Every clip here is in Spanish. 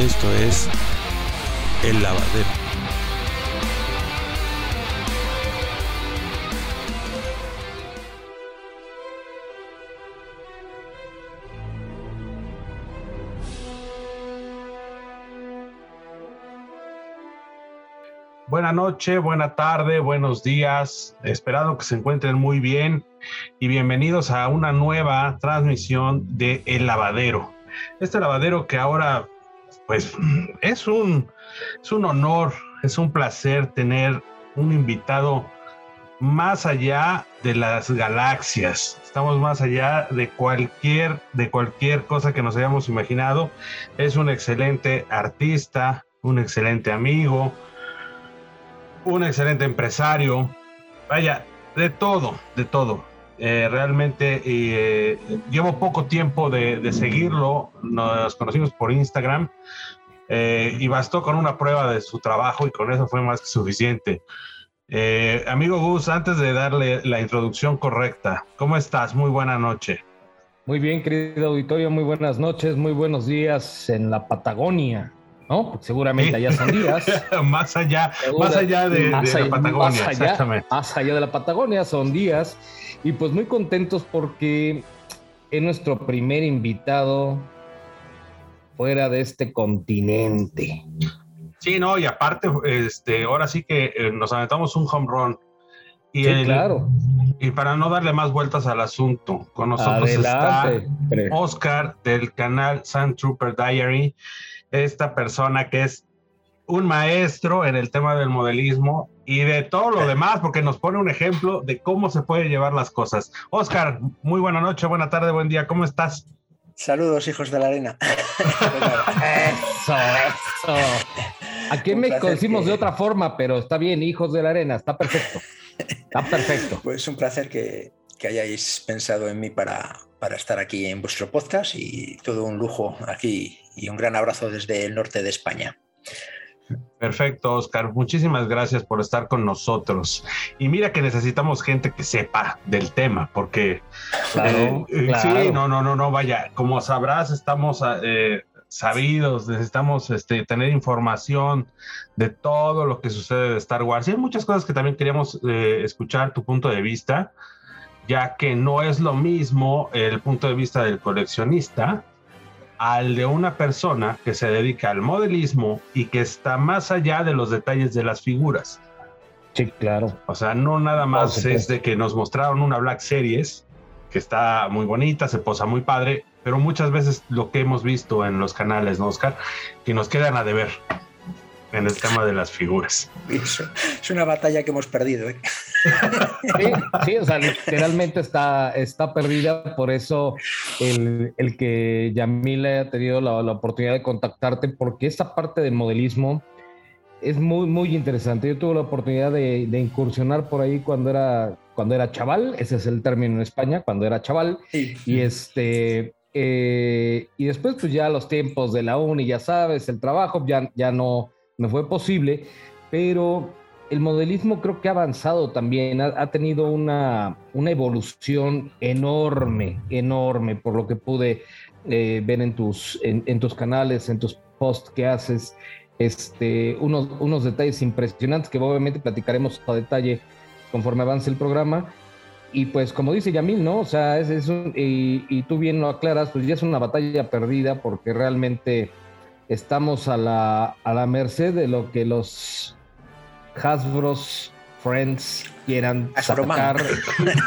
Esto es El Lavadero. Buena noche, buena tarde, buenos días. Esperado que se encuentren muy bien y bienvenidos a una nueva transmisión de El Lavadero. Este lavadero que ahora, pues, es un, es un honor, es un placer tener un invitado más allá de las galaxias. Estamos más allá de cualquier, de cualquier cosa que nos hayamos imaginado. Es un excelente artista, un excelente amigo, un excelente empresario, vaya, de todo, de todo. Eh, realmente eh, llevo poco tiempo de, seguirlo, nos conocimos por Instagram eh, y bastó con una prueba de su trabajo y con eso fue más que suficiente. amigo Gus, antes de darle la introducción correcta, ¿cómo estás? Muy buena noche. Muy bien, querido auditorio, muy buenas noches, muy buenos días en la Patagonia. ¿No? seguramente allá son días. más allá, más allá de, la Patagonia, más allá, Más allá de la Patagonia son días. Y pues muy contentos porque es nuestro primer invitado fuera de este continente. Sí, no, y aparte, este, ahora sí que eh, nos aventamos un home run. Y sí, claro. Y para no darle más vueltas al asunto, con nosotros está Oscar del canal Sun Trooper Diary esta persona que es un maestro en el tema del modelismo y de todo lo demás, porque nos pone un ejemplo de cómo se puede llevar las cosas. Oscar, muy buena noche, buena tarde, buen día, ¿cómo estás? Saludos, hijos de la arena. eso, eso. Aquí en México decimos de otra forma, pero está bien, hijos de la arena, está perfecto. Está perfecto. Pues un placer que, que hayáis pensado en mí para, para estar aquí en vuestro podcast y todo un lujo aquí y un gran abrazo desde el norte de España. Perfecto, Oscar. Muchísimas gracias por estar con nosotros. Y mira que necesitamos gente que sepa del tema, porque claro, eh, sí, no, no, no, no, vaya, como sabrás, estamos eh, sabidos, necesitamos este, tener información de todo lo que sucede de Star Wars. Y hay muchas cosas que también queríamos eh, escuchar tu punto de vista, ya que no es lo mismo el punto de vista del coleccionista al de una persona que se dedica al modelismo y que está más allá de los detalles de las figuras. Sí, claro. O sea, no nada más es de que nos mostraron una Black Series, que está muy bonita, se posa muy padre, pero muchas veces lo que hemos visto en los canales, ¿no, Oscar? Que nos quedan a deber en el tema de las figuras. es una batalla que hemos perdido. ¿eh? Sí, o sea, literalmente está, está perdida, por eso el, el que Yamil haya tenido la, la, oportunidad de contactarte, porque esta parte del modelismo es muy, muy interesante. Yo tuve la oportunidad de, de, incursionar por ahí cuando era, cuando era chaval, ese es el término en España, cuando era chaval, y este... Eh, y después, pues ya los tiempos de la uni, ya sabes, el trabajo, ya, ya no, me fue posible, pero el modelismo creo que ha avanzado también, ha, tenido una, una, evolución enorme, enorme, por lo que pude eh, ver en tus, en, tus canales, en tus posts que haces, este, unos, unos detalles impresionantes que obviamente platicaremos a detalle conforme avance el programa. Y pues como dice Yamil, ¿no? O sea, es, es y, y, tú bien lo aclaras, pues ya es una batalla perdida porque realmente estamos a la, a la merced de lo que los Hasbros Friends quieran sacar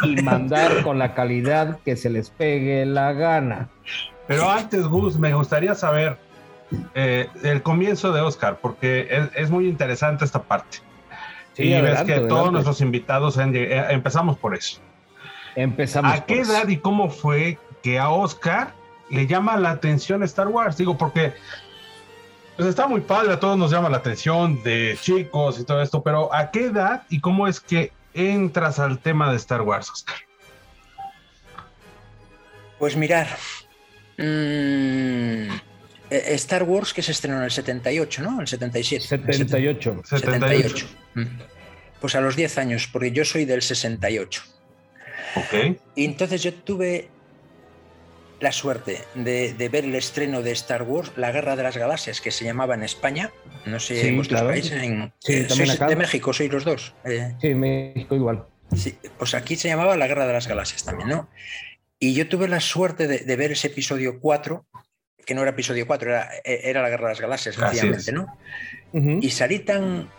y mandar con la calidad que se les pegue la gana. Pero antes, Gus, me gustaría saber eh, el comienzo de Oscar, porque es, muy interesante esta parte. Sí, y ves que todos nuestros invitados eh, empezamos por eso. Empezamos. ¿A qué edad y cómo fue que a Oscar le llama la atención Star Wars? Digo, porque pues está muy padre, a todos nos llama la atención de chicos y todo esto, pero ¿a qué edad y cómo es que entras al tema de Star Wars, Oscar? Pues mirar, mm, e-, Star Wars que se estrenó en el 78, ¿no? El 77. 78. 78. Pues a los 10 años, porque yo soy del 68. Ok. Y entonces yo tuve la suerte de, ver el estreno de Star Wars, La Guerra de las Galaxias, que se llamaba en España. No sé, en vuestros países. Eh, sois de México, sois los dos. Eh. sí, México igual. Sí, pues aquí se llamaba La Guerra de las Galaxias también, ¿no? Y yo tuve la suerte de, ver ese episodio 4, que no era episodio 4, era, era La Guerra de las Galaxias, sencillamente, ¿no? Y salí tan,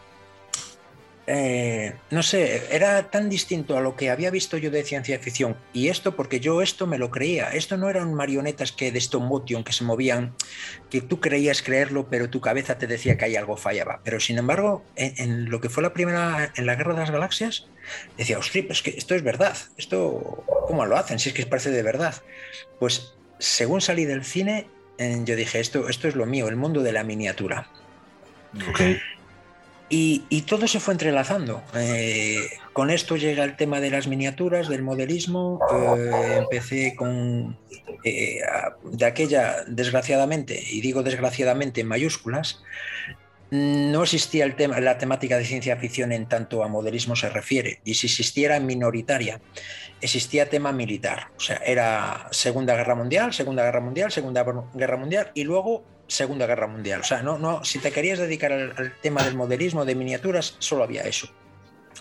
eh, no sé, era tan distinto a lo que había visto yo de ciencia ficción. Y esto porque yo esto me lo creía. Esto no eran marionetas que de stop motion que se movían, que tú creías creerlo, pero tu cabeza te decía que ahí algo fallaba. Pero sin embargo, en, lo que fue la primera, en la Guerra de las Galaxias, decía, ostras, es que esto es verdad. Esto, ¿cómo lo hacen? Si es que parece de verdad. Pues según salí del cine, yo dije, esto, esto es lo mío, el mundo de la miniatura. Y, todo se fue entrelazando. Eh, con esto llega el tema de las miniaturas, del modelismo. Eh, empecé con, eh, de aquella, desgraciadamente, y digo desgraciadamente en mayúsculas, no existía el tema, la temática de ciencia ficción en tanto a modelismo se refiere, y si existiera minoritaria, existía tema militar. O sea, era Segunda Guerra Mundial, Segunda Guerra Mundial, Segunda Guerra Mundial, y luego Segunda Guerra Mundial. O sea, no, no, si te querías dedicar al, tema del modelismo de miniaturas, solo había eso.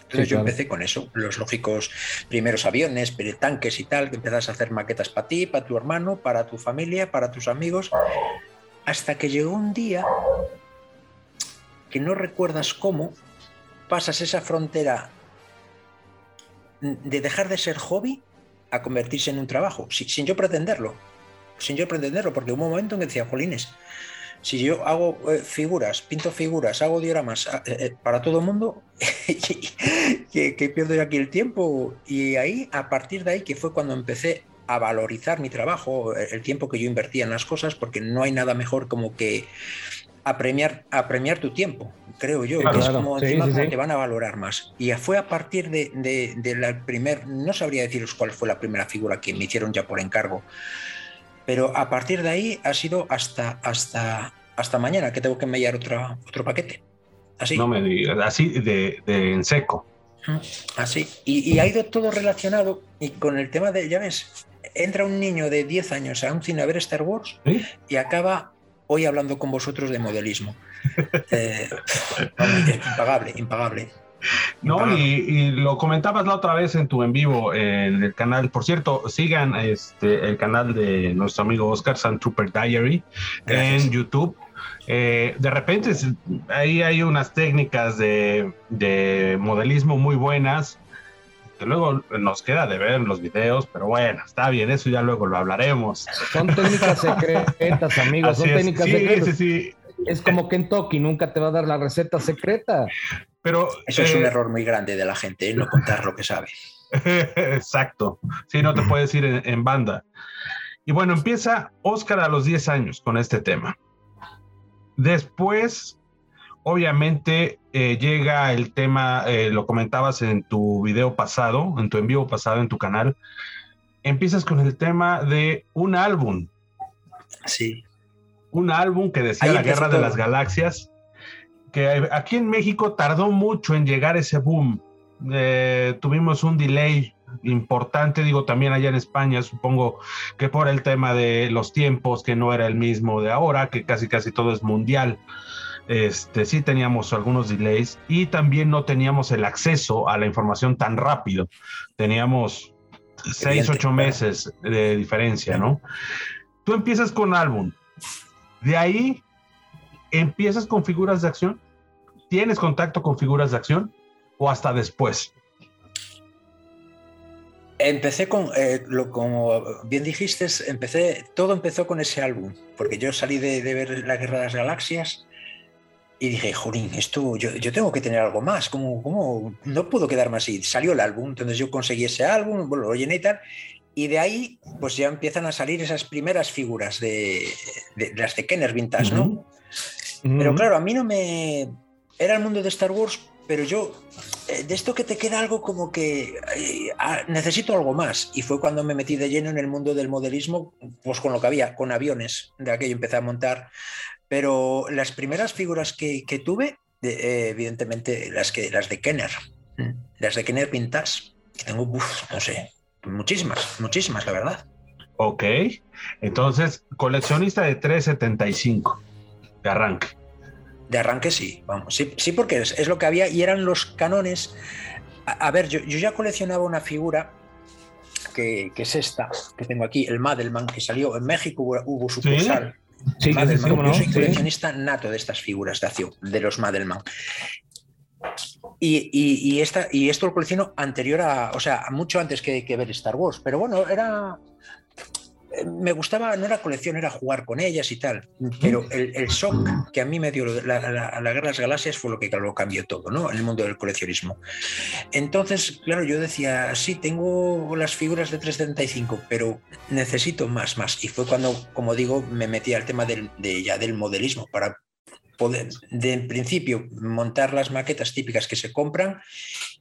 Entonces yo empecé con eso, los lógicos primeros aviones, tanques y tal, que empezás a hacer maquetas para ti, para tu hermano, para tu familia, para tus amigos, hasta que llegó un día que no recuerdas cómo pasas esa frontera de dejar de ser hobby a convertirse en un trabajo, sin yo pretenderlo sin yo pretenderlo, porque hubo un momento en que decía, Jolines, si yo hago eh, figuras, pinto figuras, hago dioramas eh, eh, para todo el mundo, que, pierdo yo aquí el tiempo. Y ahí, a partir de ahí, que fue cuando empecé a valorizar mi trabajo, el tiempo que yo invertía en las cosas, porque no hay nada mejor como que apremiar, premiar tu tiempo, creo yo, que es como encima te van a valorar más. Y fue a partir de, de, la primer, no sabría deciros cuál fue la primera figura que me hicieron ya por encargo, pero a partir de ahí ha sido hasta, hasta, hasta mañana que tengo que enviar otro, otro paquete. Así. No me digas, así de, en seco. Así. Y, ha ido todo relacionado y con el tema de, ya ves, entra un niño de 10 años a un cine a ver Star Wars y acaba hoy hablando con vosotros de modelismo. Eh, impagable, impagable. No, y, lo comentabas la otra vez en tu en vivo en el canal. Por cierto, sigan este el canal de nuestro amigo Oscar San Trooper Diary en YouTube. Eh, de repente ahí hay unas técnicas de, modelismo muy buenas que luego nos queda de ver en los videos, pero bueno, está bien, eso ya luego lo hablaremos. Son técnicas secretas, amigos, son técnicas secretas. Es como Kentucky, nunca te va a dar la receta secreta. Pero, Eso es un eh, error muy grande de la gente, ¿eh? no contar lo que sabe. Exacto. Sí, no te puedes ir en, banda. Y bueno, empieza Oscar a los 10 años con este tema. Después, obviamente, eh, llega el tema, lo comentabas en tu video pasado, en tu en vivo pasado en tu canal. Empiezas con el tema de un álbum. Sí. Un álbum que decía La Guerra de las Galaxias que aquí en México tardó mucho en llegar ese boom. Eh, tuvimos un delay importante, digo también allá en España, supongo que por el tema de los tiempos, que no era el mismo de ahora, que casi casi todo es mundial. Este, sí teníamos algunos delays y también no teníamos el acceso a la información tan rápido. Teníamos seis, ocho meses de diferencia, ¿no? Tú empiezas con álbum. De ahí empiezas con figuras de acción. ¿Tienes contacto con figuras de acción o hasta después? Empecé con, eh, lo, como bien dijiste, empecé, todo empezó con ese álbum, porque yo salí de, ver La Guerra de las Galaxias y dije, Jorín, esto, yo, tengo que tener algo más, ¿cómo, no puedo quedarme así? Salió el álbum, entonces yo conseguí ese álbum, bueno, lo llené y tal, y de ahí pues ya empiezan a salir esas primeras figuras de, las de Kenner Vintage, ¿no? Pero claro, a mí no me, era el mundo de Star Wars, pero yo, eh, de esto que te queda algo como que eh, necesito algo más. Y fue cuando me metí de lleno en el mundo del modelismo, pues con lo que había, con aviones, de aquello empecé a montar. Pero las primeras figuras que, tuve, eh, evidentemente las, que, las de Kenner, las de Kenner Pintas, que tengo, no sé, muchísimas, muchísimas, la verdad. Ok. Entonces, coleccionista de 375 de arranque. De arranque sí, vamos. Sí, sí porque es, lo que había y eran los canones. A, ver, yo, ya coleccionaba una figura que, es esta, que tengo aquí, el Madelman, que salió en México, hubo, su sucursal. Sí, yo soy coleccionista nato de estas figuras de acción, de los Madelman. Y, esta, y esto lo colecciono anterior a, o sea, mucho antes que, ver Star Wars. Pero bueno, era, me gustaba, no era colección, era jugar con ellas y tal, pero el, shock que a mí me dio la, la, la, Guerra de las Galaxias fue lo que lo cambió todo, ¿no? En el mundo del coleccionismo. Entonces, claro, yo decía, sí, tengo las figuras de 335, pero necesito más, más. Y fue cuando, como digo, me metí al tema del, de, ya del modelismo para poder, de en principio, montar las maquetas típicas que se compran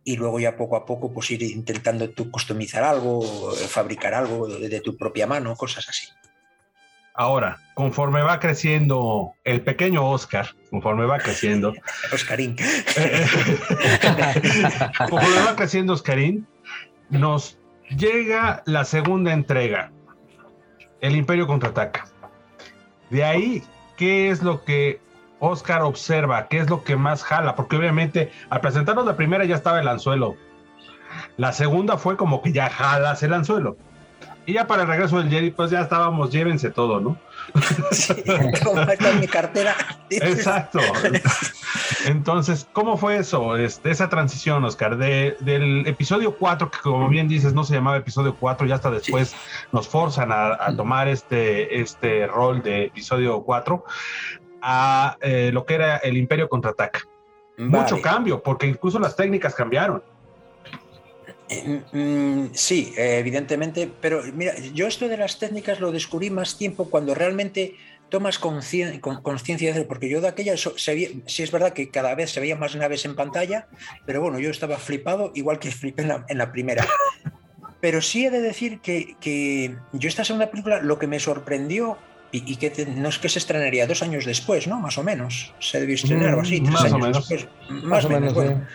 y luego ya poco a poco pues ir intentando tú customizar algo, fabricar algo de, tu propia mano, cosas así. Ahora, conforme va creciendo el pequeño Oscar, conforme va creciendo. Oscarín. conforme va creciendo Oscarín, nos llega la segunda entrega, El Imperio contraataca. De ahí, ¿qué es lo que Oscar observa qué es lo que más jala, porque obviamente al presentarnos la primera ya estaba el anzuelo. La segunda fue como que ya jalas el anzuelo. Y ya para el regreso del Jerry, pues ya estábamos, llévense todo, ¿no? Sí, está mi cartera. Exacto. Entonces, ¿cómo fue eso? Este, esa transición, Oscar, del episodio 4, que como bien dices, no se llamaba episodio 4, ya hasta después nos forzan a, a, tomar este, este rol de episodio 4, a eh, lo que era el Imperio contraataca. Mucho cambio, porque incluso las técnicas cambiaron. Eh, mm, sí, evidentemente, pero mira, yo esto de las técnicas lo descubrí más tiempo cuando realmente tomas conciencia de porque yo de aquella, sí es verdad que cada vez se veían más naves en pantalla, pero bueno, yo estaba flipado, igual que flipé en la, primera. Pero sí he de decir que, que yo esta segunda película lo que me sorprendió y, que no es que se estrenaría dos años después, ¿no? Más o menos. Se debió estrenar o así, tres más años o menos. después. Más, o menos. bueno.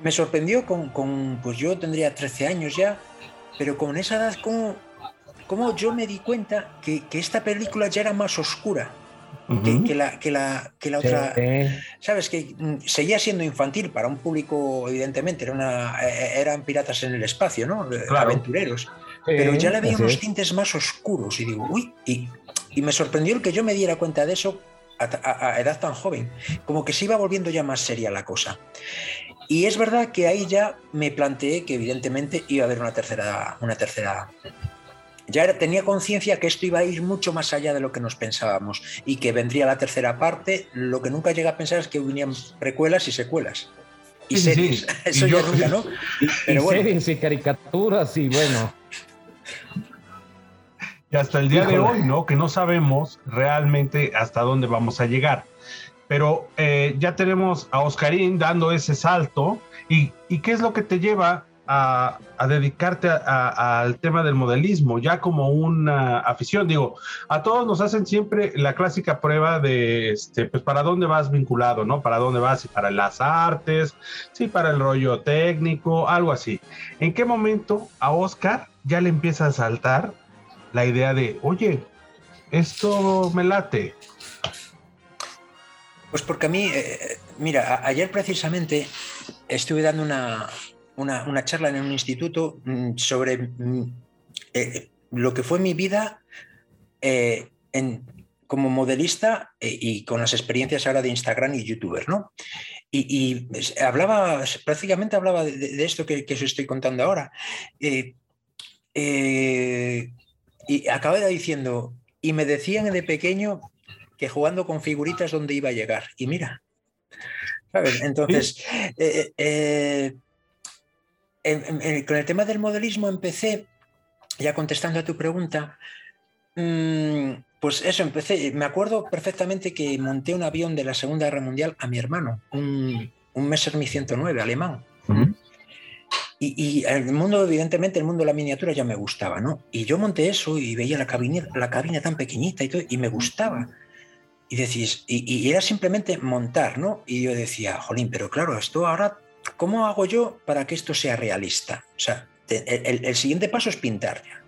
Me sorprendió con, pues yo tendría 13 años ya, pero con esa edad, como, como yo me di cuenta que, esta película ya era más oscura. que, la, que, la, que la otra. Sabes que mm, seguía siendo infantil para un público, evidentemente, era una, e, e, eran piratas en el espacio, ¿no? Aventureros. Pero ya le veía unos tintes más oscuros y digo, uy, y y me sorprendió el que yo me diera cuenta de eso a, edad tan joven, como que se iba volviendo ya más seria la cosa. Y es verdad que ahí ya me planteé que evidentemente iba a haber una tercera, una tercera ya tenía conciencia que esto iba a ir mucho más allá de lo que nos pensábamos y que vendría la tercera parte. Lo que nunca llega a pensar es que venían precuelas y secuelas. Y series. Eso ya nunca, ¿no? Pero y series y caricaturas y bueno. Hasta el día de hoy, ¿no? Que no sabemos realmente hasta dónde vamos a llegar. Pero eh, ya tenemos a Oscarín dando ese salto. ¿Y, qué es lo que te lleva a, dedicarte al tema del modelismo, ya como una afición. Digo, a todos nos hacen siempre la clásica prueba de, este, pues, para dónde vas vinculado, ¿no? Para dónde vas, y para las artes, sí, para el rollo técnico, algo así. ¿En qué momento a Oscar ya le empieza a saltar la idea de, oye, esto me late? Pues porque a mí, eh, mira, ayer precisamente estuve dando una, una, charla en un instituto mm, sobre mm, eh, lo que fue mi vida eh, en, como modelista y con las experiencias ahora de Instagram y youtuber, ¿no? Y, hablaba, prácticamente hablaba de, esto que, os estoy contando ahora. Y acababa diciendo, y me decían de pequeño que jugando con figuritas dónde iba a llegar. Y mira, ¿sabes? Entonces, eh, eh, eh, con el tema del modelismo empecé, ya contestando a tu pregunta, mm, pues eso, empecé, me acuerdo perfectamente que monté un avión de la Segunda Guerra Mundial a mi hermano, un, un Messerschmitt 109 alemán. Y, el mundo, evidentemente, el mundo de la miniatura ya me gustaba, ¿no? Y yo monté eso y veía la cabina, la cabina tan pequeñita y todo, y me gustaba. Y decís, y, era simplemente montar, ¿no? Y yo decía, jolín, pero claro, esto ahora, ¿cómo hago yo para que esto sea realista? O sea, el, siguiente paso es pintar ya.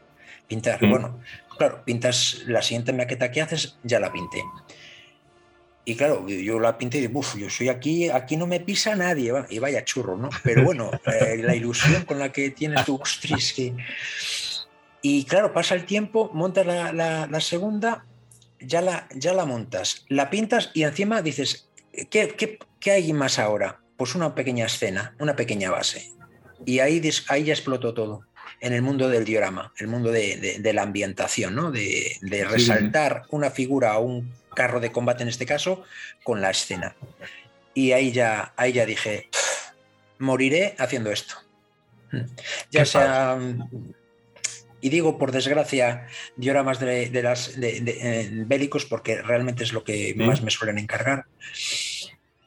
pintar. Bueno, claro, pintas la siguiente maqueta que haces, ya la pinté. Y claro, yo la pinté y digo, uff, yo soy aquí, aquí no me pisa nadie, y vaya churro, ¿no? Pero bueno, eh, la ilusión con la que tienes tu ostris, que... Y claro, pasa el tiempo, montas la, la, segunda, ya la, ya la montas, la pintas y encima dices, ¿qué, qué, qué hay más ahora? Pues una pequeña escena, una pequeña base. Y ahí, ahí ya explotó todo en el mundo del diorama, el mundo de, de, la ambientación, ¿no? de, de resaltar una figura o un carro de combate en este caso, con la escena. Y ahí ya, ahí ya dije, moriré haciendo esto. Ya sea, y digo por desgracia, dioramas de, de las de, eh, bélicos porque realmente es lo que más me suelen encargar.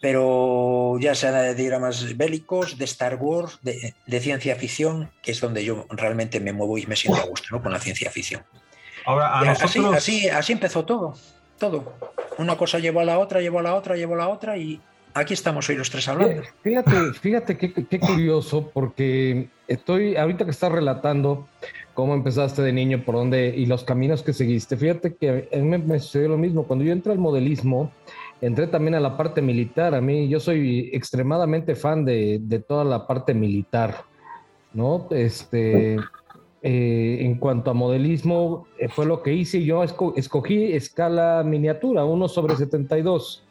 Pero ya sea de dioramas bélicos, de Star Wars, de, ciencia ficción, que es donde yo realmente me muevo y me siento a gusto ¿no? con la ciencia ficción. Ahora, así, así empezó todo todo. Una cosa llevó a la otra, llevó a la otra, llevó a la otra y aquí estamos hoy los tres hablando. Fíjate, fíjate qué, curioso, porque estoy, ahorita que estás relatando cómo empezaste de niño, por dónde y los caminos que seguiste, fíjate que a mí me, sucedió lo mismo. Cuando yo entré al modelismo, entré también a la parte militar. A mí, yo soy extremadamente fan de toda la parte militar, ¿no? Este eh, en cuanto a modelismo, eh, fue lo que hice. Yo escogí escala miniatura, 1 sobre 72.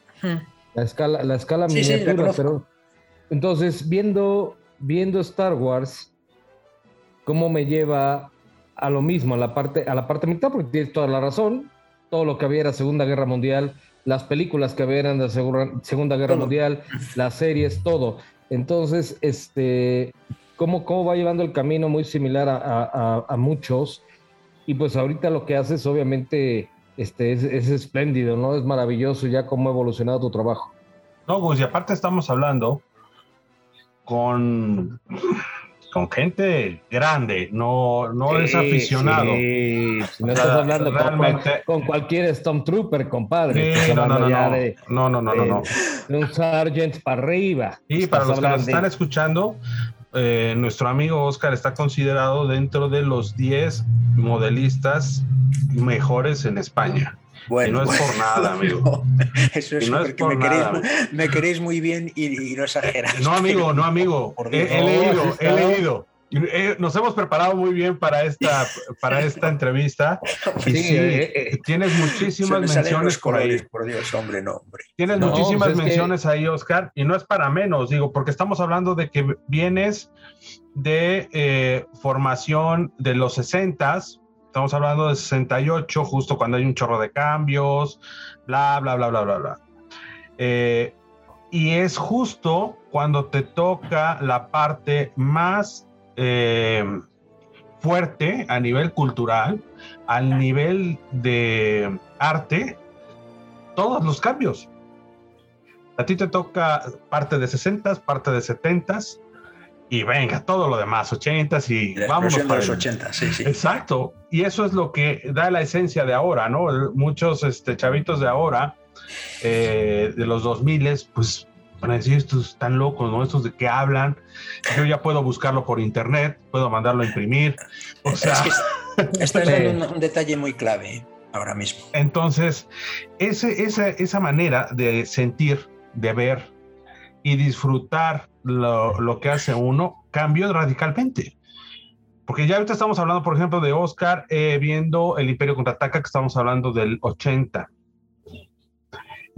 La escala, la escala miniatura, pero. Entonces, viendo, viendo Star Wars, cómo me lleva a lo mismo, a la parte, a la parte militar, porque tienes toda la razón. Todo lo que había era Segunda Guerra Mundial, las películas que había eran de Segunda Guerra Mundial, las series, todo. Entonces, este, cómo, cómo va llevando el camino muy similar a, muchos. Y pues ahorita lo que haces obviamente este, es, es, espléndido, ¿no? Es maravilloso ya cómo ha evolucionado tu trabajo. No, pues y aparte estamos hablando con, con gente grande, no, no es aficionado. Sí. no estás hablando con, cualquier Stormtrooper, compadre. no, no, no, no. no, no, no, no, un Sargent para arriba. Sí, para los que nos están escuchando, eh, nuestro amigo Oscar está considerado dentro de los 10 modelistas mejores en España. Bueno, y no es por nada, amigo. eso es porque me, queréis, me, queréis, muy bien y, no exageras. No, amigo, no, amigo. he, leído, he leído. Eh, nos hemos preparado muy bien para esta, para esta entrevista. Y sí, eh, eh, tienes muchísimas menciones por ahí. Por Dios, hombre, no, hombre. Tienes muchísimas pues menciones ahí, Oscar, y no es para menos, digo, porque estamos hablando de que vienes de formación de los 60 estamos hablando de 68, justo cuando hay un chorro de cambios, bla, bla, bla, bla, bla, bla. y es justo cuando te toca la parte más eh, fuerte a nivel cultural, al nivel de arte, todos los cambios. A ti te toca parte de 60, parte de 70 y venga, todo lo demás, 80 y vamos los 80, sí, sí. Exacto. Y eso es lo que da la esencia de ahora, ¿no? Muchos este, chavitos de ahora, eh, de los 2000, pues van a decir, estos están locos, ¿no? Estos de qué hablan. Yo ya puedo buscarlo por internet, puedo mandarlo a imprimir. O sea, es que un, un, detalle muy clave ahora mismo. Entonces, ese, esa, esa manera de sentir, de ver y disfrutar lo, lo que hace uno cambió radicalmente. Porque ya ahorita estamos hablando, por ejemplo, de Oscar eh, viendo El Imperio Contraataca, que estamos hablando del 80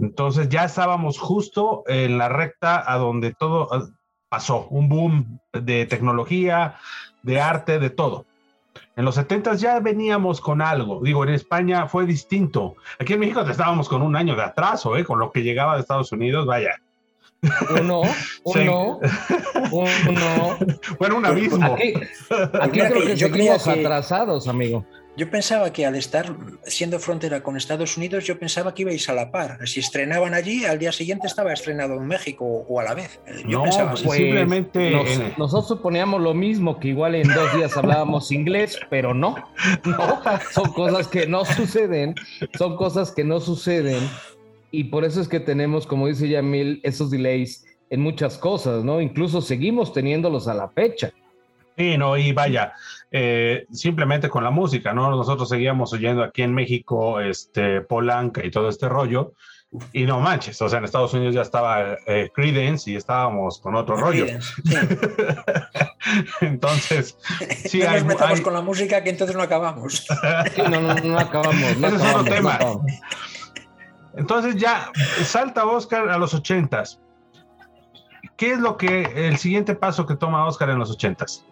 entonces ya estábamos justo en la recta a donde todo ah, pasó, un boom de tecnología, de arte, de todo. En los 70 ya veníamos con algo. Digo, en España fue distinto. Aquí en México estábamos con un año de atraso, ¿eh? con lo que llegaba de Estados Unidos, vaya. Uno, uno, uno. Bueno, un abismo. Aquí, aquí creo que seguimos atrasados, amigo. Yo pensaba que al estar siendo frontera con Estados Unidos, yo pensaba que ibais a la par. Si estrenaban allí, al día siguiente estaba estrenado en México o a la vez. Yo no, pensaba pues, simplemente. nosotros suponíamos lo mismo, que igual en dos días hablábamos inglés, pero no. no. Son cosas que no suceden. Son cosas que no suceden. Y por eso es que tenemos, como dice Yamil, esos delays en muchas cosas, ¿no? Incluso seguimos teniéndolos a la fecha. Sí, no, y vaya, eh, simplemente con la música, ¿no? Nosotros seguíamos oyendo aquí en México, este, Polanca y todo este rollo, y no manches, o sea, en Estados Unidos ya estaba eh, Credence y estábamos con otro rollo. entonces, sí, no nos metamos con la música que entonces no acabamos. no, no, no acabamos. No es otro tema. Entonces ya salta Oscar a los ochentas. ¿Qué es lo que el siguiente paso que toma Oscar en los ochentas?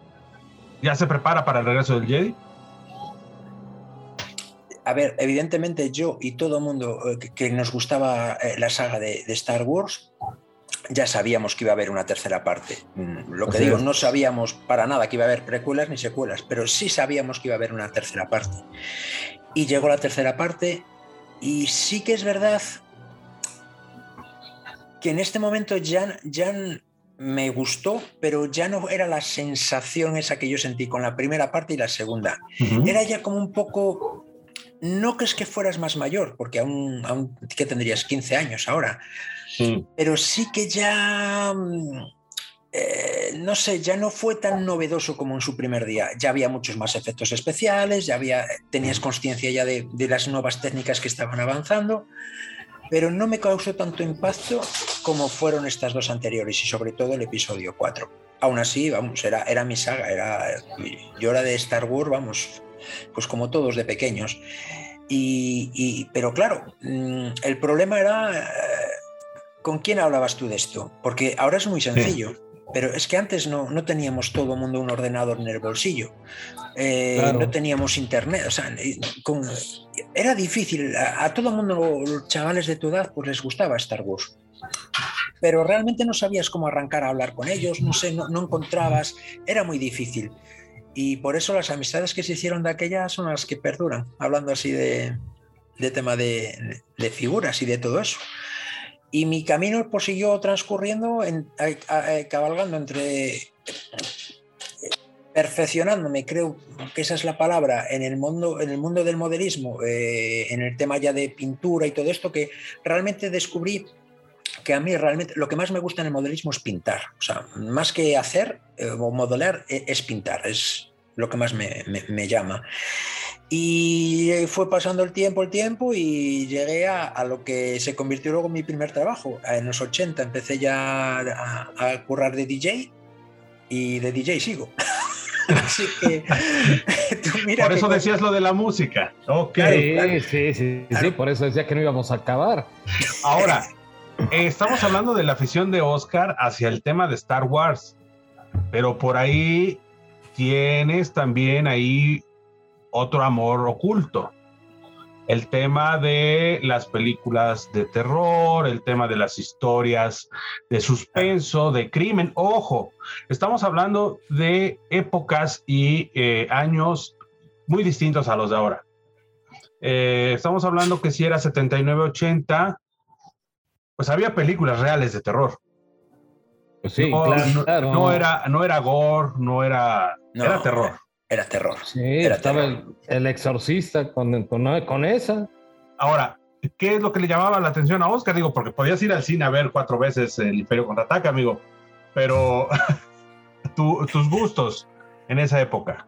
¿Ya se prepara para el regreso del Jedi? A ver, evidentemente yo y todo el mundo eh, que, nos gustaba eh, la saga de, Star Wars, ya sabíamos que iba a haber una tercera parte. Mm, lo que digo, no sabíamos para nada que iba a haber precuelas ni secuelas, pero sí sabíamos que iba a haber una tercera parte. Y llegó la tercera parte y sí que es verdad que en este momento ya, ya me gustó, pero ya no era la sensación esa que yo sentí con la primera parte y la segunda. Era ya como un poco, no que es que fueras más mayor, porque aún, aún que tendrías 15 años ahora, pero sí que ya, mm, eh, no sé, ya no fue tan novedoso como en su primer día. Ya había muchos más efectos especiales, ya había, tenías conciencia ya de, de las nuevas técnicas que estaban avanzando pero no me causó tanto impacto como fueron estas dos anteriores y sobre todo el episodio 4. Aún así, vamos, era, era mi saga, era, yo era de Star Wars, vamos, pues como todos de pequeños. Y, pero claro, mm, el problema era eh, con quién hablabas tú de esto, porque ahora es muy sencillo. Pero es que antes no, no teníamos todo el mundo un ordenador en el bolsillo, eh, no teníamos internet, o sea, con, era difícil, a, todo el mundo, los chavales de tu edad, pues les gustaba Star Wars. Pero realmente no sabías cómo arrancar a hablar con ellos, no sé, no, encontrabas, era muy difícil. Y por eso las amistades que se hicieron de aquella son las que perduran, hablando así de, de tema de, de figuras y de todo eso. Y mi camino pues, siguió transcurriendo, en, cabalgando entre perfeccionándome, creo que esa es la palabra, en el mundo, en el mundo del modelismo, eh, en el tema ya de pintura y todo esto, que realmente descubrí que a mí realmente lo que más me gusta en el modelismo es pintar. O sea, más que hacer eh, o modelar, e, es pintar, es lo que más me, me, llama. Y fue pasando el tiempo, el tiempo, y llegué a, a, lo que se convirtió luego en mi primer trabajo. En los 80 empecé ya a, a currar de DJ y de DJ sigo. Así que Por eso decías lo de la música. Ok. Sí, sí, sí, sí, por eso decía que no íbamos a acabar. Ahora, estamos hablando de la afición de Oscar hacia el tema de Star Wars, pero por ahí tienes también ahí otro amor oculto el tema de las películas de terror, el tema de las historias de suspenso, de crimen. Ojo, estamos hablando de épocas y eh, años muy distintos a los de ahora. Eh, estamos hablando que si era 79-80, pues había películas reales de terror. Pues sí, no, claro. No, era, no era gore, no era, era terror. Era terror. Sí, estaba El, exorcista con, con, esa. Ahora, ¿qué es lo que le llamaba la atención a Oscar? Digo, porque podías ir al cine a ver cuatro veces el Imperio contraataca, amigo. Pero tus gustos en esa época.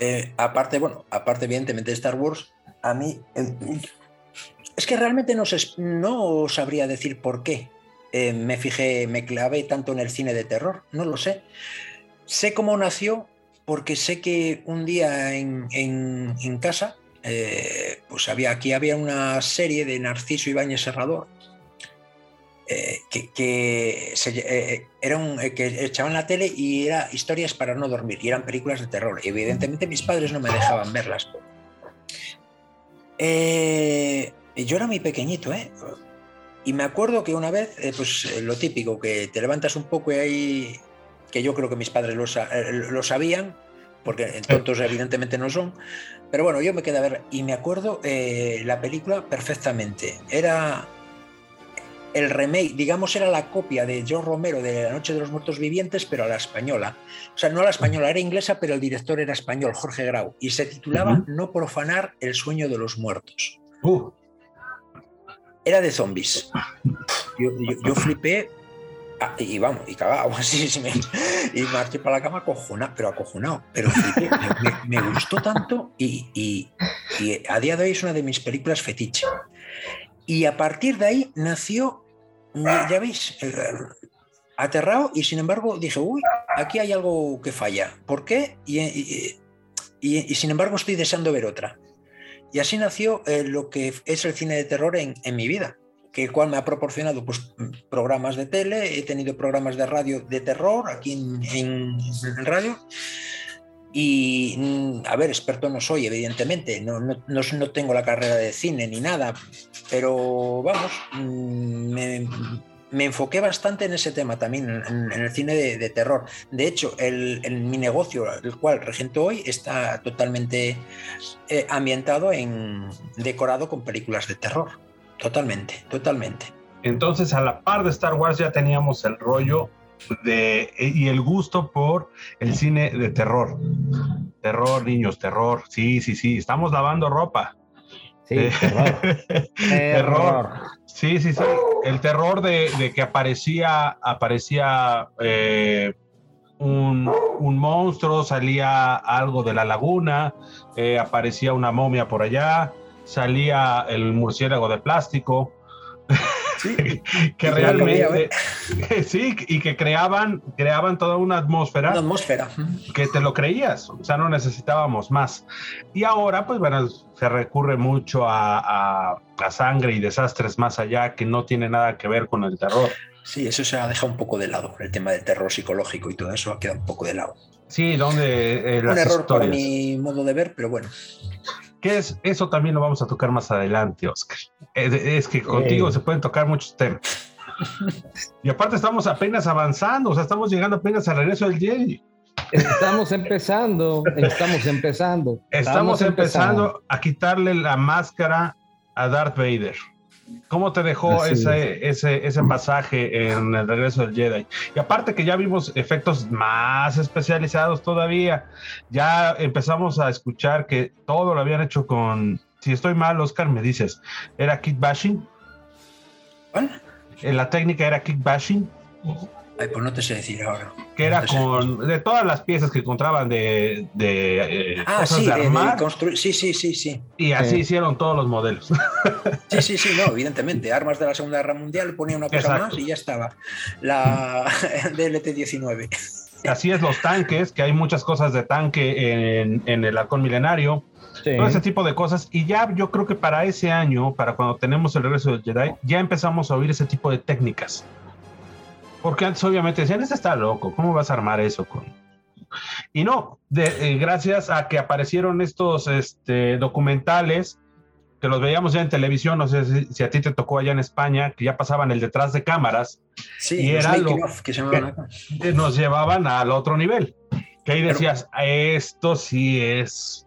Eh, aparte, bueno, aparte evidentemente de Star Wars, a mí es que realmente no, no sabría decir por qué eh, me fijé, me clavé tanto en el cine de terror, no lo sé. Sé cómo nació porque sé que un día en, casa, eh, pues había, aquí había una serie de Narciso Ibáñez Serrador, eh, que, se, eh, un, que echaban la tele y era historias para no dormir, y eran películas de terror. Y evidentemente mis padres no me dejaban verlas. yo era muy pequeñito, ¿eh? Y me acuerdo que una vez, pues lo típico, que te levantas un poco y ahí que yo creo que mis padres lo, eh, sabían, porque tontos evidentemente no son, pero bueno, yo me quedé a ver y me acuerdo eh, la película perfectamente. Era el remake, digamos, era la copia de John Romero de La Noche de los Muertos Vivientes, pero a la española. O sea, no a la española, era inglesa, pero el director era español, Jorge Grau, y se titulaba No profanar el sueño de los muertos. Uh. Era de zombies. yo flipé Ah, y vamos, y cagado, así, sí, me, y marché para la cama acojonado, pero acojonado. Pero me, me, gustó tanto y, y, y, a día de hoy es una de mis películas fetiche. Y a partir de ahí nació, ya veis, aterrado y sin embargo dije, uy, aquí hay algo que falla. ¿Por qué? Y, y sin embargo estoy deseando ver otra. Y así nació eh, lo que es el cine de terror en, en mi vida que el cual me ha proporcionado pues, programas de tele, he tenido programas de radio de terror aquí en, en, radio. Y, mm, a ver, experto no soy, evidentemente, no, no, no, tengo la carrera de cine ni nada, pero vamos, mm, me, me enfoqué bastante en ese tema también, en, en el cine de, de, terror. De hecho, el, el, mi negocio, el cual regento hoy, está totalmente eh, ambientado en decorado con películas de terror. Totalmente, totalmente. Entonces, a la par de Star Wars ya teníamos el rollo de, y el gusto por el cine de terror. Terror, niños, terror. Sí, sí, sí. Estamos lavando ropa. Sí, eh, terror. terror. Sí, sí, sí. El terror de, de que aparecía, aparecía eh, un, un, monstruo, salía algo de la laguna, eh, aparecía una momia por allá, salía el murciélago de plástico. Sí, que realmente sí y que creaban creaban toda una atmósfera una atmósfera que te lo creías o sea no necesitábamos más. Y ahora pues bueno se recurre mucho a, a, a sangre y desastres más allá que no tiene nada que ver con el terror. Sí eso se ha dejado un poco de lado el tema del terror psicológico y todo eso ha quedado un poco de lado. Sí donde eh, un error por mi modo de ver pero bueno que es, eso también lo vamos a tocar más adelante, Oscar. Es, es que contigo se pueden tocar muchos temas. y aparte estamos apenas avanzando, o sea, estamos llegando apenas al regreso del Jedi. Estamos empezando, estamos empezando. Estamos, estamos empezando, empezando a quitarle la máscara a Darth Vader. ¿Cómo te dejó ese, ese, ese, pasaje en el regreso del Jedi? Y aparte que ya vimos efectos más especializados todavía, ya empezamos a escuchar que todo lo habían hecho con, si estoy mal, Oscar, me dices, ¿era kickbashing? ¿Cuál? La técnica era kickbashing. Ay, pues no te sé decir ahora. Que era no con de todas las piezas que encontraban de, de eh, ah, cosas sí, de armar. De, sí, sí, sí, sí. Y así sí. hicieron todos los modelos. Sí, sí, sí, no, evidentemente. Armas de la Segunda Guerra Mundial, ponía una cosa Exacto. más y ya estaba. La DLT-19. Así es, los tanques, que hay muchas cosas de tanque en, en el halcón milenario. Sí. Todo ese tipo de cosas. Y ya yo creo que para ese año, para cuando tenemos el regreso del Jedi, ya empezamos a oír ese tipo de técnicas. Porque antes obviamente decían, ese está loco, ¿cómo vas a armar eso con...? Y no, de, eh, gracias a que aparecieron estos este, documentales, que los veíamos ya en televisión, no sé si, si, a ti te tocó allá en España, que ya pasaban el detrás de cámaras. Sí, y era lo que, nos llevaban al otro nivel. Que ahí decías, Pero, esto sí es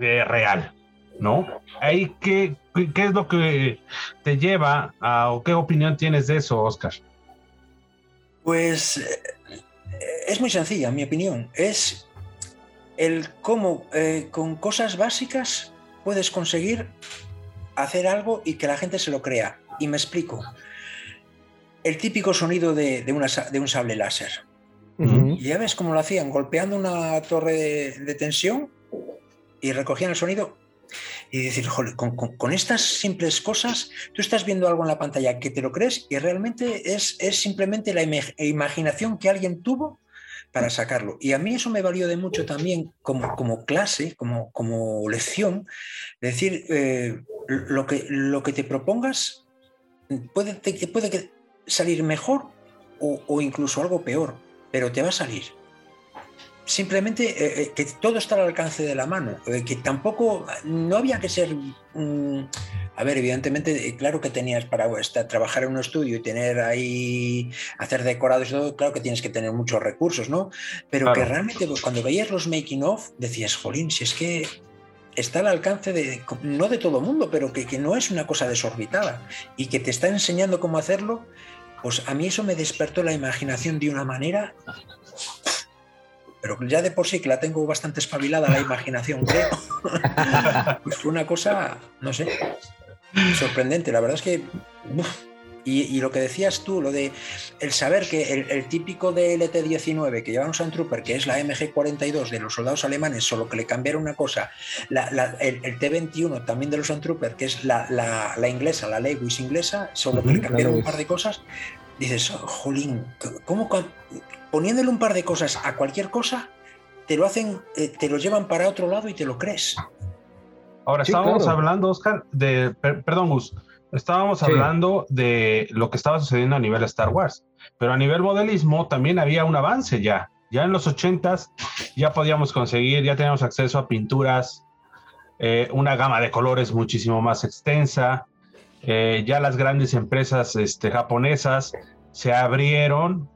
eh, real, ¿no? Ahí, ¿qué, ¿Qué es lo que te lleva a, o qué opinión tienes de eso, Oscar? Pues es muy sencilla, en mi opinión. Es el cómo eh, con cosas básicas puedes conseguir hacer algo y que la gente se lo crea. Y me explico. El típico sonido de, de, una, de un sable láser. Uh -huh. Ya ves cómo lo hacían, golpeando una torre de, de tensión y recogían el sonido y decir, joder, con, con, estas simples cosas, tú estás viendo algo en la pantalla que te lo crees y realmente es, es simplemente la im imaginación que alguien tuvo para sacarlo. Y a mí eso me valió de mucho también como, como clase, como, como lección, decir, eh, lo, que, lo que te propongas puede, puede salir mejor o incluso algo peor, pero te va a salir simplemente eh, eh, que todo está al alcance de la mano, eh, que tampoco, no había que ser, um, a ver, evidentemente, claro que tenías para estar, trabajar en un estudio y tener ahí, hacer decorados y todo, claro que tienes que tener muchos recursos, ¿no? Pero claro. que realmente pues, cuando veías los making of, decías, jolín, si es que está al alcance de, no de todo mundo, pero que, que no es una cosa desorbitada y que te está enseñando cómo hacerlo, pues a mí eso me despertó la imaginación de una manera pero ya de por sí que la tengo bastante espabilada la imaginación, creo. pues fue una cosa, no sé, sorprendente. La verdad es que uf, Y, lo que decías tú, lo de el saber que el, típico DLT-19 que lleva un Sandtrooper, que es la MG-42 de los soldados alemanes, solo que le cambiaron una cosa, el, T-21 también de los Sandtrooper, que es la, inglesa, la Lewis inglesa, solo que le cambiaron un par de cosas, dices, jolín, ¿cómo poniéndole un par de cosas a cualquier cosa, te lo hacen, eh, te lo llevan para otro lado y te lo crees? Ahora, estábamos hablando, Oscar, de, perdón, Gus, Estábamos hablando de lo que estaba sucediendo a nivel Star Wars, pero a nivel modelismo también había un avance ya. Ya en los 80s ya podíamos conseguir, ya teníamos acceso a pinturas, eh, una gama de colores muchísimo más extensa. Eh, ya las grandes empresas este, japonesas se abrieron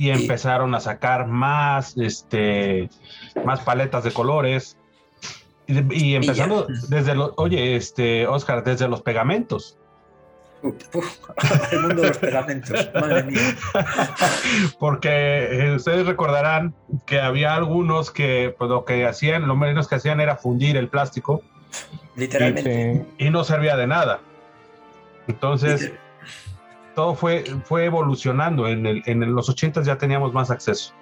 y empezaron a sacar más, este, más paletas de colores. Y, empezando desde los, oye, este, Oscar, desde los pegamentos el mundo de los pegamentos, madre mía. Porque eh, ustedes recordarán que había algunos que pues, lo que hacían, lo menos que hacían era fundir el plástico. Literalmente. Y, no servía de nada. Entonces, todo fue, fue evolucionando. En, el, en los 80 ya teníamos más acceso.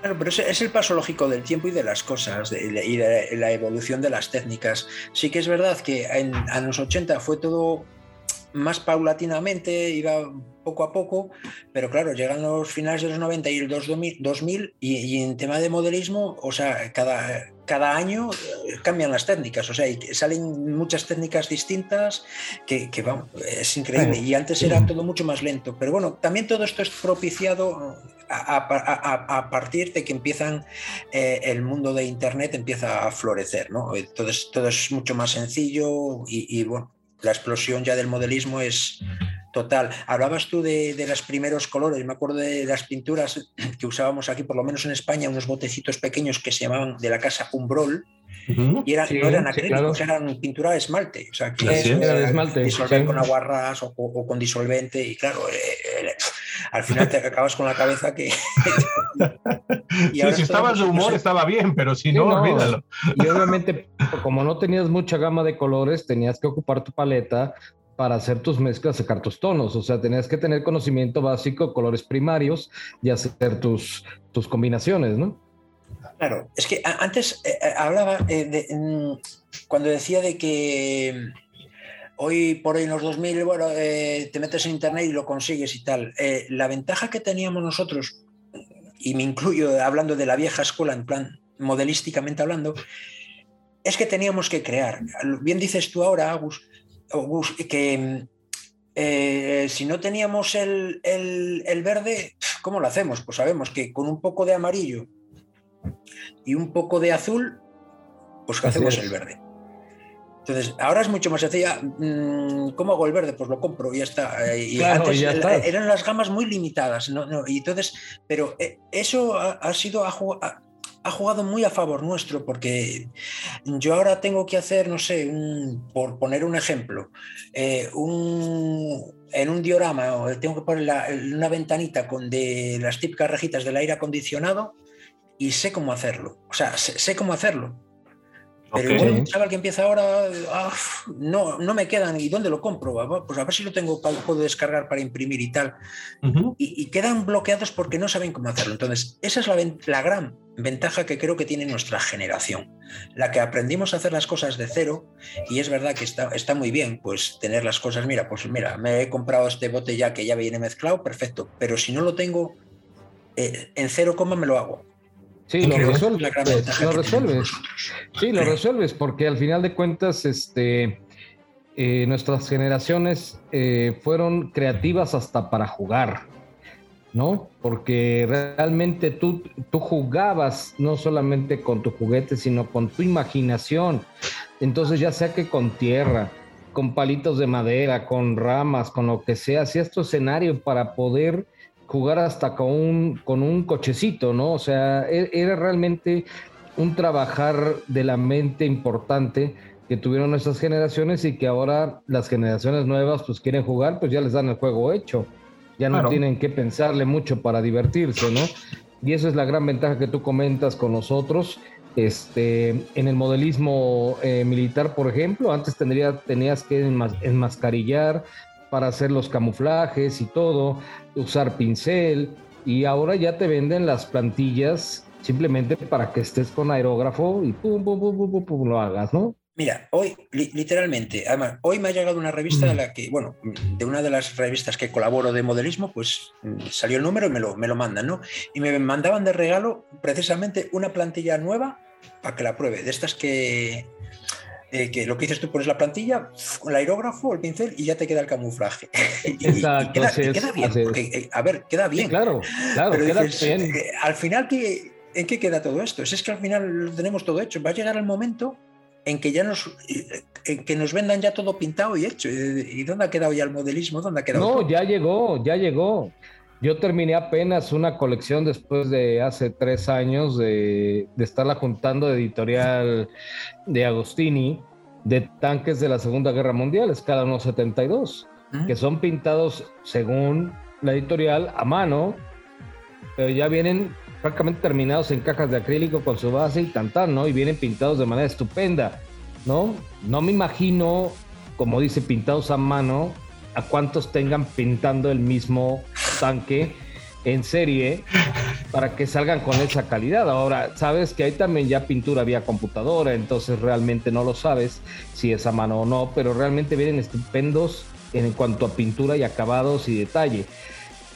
Claro, pero es, el paso lógico del tiempo y de las cosas y de, la evolución de las técnicas. Sí que es verdad que en, a los 80 fue todo más paulatinamente, iba poco a poco, pero claro, llegan los finales de los 90 y el 2000 y, en tema de modelismo, o sea, cada, cada año eh, cambian las técnicas, o sea, salen muchas técnicas distintas que, que vamos, es increíble. Y antes era todo mucho más lento, pero bueno, también todo esto es propiciado a, partir de que empiezan eh, el mundo de Internet empieza a florecer, ¿no? Entonces todo es mucho más sencillo y, bueno, la explosión ya del modelismo es total. Hablabas tú de, de, los primeros colores, me acuerdo de las pinturas que usábamos aquí, por lo menos en España, unos botecitos pequeños que se llamaban de la casa Umbrol, y eran, no eran acrílicos, eran pintura de esmalte. O sea, que disolver con aguarras o, o, con disolvente. Y claro, eh, eh, al final te acabas con la cabeza que. y si estabas de humor, estaba bien, pero si no, olvídalo. Y obviamente, como no tenías mucha gama de colores, tenías que ocupar tu paleta para hacer tus mezclas, sacar tus tonos. O sea, tenías que tener conocimiento básico colores primarios y hacer tus, tus combinaciones, ¿no? Claro, es que antes eh, eh, hablaba eh, de, mm, cuando decía de que hoy por hoy en los 2000, bueno, te metes en internet y lo consigues y tal. la ventaja que teníamos nosotros, y me incluyo hablando de la vieja escuela, en plan modelísticamente hablando, es que teníamos que crear. Bien dices tú ahora, Agus, que si no teníamos el, el verde, ¿cómo lo hacemos? Pues sabemos que con un poco de amarillo y un poco de azul, pues hacemos el verde. Entonces, ahora es mucho más sencilla. Mm, ¿Cómo hago el verde? Pues lo compro y ya está. Eh, antes eran las gamas muy limitadas. ¿no? y entonces, pero eh, eso ha, sido ha, jugado muy a favor nuestro porque yo ahora tengo que hacer, no sé, por poner un ejemplo, eh, en un diorama tengo que poner una ventanita con de las típicas rejitas del aire acondicionado y sé cómo hacerlo. O sea, sé, cómo hacerlo. Pero un chaval que empieza ahora, ah, no, no me quedan. ¿Y dónde lo compro? Pues a ver si lo tengo, puedo descargar para imprimir y tal. y, quedan bloqueados porque no saben cómo hacerlo. Entonces, esa es la, la, gran ventaja que creo que tiene nuestra generación. La que aprendimos a hacer las cosas de cero. Y es verdad que está, está muy bien, pues tener las cosas. Mira, pues mira, me he comprado este bote ya que ya viene mezclado, perfecto. Pero si no lo tengo eh, en cero coma, me lo hago Sí, lo resuelves, lo resuelves. Sí, lo resuelves, porque al final de cuentas, este, eh, nuestras generaciones eh, fueron creativas hasta para jugar, ¿no? Porque realmente tú, tú jugabas no solamente con tu juguete, sino con tu imaginación. Entonces, ya sea que con tierra, con palitos de madera, con ramas, con lo que sea, hacías tu escenario para poder jugar hasta con un, con un cochecito, ¿no? O sea, e, era realmente un trabajar de la mente importante que tuvieron nuestras generaciones y que ahora las generaciones nuevas pues quieren jugar, pues ya les dan el juego hecho. Ya no tienen que pensarle mucho para divertirse, ¿no? Y esa es la gran ventaja que tú comentas con nosotros. Este, en el modelismo eh, militar, por ejemplo, antes tendría, tenías que enmascarillar, para hacer los camuflajes y todo, usar pincel, y ahora ya te venden las plantillas simplemente para que estés con aerógrafo y pum, pum, pum, pum, pum, pum lo hagas, ¿no? Mira, hoy, literalmente, además, hoy me ha llegado una revista de la que, bueno, de una de las revistas que colaboro de modelismo, pues mm, salió el número y me lo, me lo mandan, ¿no? Y me mandaban de regalo precisamente una plantilla nueva para que la pruebe, de estas que, eh, que lo que dices tú pones la plantilla, con el aerógrafo, el pincel y ya te queda el camuflaje. Exacto, queda, bien, porque, eh, a ver, queda bien. claro, claro, queda bien. Eh, al final, ¿en qué queda todo esto? es que al final lo tenemos todo hecho. Va a llegar el momento en que ya nos, que nos vendan ya todo pintado y hecho. ¿Y dónde ha quedado ya el modelismo? ¿Dónde ha quedado? No, ya llegó, ya llegó. Yo terminé apenas una colección después de hace tres años de, de estarla juntando de editorial de Agostini de tanques de la Segunda Guerra Mundial, escala 1.72, que son pintados según la editorial a mano, pero ya vienen prácticamente terminados en cajas de acrílico con su base y tantar, ¿no? Y vienen pintados de manera estupenda, ¿no? No me imagino, como dice, pintados a mano, a cuántos tengan pintando el mismo tanque en serie para que salgan con esa calidad. Ahora, sabes que hay también ya pintura vía computadora, entonces realmente no lo sabes si es a mano o no, pero realmente vienen estupendos en cuanto a pintura y acabados y detalle.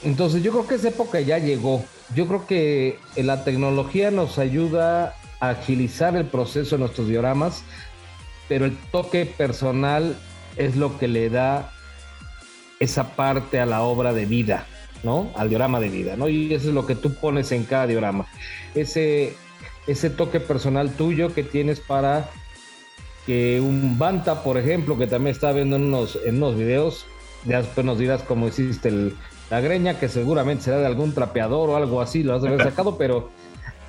Entonces yo creo que esa época ya llegó. Yo creo que la tecnología nos ayuda a agilizar el proceso de nuestros dioramas, pero el toque personal es lo que le da esa parte a la obra de vida, ¿no? Al diorama de vida, ¿no? Y eso es lo que tú pones en cada diorama. Ese, ese toque personal tuyo que tienes para que un Banta, por ejemplo, que también está viendo en unos, en unos videos, ya después nos dirás cómo hiciste el, la greña, que seguramente será de algún trapeador o algo así, lo has de haber sacado, pero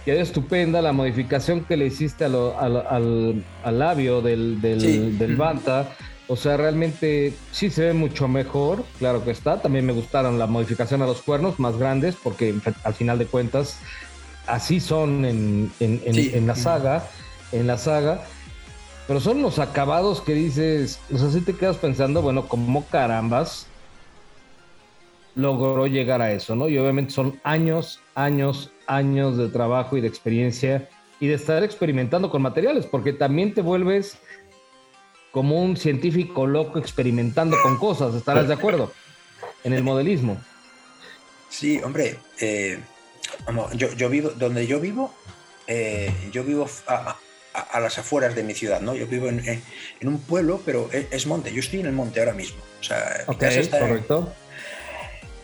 quedó estupenda la modificación que le hiciste al, al, labio del, del, del, Banta. O sea, realmente sí se ve mucho mejor, claro que está. También me gustaron la modificación a los cuernos más grandes, porque al final de cuentas así son en, en, en, la saga, en la saga. Pero son los acabados que dices, o sea, si te quedas pensando, bueno, como carambas logró llegar a eso, ¿no? Y obviamente son años, años, años de trabajo y de experiencia y de estar experimentando con materiales, porque también te vuelves como un científico loco experimentando con cosas, ¿estarás de acuerdo? En el modelismo. Sí, hombre, eh, yo, vivo, donde yo vivo, eh, yo vivo a, las afueras de mi ciudad, ¿no? Yo vivo en, un pueblo, pero es, monte, yo estoy en el monte ahora mismo. O sea, correcto.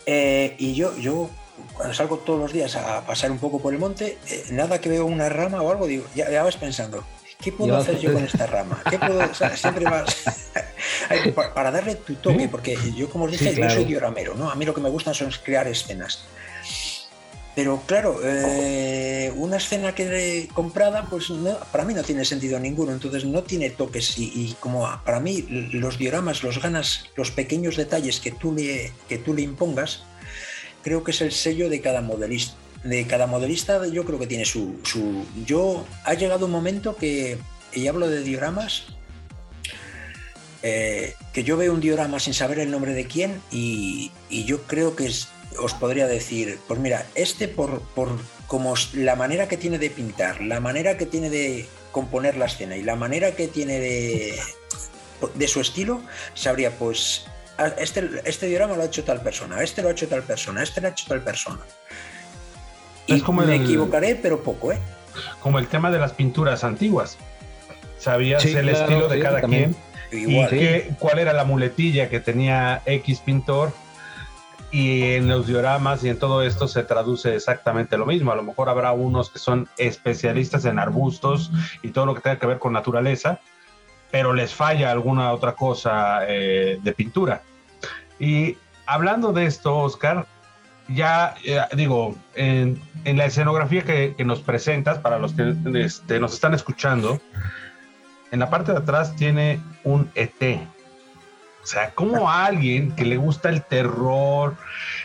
Eh, y yo, yo cuando salgo todos los días a pasar un poco por el monte, nada que veo una rama o algo, digo, ya, ya vas pensando, ¿Qué puedo hacer yo con esta rama? ¿Qué puedo, siempre más para darle tu toque, porque yo como os dije, yo soy dioramero, ¿no? A mí lo que me gusta son crear escenas. Pero claro, eh, una escena que comprada, pues para mí no tiene sentido ninguno, entonces no tiene toques y, como para mí los dioramas los ganas, los pequeños detalles que tú le, que tú le impongas, creo que es el sello de cada modelista de cada modelista yo creo que tiene su, Yo ha llegado un momento que, y hablo de dioramas, eh, que yo veo un diorama sin saber el nombre de quién y, yo creo que os podría decir, pues mira, este por, por como la manera que tiene de pintar, la manera que tiene de componer la escena y la manera que tiene de, de su estilo, sabría pues este, este diorama lo ha hecho tal persona, este lo ha hecho tal persona, este lo ha hecho tal persona. Y como me equivocaré, pero poco, ¿eh? Como el tema de las pinturas antiguas. Sabías el estilo de cada quien y cuál era la muletilla que tenía X pintor. Y en los dioramas y en todo esto se traduce exactamente lo mismo. A lo mejor habrá unos que son especialistas en arbustos y todo lo que tenga que ver con naturaleza, pero les falla alguna otra cosa eh, de pintura. Y hablando de esto, Oscar, ya eh, digo, en, la escenografía que, nos presentas, para los que este, nos están escuchando, en la parte de atrás tiene un ET. O sea, como alguien que le gusta el terror,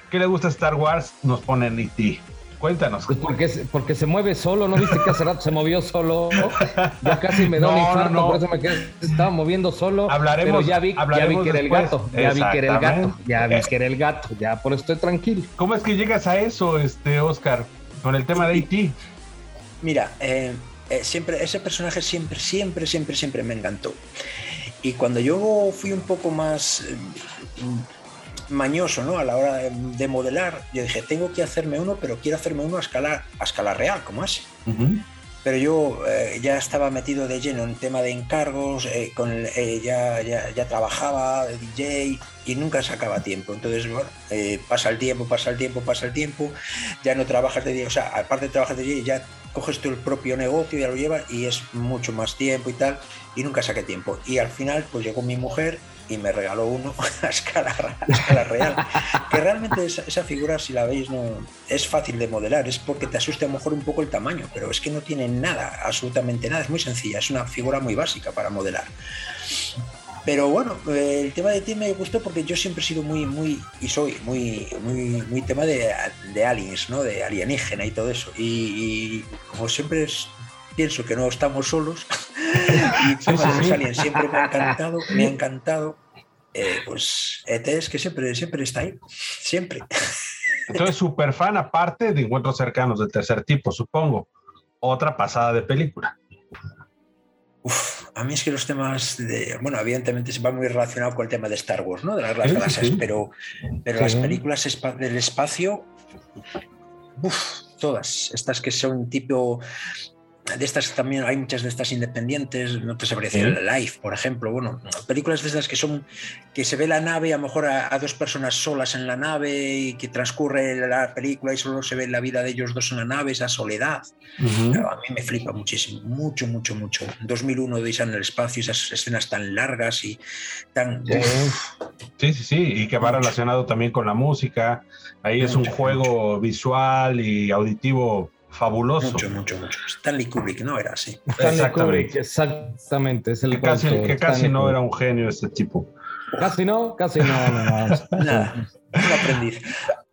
que le gusta Star Wars, nos pone en ET. Cuéntanos. Pues porque, porque se mueve solo, ¿no viste que hace rato se movió solo? Ya casi me da un infarto, por eso me quedé, se estaba moviendo solo. Hablaremos, pero ya vi, ya vi que era el gato, ya vi que era el gato, ya vi que era el gato, ya por eso estoy tranquilo. ¿Cómo es que llegas a eso, este Oscar, con el tema de Haití? Mira, eh, eh, siempre, ese personaje siempre, siempre, siempre, siempre me encantó. Y cuando yo fui un poco más eh, mañoso ¿no? a la hora de, modelar, yo dije, tengo que hacerme uno, pero quiero hacerme uno a escala, a escala real, como así. Pero yo eh, ya estaba metido de lleno en tema de encargos, eh, con ya, ya, ya, trabajaba de DJ y nunca sacaba tiempo. Entonces, bueno, pasa el tiempo, pasa el tiempo, pasa el tiempo, ya no trabajas de DJ, o sea, aparte de trabajar de DJ, ya coges tú el propio negocio, ya lo llevas y es mucho más tiempo y tal, y nunca saqué tiempo. Y al final, pues llegó mi mujer y me regaló uno a escala, real. que realmente esa, figura, si la veis, no es fácil de modelar, es porque te asusta a lo mejor un poco el tamaño, pero es que no tiene nada, absolutamente nada, es muy sencilla, es una figura muy básica para modelar. Pero bueno, eh, el tema de ti me gustó porque yo siempre he sido muy, muy, y soy muy, muy, muy tema de, de aliens, ¿no? De alienígena y todo eso. Y, como siempre pienso que no estamos solos, y los aliens siempre me ha encantado, me ha encantado, eh, pues ET es que siempre, siempre está ahí, siempre. Entonces, súper fan aparte de encuentros cercanos del tercer tipo, supongo. Otra pasada de película. A mí es que los temas de, bueno, evidentemente se va muy relacionado con el tema de Star Wars, ¿no? De las, galaxias, pero, pero las películas del espacio, todas, estas que son tipo de estas también hay muchas de estas independientes, no te sabría decir, Life, por ejemplo, bueno, películas de estas que son, que se ve la nave, a lo mejor a, dos personas solas en la nave y que transcurre la película y solo se ve la vida de ellos dos en la nave, esa soledad. a mí me flipa muchísimo, mucho, mucho, mucho. 2001 de en el espacio, esas escenas tan largas y tan... Sí, sí, sí, y que va relacionado también con la música. Ahí es un juego visual y auditivo fabuloso. Mucho, mucho, mucho. Stanley Kubrick, ¿no? Era así. Stanley Kubrick, exactamente. Es el que casi, que casi no era un genio este tipo. Casi no, casi no. Nada, un aprendiz.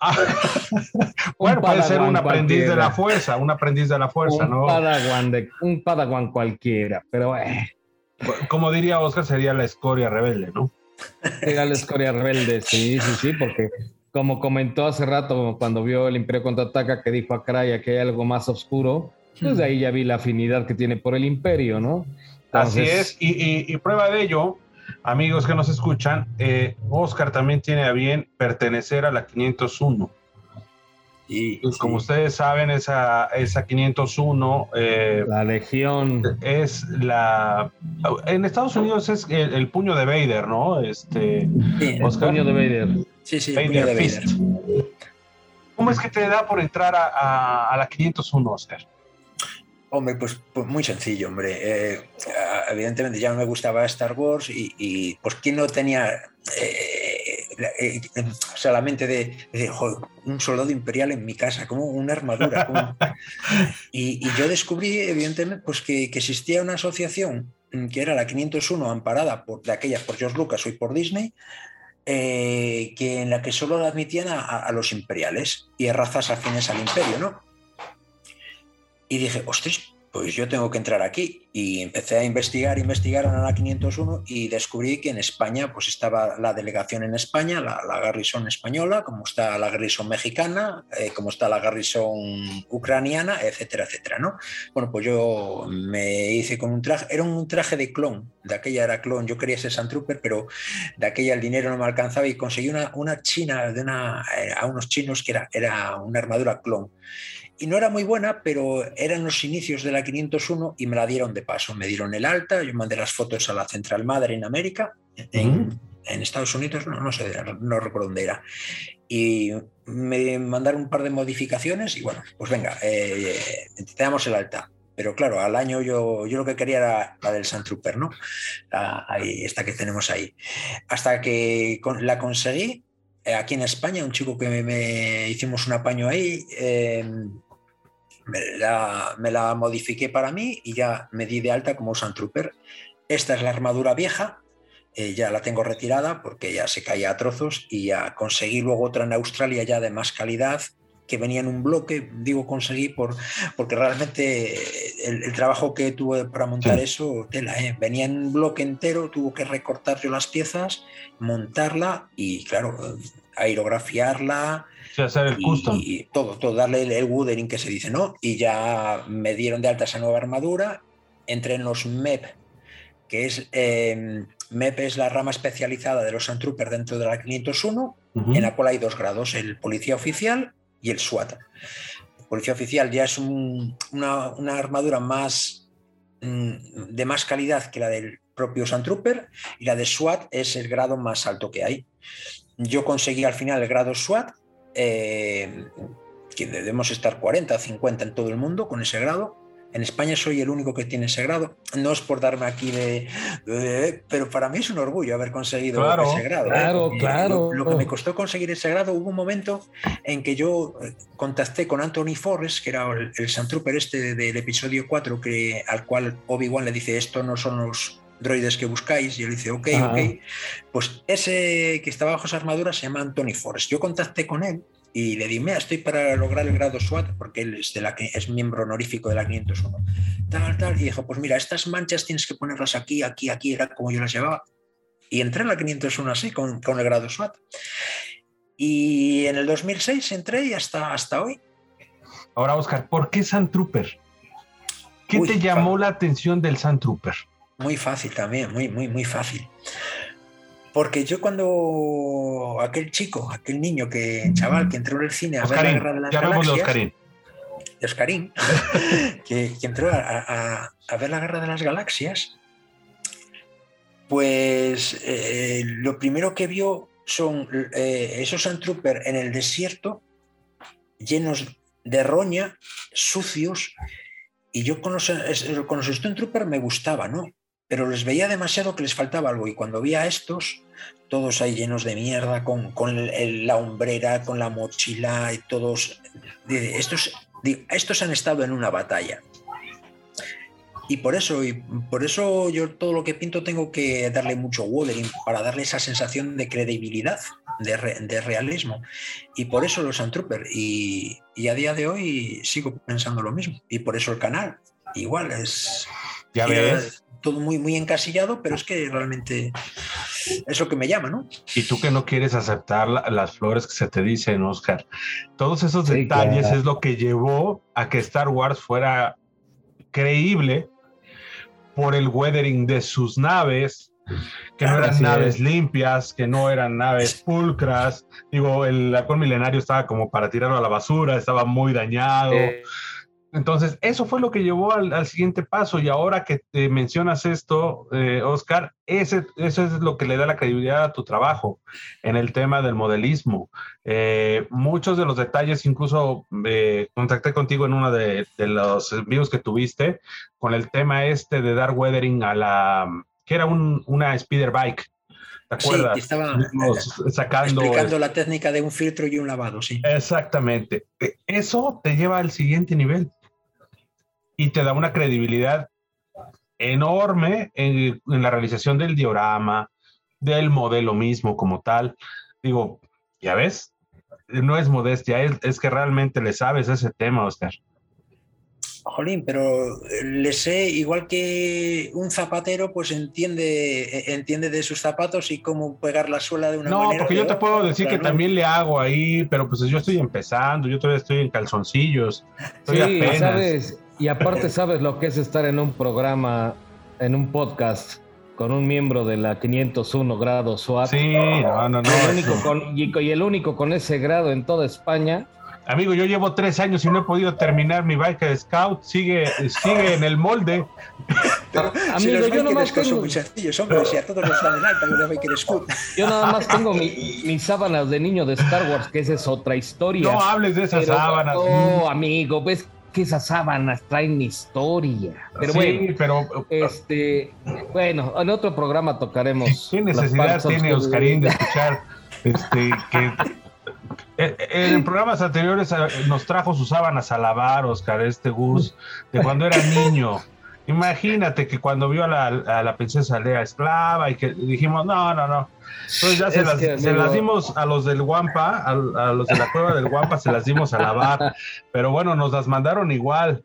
bueno, puede ser un aprendiz de la fuerza, un aprendiz de la fuerza, un ¿no? Padawan de, un padawan cualquiera, pero... Eh. Como diría Oscar, sería la escoria rebelde, ¿no? Sería la escoria rebelde, sí, sí, sí, porque como comentó hace rato cuando vio el Imperio contraataca, que dijo a Craya que hay algo más oscuro, pues de ahí ya vi la afinidad que tiene por el Imperio, ¿no? Así es, y, prueba de ello, amigos que nos escuchan, eh, Oscar también tiene a bien pertenecer a la 501. Y como ustedes saben, esa, esa 501... Eh, la Legión. Es la... En Estados Unidos es el, puño de Vader, ¿no? Este, el puño de Vader. Sí, sí, puño de Vader. ¿Cómo es que te da por entrar a, a, la 501, Oscar? Hombre, pues, pues, muy sencillo, hombre. Eh, evidentemente ya no me gustaba Star Wars y, y pues quién no tenía... Eh, eh, o sea, la mente de, un soldado imperial en mi casa, como una armadura. Y, yo descubrí, evidentemente, pues que, existía una asociación mm, que era la 501, amparada por, de aquellas por George Lucas, hoy por Disney, eh, que en la que solo admitían a, los imperiales y a razas afines al imperio, ¿no? Y dije, ostras, pues yo tengo que entrar aquí. Y empecé a investigar, investigar en la 501 y descubrí que en España pues estaba la delegación en España, la, la Garrison española, como está la Garrison mexicana, eh, como está la Garrison ucraniana, etcétera, etcétera, ¿no? Bueno, pues yo me hice con un traje, era un traje de clon, de aquella era clon, yo quería ser Trooper, pero de aquella el dinero no me alcanzaba y conseguí una, una china de una, eh, a unos chinos que era, era una armadura clon y no era muy buena, pero eran los inicios de la 501 y me la dieron de paso. Me dieron el alta, yo mandé las fotos a la Central Madre en América, en, Estados Unidos, no, no sé, no recuerdo dónde era. Y me mandaron un par de modificaciones y bueno, pues venga, eh, te damos el alta. Pero claro, al año yo, yo lo que quería era la del Sun Trooper, ¿no? ahí, esta que tenemos ahí. Hasta que la conseguí, eh, aquí en España, un chico que me, hicimos un apaño ahí, eh, me la, modifiqué para mí y ya me di de alta como Sun Trooper. Esta es la armadura vieja, eh, ya la tengo retirada porque ya se caía a trozos y ya conseguí luego otra en Australia ya de más calidad que venía en un bloque, digo conseguí por, porque realmente el, trabajo que tuve para montar eso, tela, ¿eh? venía en un bloque entero, tuvo que recortar yo las piezas, montarla y claro, aerografiarla. hacer el custom. Y todo, todo, darle el, el woodering que se dice, ¿no? Y ya me dieron de alta esa nueva armadura, entré en los MEP, que es eh, MEP es la rama especializada de los Sandtroopers dentro de la 501, en la cual hay dos grados, el policía oficial y el SWAT. El policía oficial ya es una, armadura más mm, de más calidad que la del propio Sandtrooper y la de SWAT es el grado más alto que hay. Yo conseguí al final el grado SWAT, eh, que debemos estar 40 o 50 en todo el mundo con ese grado, en España soy el único que tiene ese grado. No es por darme aquí de, pero para mí es un orgullo haber conseguido ese grado. ¿eh? Claro, claro. Lo, que me costó conseguir ese grado, hubo un momento en que yo eh, contacté con Anthony Forrest, que era el, el Sandtrooper este del episodio 4, que, al cual Obi-Wan le dice, esto no son los droides que buscáis, y él dice, ok, ok. Pues ese que estaba bajo esa armadura se llama Anthony Forrest. Yo contacté con él y le dije, estoy para lograr el grado SWAT, porque él es, de la, es miembro honorífico de la 501. Tal, tal. Y dijo, pues mira, estas manchas tienes que ponerlas aquí, aquí, aquí, era como yo las llevaba. Y entré en la 501 así, con, con el grado SWAT. Y en el 2006 entré y hasta, hasta hoy. Ahora, Oscar, ¿por qué Sand Trooper? ¿Qué te llamó la atención del Sand Trooper? Muy fácil también, muy, muy, muy fácil. Porque yo cuando aquel chico, aquel niño, que chaval que entró en el cine a ver la guerra de las galaxias, Oscarín. Oscarín, que, entró a, ver la guerra de las galaxias, pues eh, lo primero que vio son eh, esos Sandtrooper en el desierto, llenos de roña, sucios, y yo con los, con los Stormtrooper me gustaba, ¿no? Pero les veía demasiado que les faltaba algo y cuando vi a estos, todos ahí llenos de mierda, con, la hombrera, con la mochila y todos, estos, estos han estado en una batalla. Y por eso, y por eso yo todo lo que pinto tengo que darle mucho weathering para darle esa sensación de credibilidad, de, realismo. Y por eso los Sandtrooper. Y, y a día de hoy sigo pensando lo mismo. Y por eso el canal. Igual es. Ya ves todo muy, muy encasillado, pero es que realmente es lo que me llama, ¿no? Y tú que no quieres aceptar las flores que se te dicen, Oscar. Todos esos detalles es lo que llevó a que Star Wars fuera creíble por el weathering de sus naves, que no eran naves limpias, que no eran naves pulcras. Digo, el halcón milenario estaba como para tirarlo a la basura, estaba muy dañado. Entonces, eso fue lo que llevó al, siguiente paso. Y ahora que te mencionas esto, eh, Oscar, ese, eso es lo que le da la credibilidad a tu trabajo en el tema del modelismo. Eh, muchos de los detalles, incluso eh, contacté contigo en uno de, los envíos que tuviste con el tema este de dar weathering a la, que era una speeder bike. ¿Te acuerdas? Sí, estaba sacando explicando la técnica de un filtro y un lavado, sí. Exactamente. E, eso te lleva al siguiente nivel y te da una credibilidad enorme en, la realización del diorama, del modelo mismo como tal. Digo, ya ves, no es modestia, es, que realmente le sabes ese tema, Oscar. Jolín, pero le sé, igual que un zapatero, pues entiende, entiende de sus zapatos y cómo pegar la suela de una manera. No, porque yo te puedo decir que también le hago ahí, pero pues yo estoy empezando, yo todavía estoy en calzoncillos. Estoy sí, sabes, y aparte, ¿sabes lo que es estar en un programa, en un podcast con un miembro de la 501 grado SWAT? Sí, no, no, no. y, el único con ese grado en toda España. Amigo, yo llevo tres años y no he podido terminar mi bike de scout. Sigue, sigue en el molde. amigo, yo nomás tengo... muy sencillos, hombre, si a todos los dan alta con el scout. Yo nada más tengo mis sábanas de niño de Star Wars, que esa es otra historia. No hables de esas sábanas. No, amigo, pues que esas sábanas traen historia. Pero bueno, pero este, bueno, en otro programa tocaremos. ¿Qué necesidad tiene Oscarín de escuchar este, que eh, eh, en programas anteriores eh, nos trajo sus sábanas a lavar, Oscar, este Gus, de cuando era niño. Imagínate que cuando vio a la, a la princesa Lea esclava y que dijimos, no, no, no. Entonces ya se, las, que, se amigo- las dimos a los del Guampa, a, a los de la cueva del Guampa, se las dimos a lavar. Pero bueno, nos las mandaron igual.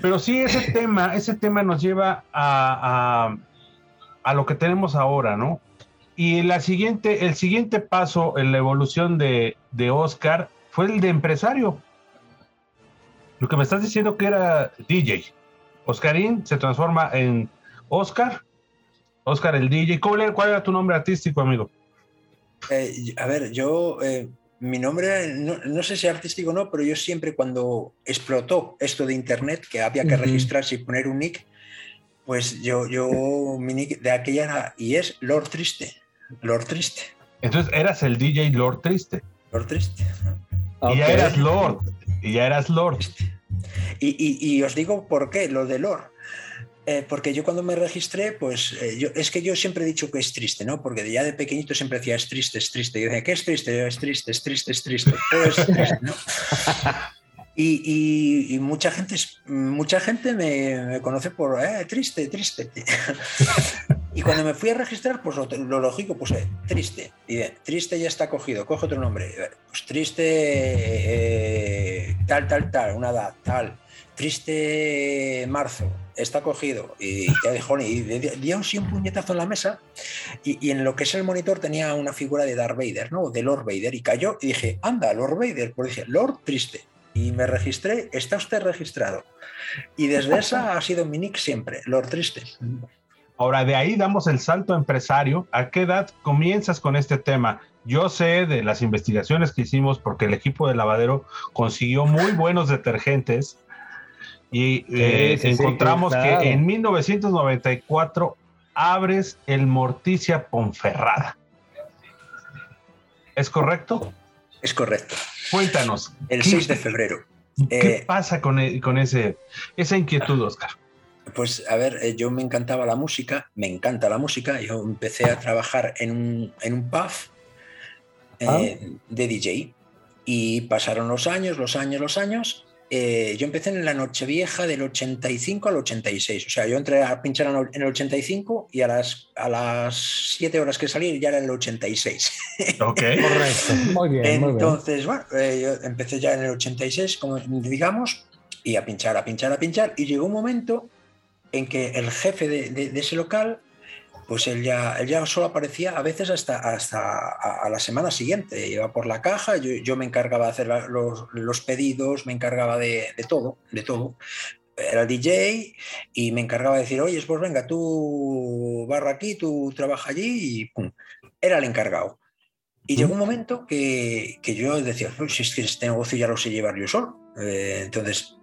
Pero sí, ese tema, ese tema nos lleva a, a, a lo que tenemos ahora, ¿no? Y la siguiente, el siguiente paso en la evolución de, de Oscar fue el de empresario. Lo que me estás diciendo que era DJ. Oscarín se transforma en Oscar. Oscar el DJ. ¿Cuál era, cuál era tu nombre artístico, amigo? Eh, a ver, yo, eh, mi nombre, no, no sé si artístico o no, pero yo siempre cuando explotó esto de Internet, que había que registrarse y poner un nick, pues yo, yo, mi nick de aquella era, y es Lord Triste, Lord Triste, Entonces eras el DJ Lord Triste. Lord Triste. Y ya eras Lord. Y ya eras Lord. Y, y- y os digo por qué, lo de Lord. Eh, porque yo cuando me registré, pues eh, yo, es que yo siempre he dicho que es triste, ¿no? Porque ya de pequeñito siempre decía es triste, es triste. Y yo decía, ¿qué es triste? Yo, es triste, es triste, es triste. Todo es triste, ¿no? Y, y- y mucha gente, mucha gente me, me conoce por eh, triste, triste. Y cuando me fui a registrar, pues lo, lo lógico puse triste. Y de, triste ya está cogido, coge otro nombre. Pues triste, eh, tal, tal, tal, una edad, tal. Triste marzo, está cogido. Y ya dijo, y di- di- dio un puñetazo en la mesa. Y, y en lo que es el monitor tenía una figura de Darth Vader, ¿no? De Lord Vader. Y cayó y dije, anda, Lord Vader. Pues dije, Lord Triste. Y me registré, está usted registrado. Y desde esa ha sido mi nick siempre, Lord Triste. Ahora, de ahí damos el salto empresario. ¿A qué edad comienzas con este tema? Yo sé de las investigaciones que hicimos porque el equipo de lavadero consiguió muy buenos detergentes y eh, sí, sí, encontramos claro. que en 1994 abres el Morticia Ponferrada. ¿Es correcto? Es correcto. Cuéntanos. El ¿qué- 6 de febrero. ¿Qué Eh, pasa con, e- con ese, esa inquietud, Oscar? Pues a ver, eh, yo me encantaba la música, me encanta la música. Yo empecé a trabajar en un, en un pub eh, de DJ y pasaron los años, los años, los años. Eh, yo empecé en la Nochevieja del 85 al 86. O sea, yo entré a pinchar en el- en el 85 y a las, a las 7 horas que salí ya era el 86. Ok. Correcto. Muy bien, muy bien. Entonces, bueno, eh, yo empecé ya en el 86, como digamos, y a pinchar, a pinchar, a pinchar. Y llegó un momento en que el jefe de, ese local, pues él ya, él ya solo aparecía a veces hasta, hasta a, la semana siguiente. Iba por la caja, yo, yo me encargaba de hacer los, los pedidos, me encargaba de, de todo, de todo. Era DJ y me encargaba de decir, oye, pues venga, tú barra aquí, tú trabaja allí y. Era el encargado. Y llegó un momento que, que yo decía, "Pues si es que este negocio ya lo sé llevar yo solo. Eh, entonces,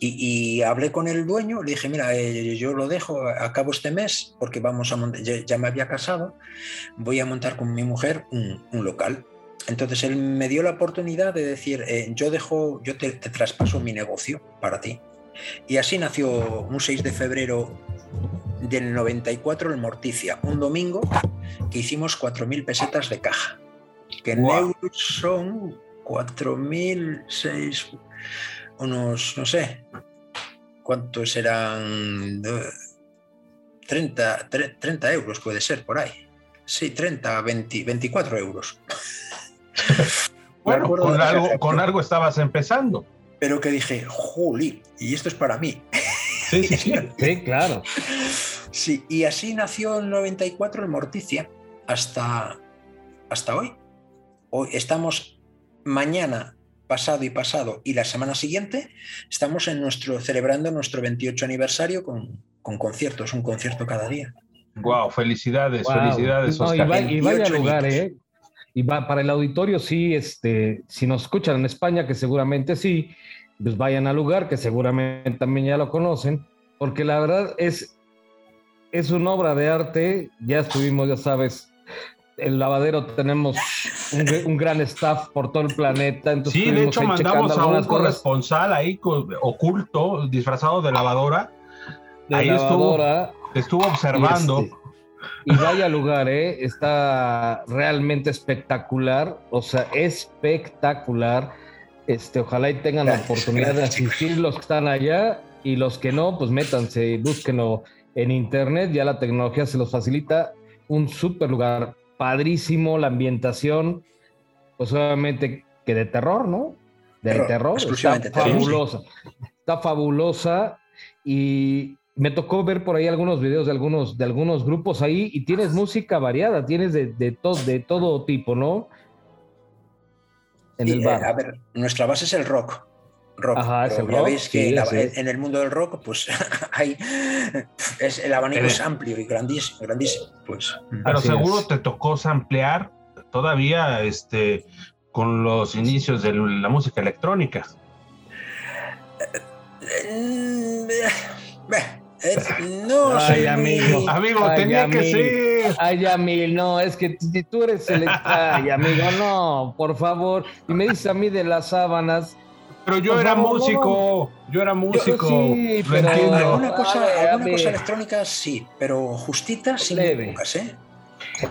y, y hablé con el dueño, le dije, mira, eh, yo lo dejo, acabo este mes, porque vamos a montar, ya, ya me había casado, voy a montar con mi mujer un, un local. Entonces él me dio la oportunidad de decir, eh, yo dejo, yo te, te traspaso mi negocio para ti. Y así nació un 6 de febrero del 94 el Morticia, un domingo que hicimos 4.000 pesetas de caja, que en euros son 4.006, unos, no sé, ¿cuántos eran? Eh, 30, tre- 30 euros puede ser por ahí. Sí, 30, 20, 24 euros. Bueno, con algo, con algo estabas empezando. Pero que dije, jolín, y esto es para mí. Sí, sí, sí. Sí, claro. Sí, y así nació en 94 el Morticia hasta, hasta hoy. Hoy estamos mañana, pasado y pasado y la semana siguiente estamos en nuestro celebrando nuestro 28 aniversario con, con conciertos, un concierto cada día. Wow, felicidades, Wow. felicidades, No, y, Oscar. va- y vaya 28 lugar. ¿eh? Y va para el auditorio, sí, este, si nos escuchan en España, que seguramente sí, pues vayan al lugar, que seguramente también ya lo conocen, porque la verdad es, es una obra de arte. Ya estuvimos, ya sabes, el lavadero tenemos un, un gran staff por todo el planeta. Entonces Sí, de hecho mandamos a un algunas cosas corresponsal ahí oculto, disfrazado de lavadora. de ahí estuvo. lavadora. Estuvo observando. Y, este, y vaya lugar, ¿eh? Está realmente espectacular, o sea, espectacular. Este, ojalá y tengan la oportunidad de asistir los que están allá y los que no, pues métanse, búsquenlo en internet, ya la tecnología se los facilita. Un súper lugar, padrísimo, la ambientación, pues obviamente que de terror, ¿no? De terror, está fabulosa. Está fabulosa y me tocó ver por ahí algunos videos de algunos, de algunos grupos ahí y tienes música variada, tienes de, de, de todo tipo, ¿no? En el bar. Eh, a ver, nuestra base es el rock. Rock. Ajá, es el ya veis que en el mundo del rock, pues hay es, el abanico es amplio y grandísimo, grandísimo. Pues. Pero seguro te tocó samplear todavía este con los inicios de la música electrónica. Eh, eh, no, Ay, amigo. Amigo, tenía que ser. Ay, Amil, no, es que si tú eres el. Ay, amigo, no, por favor. Y me dices a mí de las sábanas. Pero yo era músico, yo era músico. sí, pero alguna cosa, alguna cosa electrónica sí, pero justita sin pocas, ¿eh?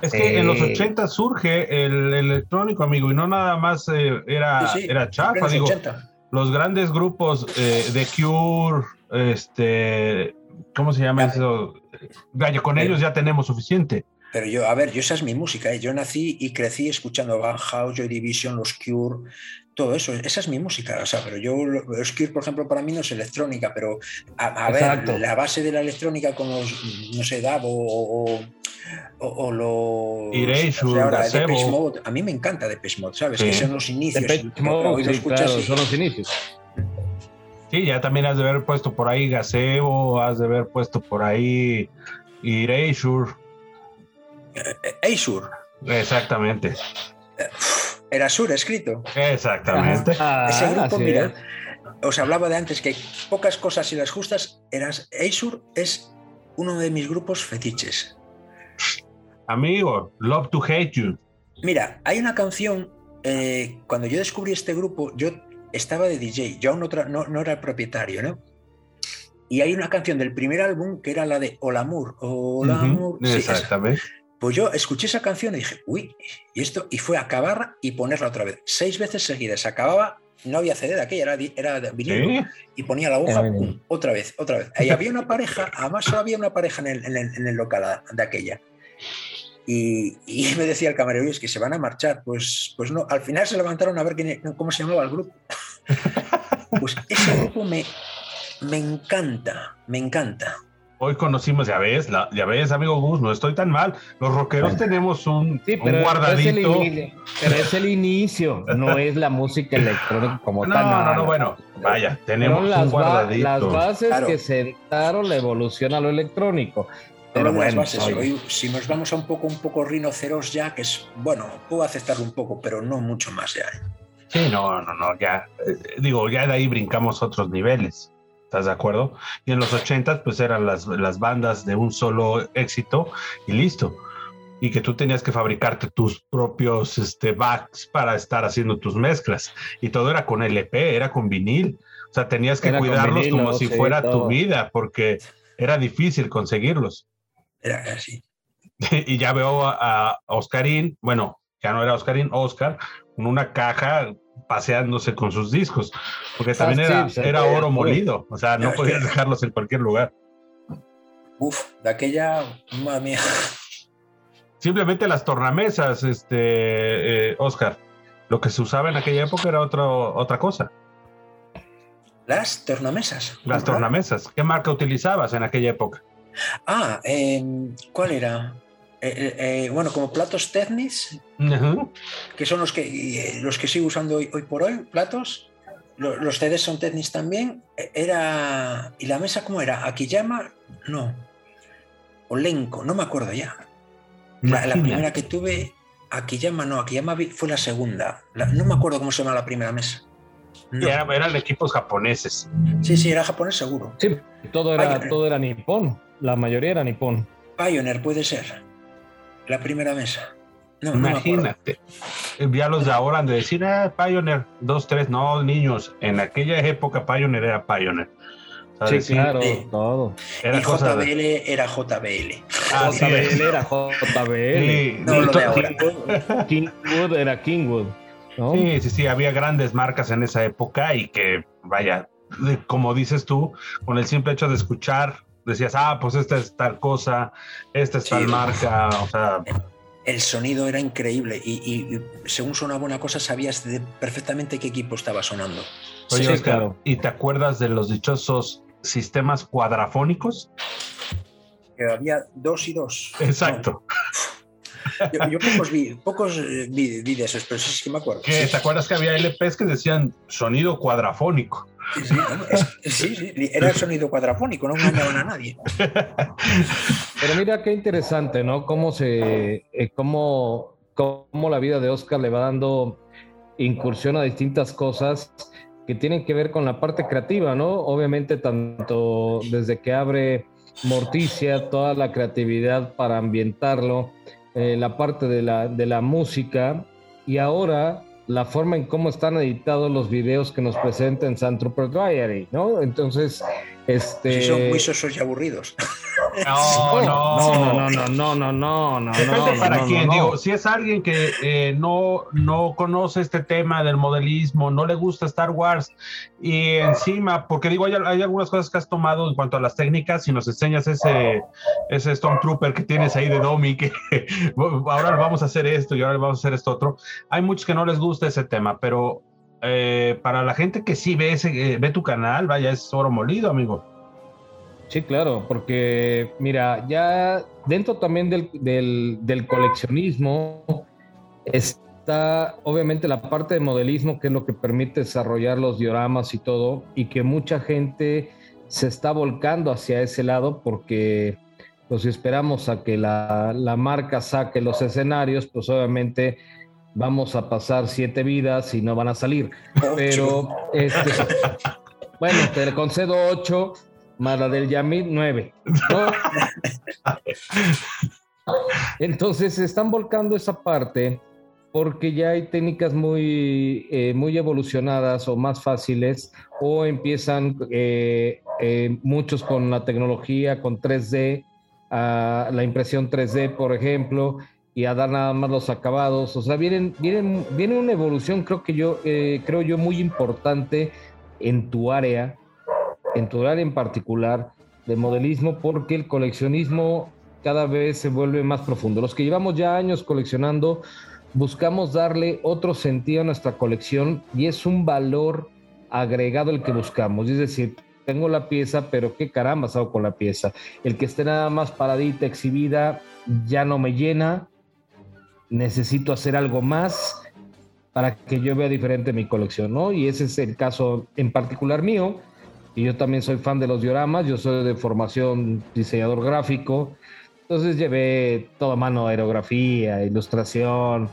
Es que en los 80 surge el, electrónico, amigo, y no nada más eh, era, era chafa, digo. Los grandes grupos eh, de Cure, este, ¿Cómo se llama eso? Gallo, con ellos ya tenemos suficiente. Pero yo, a ver, yo esa es mi música. ¿eh? Yo nací y crecí escuchando Van House, Joy Division, los Cure, todo eso. Esa es mi música. O sea, pero yo, Cure, por ejemplo, para mí no es electrónica, pero a, ver, la base de la electrónica con los, no sé, Davo o, o, los. Erasure, o Mode. A mí me encanta Depeche Mode, ¿sabes? Que son los inicios. Mode, sí, claro, son los inicios. Sí, ya también has de haber puesto por ahí Gazebo, has de haber puesto por ahí Erasure. Eisur. Exactamente. Era Sur escrito. Exactamente. Ah, Ese grupo, mira, os hablaba de antes que pocas cosas y las justas, eras Eisur es uno de mis grupos fetiches. Amigo, Love to Hate You. Mira, hay una canción, eh, cuando yo descubrí este grupo, yo estaba de DJ, yo aún no, no, era el propietario, ¿no? Y hay una canción del primer álbum que era la de Olamur. Olamur. exactamente. Pues yo escuché esa canción y dije, uy, y esto, y fue a acabar y ponerla otra vez. Seis veces seguidas. Acababa, no había CD de aquella, era, era vinilo. Y ponía la aguja, otra vez, otra vez. Ahí había una pareja, además solo había una pareja en el, en el local de aquella. Y, me decía el camarero, es que se van a marchar. Pues, pues no, al final se levantaron a ver quién, cómo se llamaba el grupo. pues ese grupo me, me encanta, me encanta. Hoy conocimos, ya ves, ya ves, amigo Gus, no estoy tan mal. Los rockeros tenemos un, guardadito. pero es el inicio, no es la música electrónica como tal. No, no, no, bueno, vaya, tenemos un guardadito. las bases que sentaron la evolución a lo electrónico. Pero bueno, si nos vamos a un poco, un poco rinoceros ya, que es, bueno, puedo aceptarlo un poco, pero no mucho más ya. Sí, no, no, no, ya, eh, digo, ya de ahí brincamos otros niveles. ¿Estás de acuerdo? Y en los 80 pues eran las, las bandas de un solo éxito y listo. Y que tú tenías que fabricarte tus propios este, backs para estar haciendo tus mezclas. Y todo era con LP, era con vinil. O sea, tenías que cuidarlos como si fuera tu vida, porque era difícil conseguirlos. Era así. y ya veo a, Oscarín, bueno, ya no era Oscarín, Oscar, con una caja paseándose con sus discos, porque ah, también era, pues, era oro molido, o sea, no podías dejarlos en cualquier lugar. Uf, de aquella, madre mía. Simplemente las tornamesas, este, eh, Oscar, lo que se usaba en aquella época era otro, otra cosa. Las tornamesas. Las tornamesas. ¿Qué marca utilizabas en aquella época? Ah, em, ¿cuál era? Eh, eh, eh, bueno, como platos Technics, que son los que, los que sigo usando hoy, por hoy, platos. Los, CDs son Technics también. Era. ¿Y la mesa cómo era? ¿Akiyama? No. Olenko, no me acuerdo ya. La, primera que tuve, Akiyama no, Akiyama fue la segunda. no me acuerdo cómo se llama la primera mesa. eran equipos japoneses. Sí, sí, era japonés seguro. Sí, todo era, todo era nipón. La mayoría era nipón. Pioneer puede ser. La primera mesa. No, Imagínate. ya los de ahora han de decir, ah, Pioneer, dos, tres. No, niños, en aquella época Pioneer era Pioneer. Sí, claro, todo. Era y JBL era JBL. Ah, JBL era JBL. no lo de ahora. Kingwood era Kingwood. Sí, sí, sí, había grandes marcas en esa época y que, vaya, como dices tú, con el simple hecho de escuchar, decías, ah, pues esta es tal cosa, esta es tal marca, o sea... El sonido era increíble y, según sonaba una cosa sabías perfectamente qué equipo estaba sonando. Oye, claro. ¿y te acuerdas de los dichosos sistemas cuadrafónicos? Que había dos y dos. Exacto. Yo, pocos, vi, pocos eh, vi, de esos, pero sí, sí me acuerdo. ¿Te acuerdas que había LPs que decían sonido cuadrafónico? Sí, sí, era el sonido cuadrafónico, no engañaban a nadie. Pero mira qué interesante, ¿no? Cómo se, eh, cómo, cómo la vida de Oscar le va dando incursión a distintas cosas que tienen que ver con la parte creativa, ¿no? Obviamente tanto desde que abre Morticia, toda la creatividad para ambientarlo, eh, la parte de la, de la música y ahora la forma en cómo están editados los videos que nos presentan San Trooper Diary, ¿no? Entonces, este... son muy sosos y aburridos. No, no, no, no, no, no, no, no. Depende para quién, digo, si es alguien que eh, no, no conoce este tema del modelismo, no le gusta Star Wars y encima, porque digo, hay, hay algunas cosas que has tomado en cuanto a las técnicas y nos enseñas ese, ese Stormtrooper que tienes ahí de Domi, que ahora vamos a hacer esto y ahora vamos a hacer esto otro. Hay muchos que no les gusta ese tema, pero eh, para la gente que sí ve, ese, eh, ve tu canal, vaya, es oro molido, amigo. Sí, claro, porque mira, ya dentro también del, coleccionismo está obviamente la parte de modelismo, que es lo que permite desarrollar los dioramas y todo, y que mucha gente se está volcando hacia ese lado porque pues si esperamos a que la, marca saque los escenarios, pues obviamente vamos a pasar siete vidas y no van a salir. Pero, este, bueno, te concedo ocho, más la del Yamit, nueve. Entonces se están volcando esa parte porque ya hay técnicas muy, eh, muy evolucionadas o más fáciles o empiezan eh, eh, muchos con la tecnología, con 3D, la impresión 3D, por ejemplo, y a dar nada más los acabados. O sea, vienen, vienen, viene una evolución, creo que yo, creo yo, muy importante en tu área en tu área en particular de modelismo porque el coleccionismo cada vez se vuelve más profundo. Los que llevamos ya años coleccionando buscamos darle otro sentido a nuestra colección y es un valor agregado el que buscamos. Es decir, tengo la pieza, pero qué caramba hago con la pieza. El que esté nada más paradita, exhibida, ya no me llena. Necesito hacer algo más para que yo vea diferente mi colección, ¿no? Y ese es el caso en particular mío y yo también soy fan de los dioramas, yo soy de formación diseñador gráfico, entonces llevé toda mano aerografía, ilustración,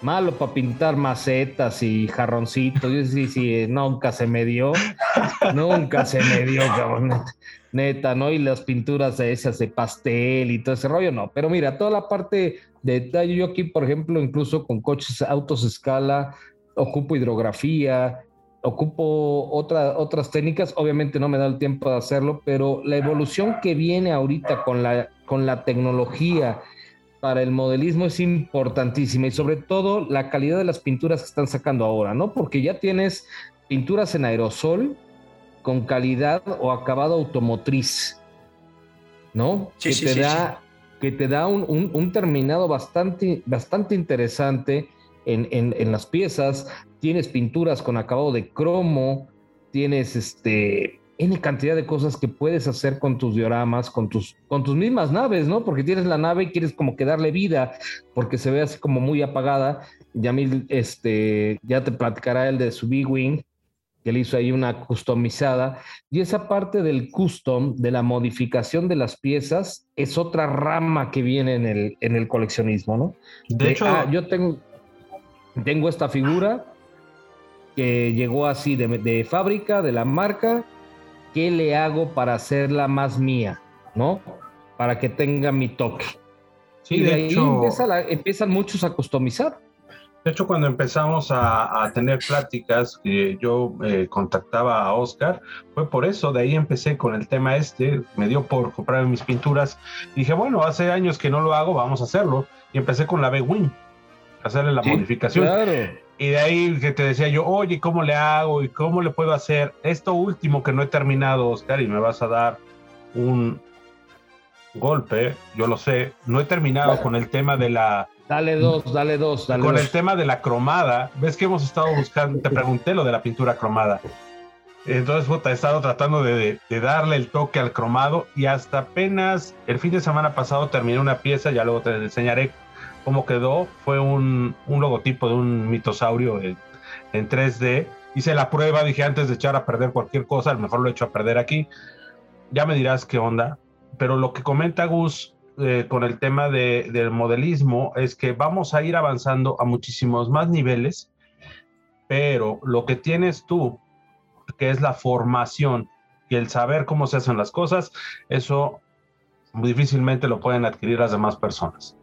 malo para pintar macetas y jarroncitos, yo sí, sí, nunca se me dio, nunca se me dio, cabrón, neta, ¿no? Y las pinturas de esas de pastel y todo ese rollo, no, pero mira, toda la parte detalle, yo aquí, por ejemplo, incluso con coches, autos escala, ocupo hidrografía, ocupo otra, otras técnicas, obviamente no me da el tiempo de hacerlo, pero la evolución que viene ahorita con la, con la tecnología para el modelismo es importantísima y sobre todo la calidad de las pinturas que están sacando ahora, ¿no? Porque ya tienes pinturas en aerosol con calidad o acabado automotriz, ¿no? que, te da, que te da un, terminado bastante, bastante interesante en, en, las piezas tienes pinturas con acabado de cromo, tienes este N cantidad de cosas que puedes hacer con tus dioramas, con tus, con tus mismas naves, ¿no? Porque tienes la nave y quieres como que darle vida, porque se ve así como muy apagada. Yamil, este, ya te platicará el de su B-Wing, que le hizo ahí una customizada. Y esa parte del custom, de la modificación de las piezas, es otra rama que viene en el, en el coleccionismo, ¿no? De, hecho, ah, yo tengo, tengo esta figura, que llegó así de, fábrica, de la marca, ¿qué le hago para hacerla más mía? ¿No? Para que tenga mi toque. Sí, y de, ahí empiezan muchos a customizar. De hecho, cuando empezamos a, tener pláticas, que yo eh, contactaba a Oscar, fue por eso, de ahí empecé con el tema este, me dio por comprar mis pinturas. dije, bueno, hace años que no lo hago, vamos a hacerlo. Y empecé con la B-Wing, hacerle la modificación. Claro Y de ahí que te decía yo, oye, ¿cómo le hago y cómo le puedo hacer? Esto último que no he terminado, Oscar, y me vas a dar un golpe, yo lo sé, no he terminado con el tema de la... Dale dos, dale dos, dale Con dos. el tema de la cromada, ves que hemos estado buscando, te pregunté lo de la pintura cromada. Entonces, puta, he estado tratando de, de, darle el toque al cromado y hasta apenas el fin de semana pasado terminé una pieza, ya luego te enseñaré cómo quedó. Fue un, un logotipo de un mitosaurio en, en, 3D. Hice la prueba, dije antes de echar a perder cualquier cosa, a lo mejor lo he hecho a perder aquí. Ya me dirás qué onda. Pero lo que comenta Gus eh, con el tema de, del modelismo es que vamos a ir avanzando a muchísimos más niveles, pero lo que tienes tú que es la formación y el saber cómo se hacen las cosas, eso difícilmente lo pueden adquirir las demás personas.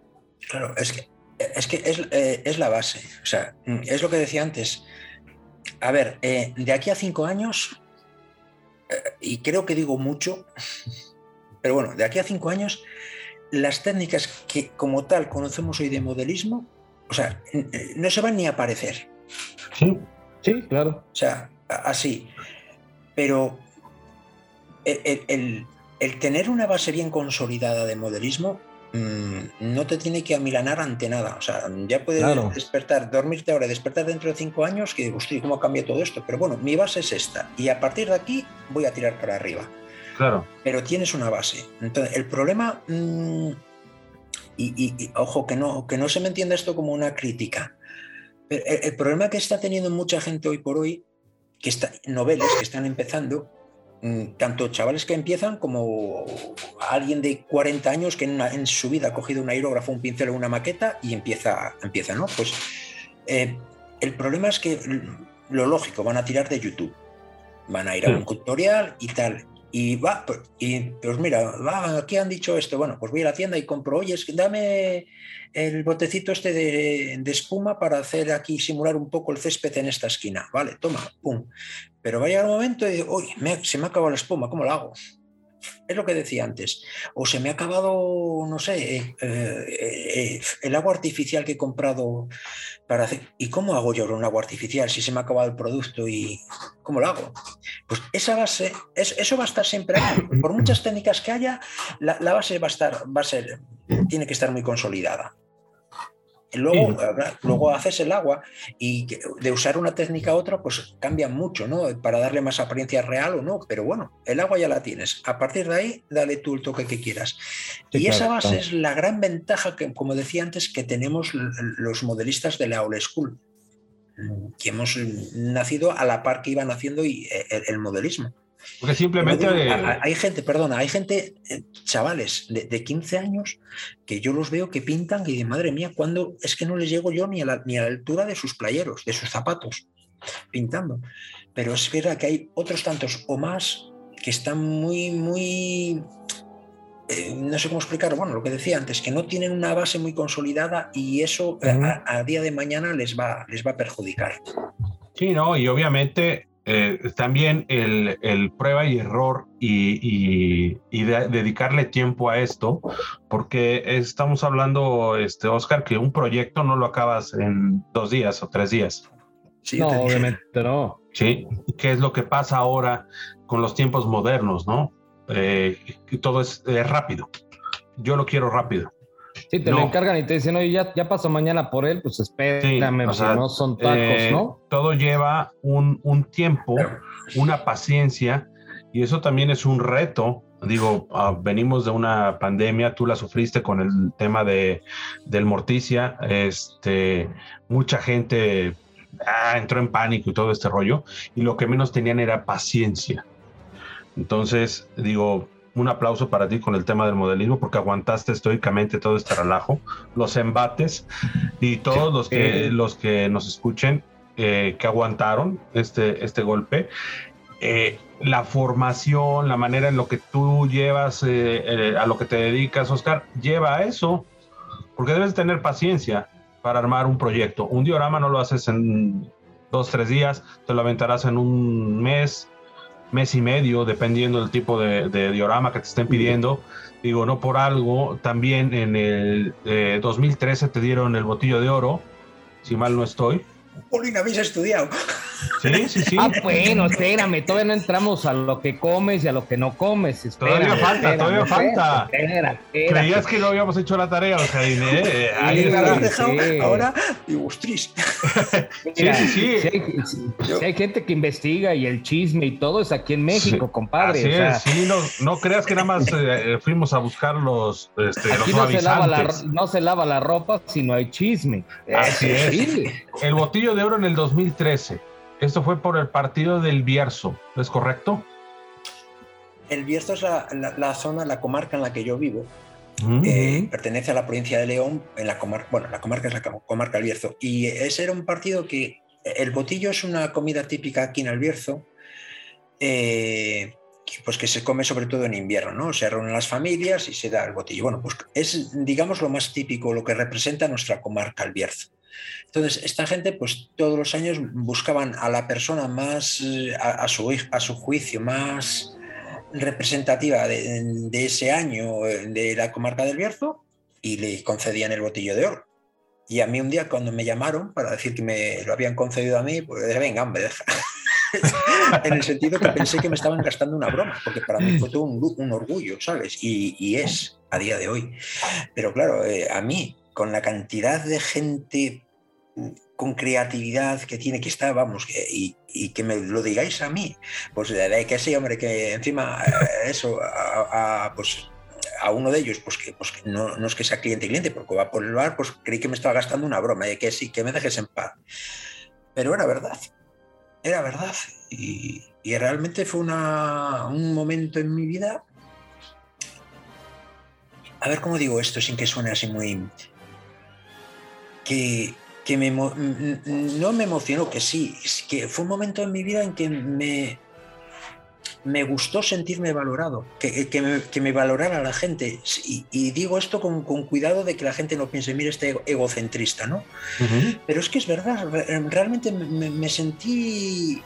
Claro, es que es, que es, eh, es la base, o sea, es lo que decía antes. A ver, eh, de aquí a cinco años, y creo que digo mucho, pero bueno, de aquí a cinco años, las técnicas que como tal conocemos hoy de modelismo, o sea, no se van ni a aparecer. Sí, sí, claro. O sea, así. Pero el, el, el, tener una base bien consolidada de modelismo mmm, no te tiene que amilanar ante nada. O sea, ya puedes claro. despertar, dormirte ahora, despertar dentro de cinco años, que digo, hostia, ¿cómo cambia todo esto? Pero bueno, mi base es esta. Y a partir de aquí voy a tirar para arriba. Claro. Pero tienes una base. Entonces, el problema. Mmm, y, y, y, ojo, que no, que no se me entienda esto como una crítica. El, el, problema que está teniendo mucha gente hoy por hoy que está, noveles que están empezando, tanto chavales que empiezan como alguien de 40 años que en, una, en su vida ha cogido un aerógrafo, un pincel o una maqueta y empieza, empieza ¿no? Pues eh, el problema es que lo lógico, van a tirar de YouTube, van a ir a un tutorial y tal. Y va, y pues mira, va, aquí han dicho esto, bueno, pues voy a la tienda y compro, oye, dame el botecito este de, espuma para hacer aquí, simular un poco el césped en esta esquina, vale, toma, pum. Pero va a llegar un momento y, uy, me, se me ha acabado la espuma, ¿cómo lo hago? Es lo que decía antes. O se me ha acabado, no sé, eh, eh, el agua artificial que he comprado para hacer. ¿Y cómo hago yo un agua artificial si se me ha acabado el producto y cómo lo hago? Pues esa base, es, eso va a estar siempre ahí. Por muchas técnicas que haya, la, la base va a estar, va a ser, tiene que estar muy consolidada. Luego, sí. luego haces el agua y de usar una técnica a otra, pues cambia mucho, ¿no? Para darle más apariencia real o no, pero bueno, el agua ya la tienes. A partir de ahí, dale tú el toque que quieras. Sí, y claro, esa base claro. es la gran ventaja que, como decía antes, que tenemos los modelistas de la old school, que hemos nacido a la par que iban haciendo y el, el modelismo. Porque simplemente. Digo, hay gente, perdona, hay gente, eh, chavales de, de, 15 años, que yo los veo que pintan y de madre mía, cuando es que no les llego yo ni a, la, ni a la altura de sus playeros, de sus zapatos, pintando. Pero es verdad que hay otros tantos o más que están muy, muy. Eh, no sé cómo explicar, bueno, lo que decía antes, que no tienen una base muy consolidada y eso uh -huh. a, a, día de mañana les va, les va a perjudicar. Sí, no, y obviamente eh, también el, el, prueba y error y, y, y de, dedicarle tiempo a esto, porque estamos hablando, este, Oscar, que un proyecto no lo acabas en dos días o tres días. Sí, no, obviamente no. Sí, ¿qué es lo que pasa ahora con los tiempos modernos, no? Eh, todo es, es rápido. Yo lo quiero rápido. Sí, te no. lo encargan y te dicen, oye, ya, ya pasó mañana por él, pues espérame, sí, o sea, no son tacos, eh, ¿no? Todo lleva un, un, tiempo, una paciencia, y eso también es un reto. Digo, uh, venimos de una pandemia, tú la sufriste con el tema de, del Morticia, este, mucha gente ah, entró en pánico y todo este rollo, y lo que menos tenían era paciencia. Entonces, digo, un aplauso para ti con el tema del modelismo porque aguantaste estoicamente todo este relajo, los embates y todos los que, los que nos escuchen eh, que aguantaron este, este golpe. Eh, la formación, la manera en lo que tú llevas, eh, eh, a lo que te dedicas, Oscar, lleva a eso, porque debes tener paciencia para armar un proyecto. Un diorama no lo haces en dos, tres días, te lo aventarás en un mes, mes y medio, dependiendo del tipo de, diorama que te estén pidiendo. Digo, no por algo, también en el eh, 2013 te dieron el botillo de oro, si mal no estoy, Polín, habéis estudiado. Sí, sí, sí. Ah, bueno, espérame, todavía no entramos a lo que comes y a lo que no comes. Espérame, Todavía falta, espérame, todavía espérame, falta. espérate. Creías que no habíamos hecho la tarea, Oscarín, ¿eh? Ahí Sí, dejado sí. ahora digo, ostras. Mira, sí, sí. Si hay, si- si hay gente que investiga y el chisme y todo es aquí en México, Sí, compadre. Así o sea, es, sí, no, no creas que nada más eh, fuimos a buscar los, este, los aquí no se, lava la, no se lava la ropa si no hay chisme. Así es. Sí. El botillo de oro en el 2013. Esto fue por el partido del Bierzo, ¿es correcto? El Bierzo es la, la- la zona, la comarca en la que yo vivo. Mm. Eh, pertenece a la provincia de León, en la comarca, bueno, la comarca es la com- comarca del Bierzo. Y ese era un partido que, el botillo es una comida típica aquí en el Bierzo, eh, pues que se come sobre todo en invierno, ¿no? Se reúnen las familias y se da el botillo. Bueno, pues es, digamos, lo más típico, lo que representa nuestra comarca, el Bierzo. Entonces, esta gente, pues todos los años buscaban a la persona más, eh, a, a su, a su juicio, más representativa de, de ese año eh, de la comarca del Bierzo y le concedían el botillo de oro. Y a mí un día cuando me llamaron para decir que me lo habían concedido a mí, pues dije, venga, hombre, deja. en el sentido que pensé que me estaban gastando una broma, porque para mí fue todo un, un orgullo, ¿sabes? Y, y es a día de hoy. Pero claro, eh, a mí, con la cantidad de gente con creatividad que tiene que estar, vamos, y, que me lo digáis a mí, pues de, que sí, hombre, que encima eh, eso, a, pues a uno de ellos, pues que, pues no, es que sea cliente cliente, porque va por el bar, pues creí que me estaba gastando una broma, de que sí, que me dejes en paz. Pero era verdad, era verdad. Y, y realmente fue una, un momento en mi vida. A ver cómo digo esto sin que suene así muy. que, que me, no me emocionó, que sí, que fue un momento en mi vida en que me, me gustó sentirme valorado, que, que, me, que me valorara la gente. Y, y digo esto con, con cuidado de que la gente no piense, mira, este ego- egocentrista, ¿no? Pero es que es verdad, re- realmente me, me sentí,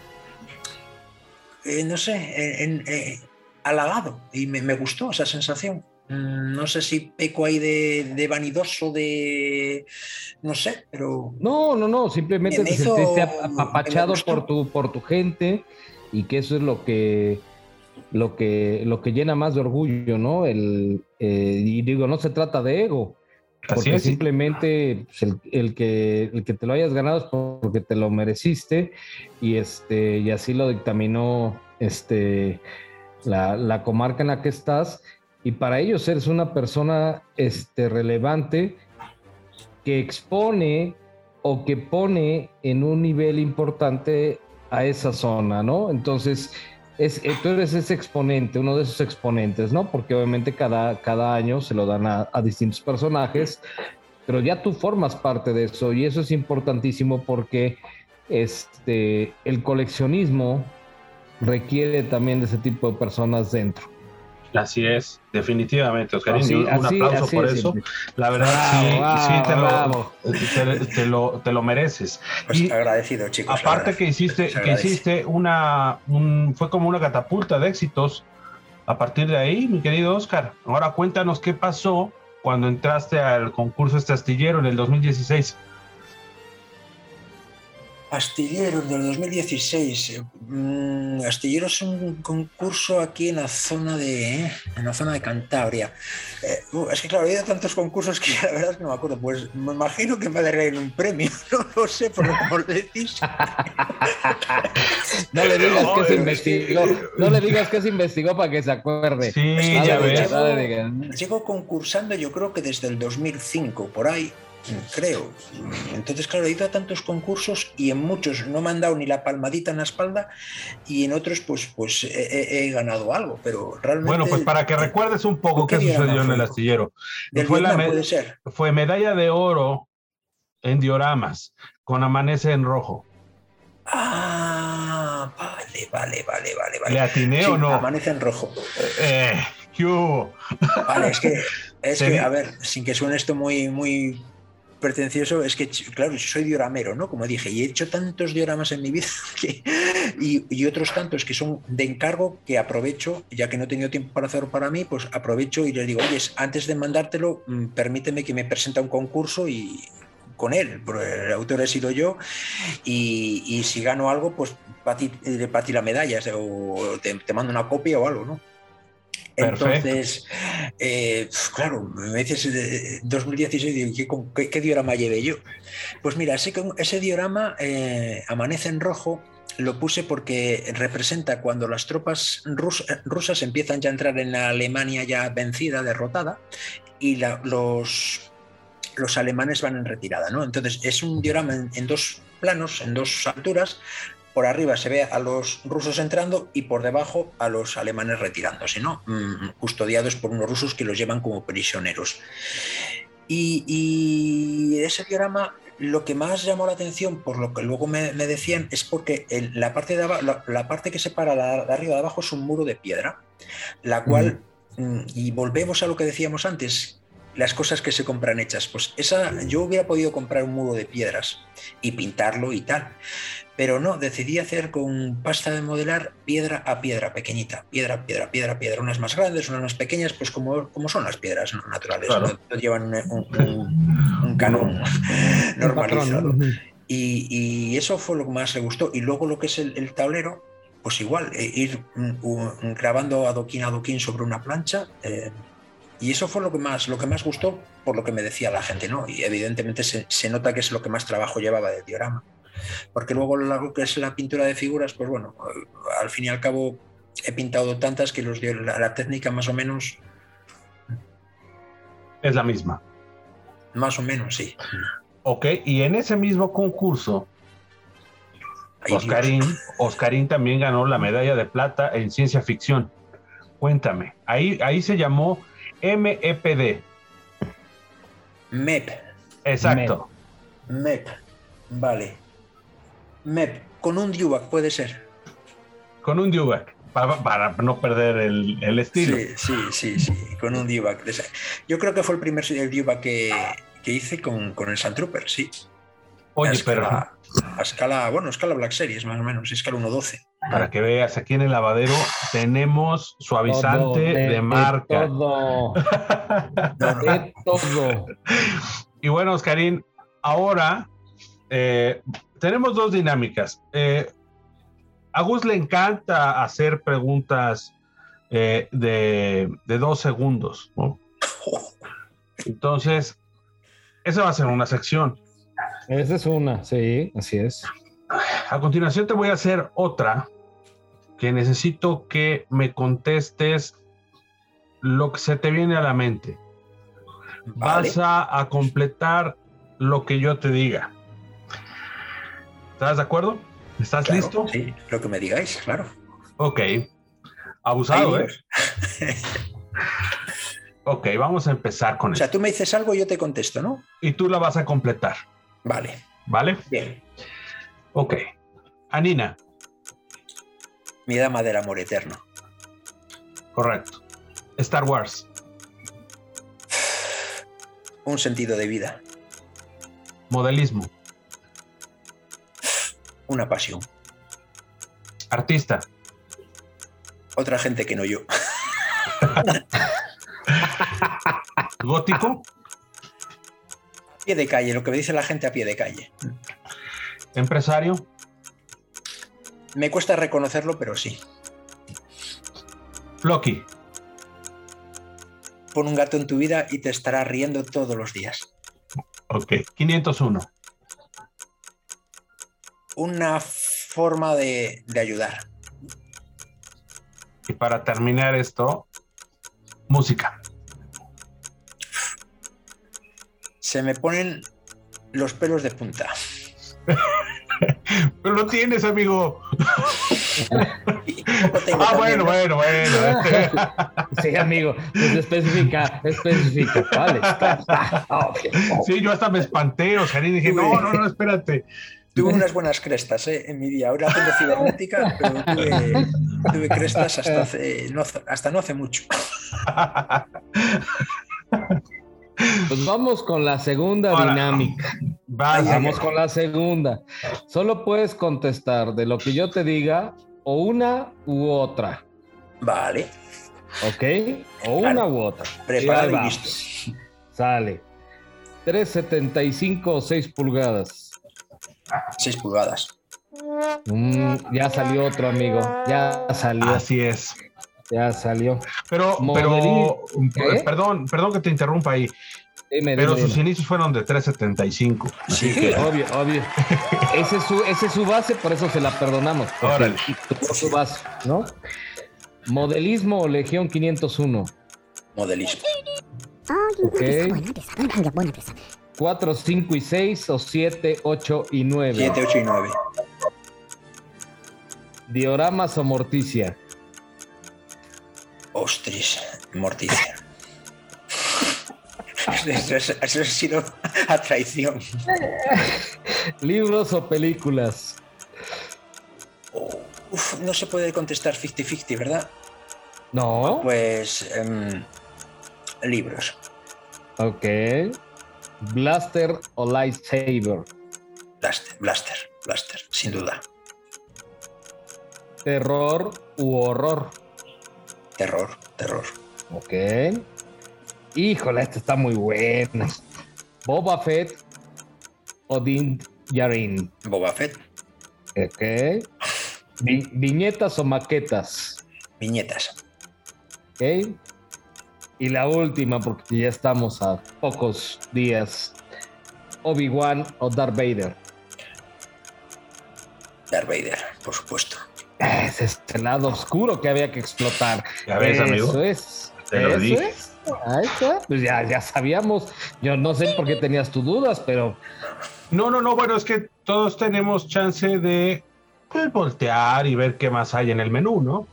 eh, no sé, en- en- eh, halagado y me, me gustó esa sensación. Mm, No sé si peco ahí de, de vanidoso, de... no sé, pero... No, no, no, simplemente Me te sentiste apapachado por tu, por tu gente y que eso es lo que, lo que, lo que llena más de orgullo, ¿no? El, eh, y digo, no se trata de ego, Así porque es. simplemente pues, el, el que, el que te lo hayas ganado es porque te lo mereciste y, este, y así lo dictaminó este, la, la comarca en la que estás. Y para ellos eres una persona este, relevante que expone o que pone en un nivel importante a esa zona, ¿no? Entonces, es, eh, tú eres ese exponente, uno de esos exponentes, ¿no? Porque obviamente cada, cada año se lo dan a, a distintos personajes, pero ya tú formas parte de eso y eso es importantísimo porque este, el coleccionismo requiere también de ese tipo de personas dentro. Así es, definitivamente, Oscarín. Así- un así- aplauso así por es eso. simple. La verdad, Bravo, sí, sí te, lo, te, te lo, te lo mereces. Pues Y agradecido, chicos. aparte que hiciste, que hiciste una, un- fue como una catapulta de éxitos a partir de ahí, mi querido Oscar. Ahora cuéntanos qué pasó cuando entraste al concurso este astillero en el 2016. Astilleros del 2016. eh, mm, Astillero es un concurso aquí en la zona de, eh, en la zona de Cantabria. Eh, uh, es que claro, he ido a tantos concursos que la verdad es que no me acuerdo. Pues me imagino que me daré un premio. No lo sé, por lo que decís. No le digas que se investigó, no le digas que se investigó para que se acuerde. Sí, Es que No ya le llevo- concursando yo creo que desde el 2005, por ahí, creo. Entonces, claro, he ido a tantos concursos y en muchos no me han dado ni la palmadita en la espalda y en otros pues, pues he, ganado algo, pero realmente... Bueno, pues para que recuerdes un poco ¿Qué sucedió en el astillero. Del Fue, la puede ser. fue medalla de oro en dioramas con amanece en rojo. Ah, vale, vale, vale, vale. vale. ¿Le atiné Sí, o no? Amanece en rojo. Eh, ¿qué hubo? Vale, es que, es que, a ver, sin que suene esto muy, muy pretencioso, es que, claro, soy dioramero, ¿no? Como dije, y he hecho tantos dioramas en mi vida y, otros tantos que son de encargo que aprovecho, ya que no he tenido tiempo para hacerlo para mí, pues aprovecho y les digo, oye, antes de mandártelo, mm, permíteme que me presente a un concurso y con él, el autor he sido yo, y, si gano algo, pues para ti, para ti la medalla, o te, mando una copia o algo, ¿no? Entonces, eh, claro, me dices 2016, ¿qué, qué, diorama llevé yo? Pues mira, ese, ese diorama eh, amanece en rojo lo puse porque representa cuando las tropas rusas empiezan ya a entrar en la Alemania ya vencida, derrotada, y los, los alemanes van en retirada. ¿no? Entonces es un diorama en, dos planos, en dos alturas. Por arriba se ve a los rusos entrando y por debajo a los alemanes retirándose, ¿no? Mm, custodiados por unos rusos que los llevan como prisioneros. Y, y, ese diorama lo que más llamó la atención, por lo que luego me, decían, es porque la, parte de la, parte que separa de arriba de abajo es un muro de piedra, la cual, mm, y volvemos a lo que decíamos antes, las cosas que se compran hechas, pues esa, yo hubiera podido comprar un muro de piedras y pintarlo y tal, pero no, decidí hacer con pasta de modelar piedra a piedra, pequeñita, piedra, piedra, piedra, piedra, unas más grandes, unas más pequeñas, pues como, como son las piedras naturales, llevan un, canon normalizado. Y, eso fue lo que más le gustó. Y luego lo que es el, tablero, pues igual, eh, ir grabando adoquín a adoquín sobre una plancha. Eh, y eso fue lo que más, lo que más gustó, por lo que me decía la gente, ¿no? Y evidentemente se, se nota que es lo que más trabajo llevaba de diorama porque luego lo que es la pintura de figuras, pues bueno, al fin y al cabo he pintado tantas que los, la, la técnica más o menos... Es la misma. Más o menos, sí. Ok, y en ese mismo concurso, Oscarín, Oscarín también ganó la medalla de plata en ciencia ficción. Cuéntame, ahí, ahí se llamó MEPD. MEP. Exacto. MEP. Vale. MEP, con un Dewback puede ser. Con un Dewback, para, no perder el, estilo. Sí, sí, sí, sí, con un Dewback. Yo creo que fue el primer Dewback que, que hice con, con el Sand Trooper, sí. Oye, pero. A escala, bueno, escala Black Series, más o menos, escala 1.12. Para que veas, aquí en el lavadero tenemos suavizante de, marca. todo. de todo. Y bueno, Oscarín, ahora eh, tenemos dos dinámicas. Eh, a Gus le encanta hacer preguntas eh, de, dos segundos. Entonces, esa va a ser una sección. Esa es una, sí, así es. A continuación te voy a hacer otra que necesito que me contestes lo que se te viene a la mente. Vas a completar lo que yo te diga. ¿Estás de acuerdo? ¿Estás listo? Sí, lo que me digáis, claro. Ok. Abusado, ¿eh? ok, vamos a empezar con eso. O sea, tú me dices algo y yo te contesto, ¿no? Y tú la vas a completar. Vale. ¿Vale? Bien. Ok. Anina. Mi dama del amor eterno. Correcto. Star Wars. Un sentido de vida. Modelismo una pasión. Artista. Otra gente que no yo. Gótico. A pie de calle, lo que me dice la gente a pie de calle. Empresario. Me cuesta reconocerlo, pero sí. Floki. Pon un gato en tu vida y te estará riendo todos los días. Ok, 501 una forma de, ayudar. Y para terminar esto, música. Se me ponen los pelos de punta. Pero lo tienes, amigo. ah, bueno, bueno, bueno. sí, amigo. Pues especifica, especifica. Vale. Sí, yo hasta me espanté, o sea, y dije, no, no, no, espérate. Tuve unas buenas crestas ¿eh? en mi día. Ahora tengo cibernética, pero tuve, crestas hasta, no, hasta no hace mucho. Pues vamos con la segunda dinámica. Vamos con la segunda. Solo puedes contestar de lo que yo te diga o una u otra. Vale. ¿Ok? O una u otra. Preparado y listo. Sale. 3.75 o 6 pulgadas. 6 pulgadas. Mm, ya salió otro amigo. Ya salió. Así es. Ya salió. Pero, pero ¿Qué? perdón, perdón que te interrumpa ahí. Dime, Pero dime, sus dime. inicios fueron de 3.75. Sí, Sí, obvio, obvio. Ese es, su, ese es su base, por eso se la perdonamos. Órale. su base, ¿no? Modelismo o Legión 501. modelismo. 4, 5 y 6 o 7, 8 y 9. 7, 8 y 9. Dioramas o Morticia. Ostras, morticia. Eso, es- eso ha sido a traición. Libros o películas. Oh, uf, no se puede contestar 50-50, ¿verdad? No. Pues em, libros. Ok. Blaster o Lightsaber. Blaster, Blaster, Blaster, sin duda. Terror u horror. Terror, terror. Ok. Híjole, esta está muy buena. Boba Fett o Din Djarin. Boba Fett, Ok. Vi- viñetas o maquetas. viñetas. Ok. Y la última, porque ya estamos a pocos días. Obi-Wan o Darth Vader. Darth Vader, por supuesto. Es el lado oscuro que había que explotar. Ya ves, Eso amigo. es. Te lo eso dije. es. Ahí está. Pues ya, ya sabíamos. Yo no sé por qué tenías tus dudas, pero No, no, no, bueno, es que todos tenemos chance de pues, voltear y ver qué más hay en el menú, ¿no?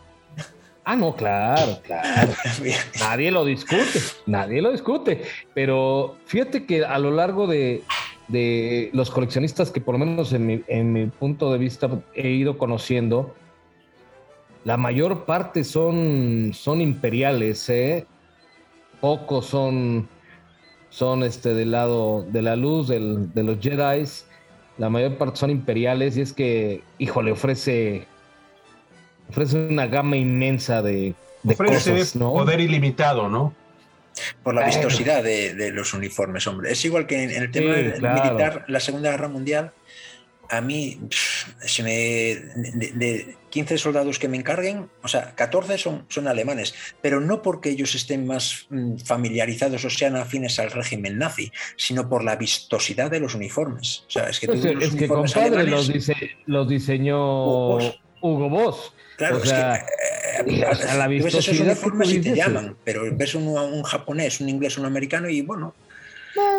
Ah, no, claro, claro. Nadie lo discute, nadie lo discute. Pero fíjate que a lo largo de, de los coleccionistas que por lo menos en mi, en mi punto de vista he ido conociendo, la mayor parte son, son imperiales, ¿eh? Pocos son, son este, del lado de la luz, del- de los Jedi. La mayor parte son imperiales y es que, híjole, ofrece, ofrece una gama inmensa de, de Ofrece cosas, ¿no? poder ilimitado, ¿no? Por la vistosidad de, de los uniformes, hombre. Es igual que en, en el tema Sí, del claro. militar, la Segunda Guerra Mundial, a mí, pff, se me, de, de 15 soldados que me encarguen, o sea, 14 son, son alemanes, pero no porque ellos estén más mm, familiarizados o sean afines al régimen nazi, sino por la vistosidad de los uniformes. O sea, es que, tú Pues, los es que uniformes compadre, alemanes- los, dise- los diseñó Hugo Boss. Hugo Boss. Claro, O es que eh, sea, la tú ves esos uniformes y te llaman, pero ves un, un japonés, un inglés, un americano y bueno,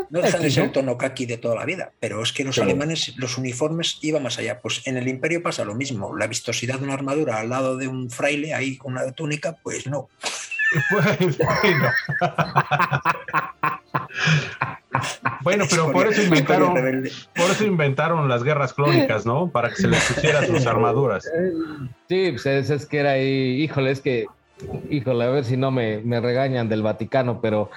no dejan de ser ¿no? el tono kaki de toda la vida, pero es que los Sí. alemanes, los uniformes iban más allá. Pues en el imperio pasa lo mismo, la vistosidad de una armadura al lado de un fraile ahí con una túnica, pues no. Pues, bueno. Bueno, pero por eso inventaron, por eso inventaron las guerras clónicas, ¿no? Para que se les pusieran sus armaduras. Sí, pues es, es que era ahí, híjole, es que, híjole, a ver si no me, me regañan del Vaticano, pero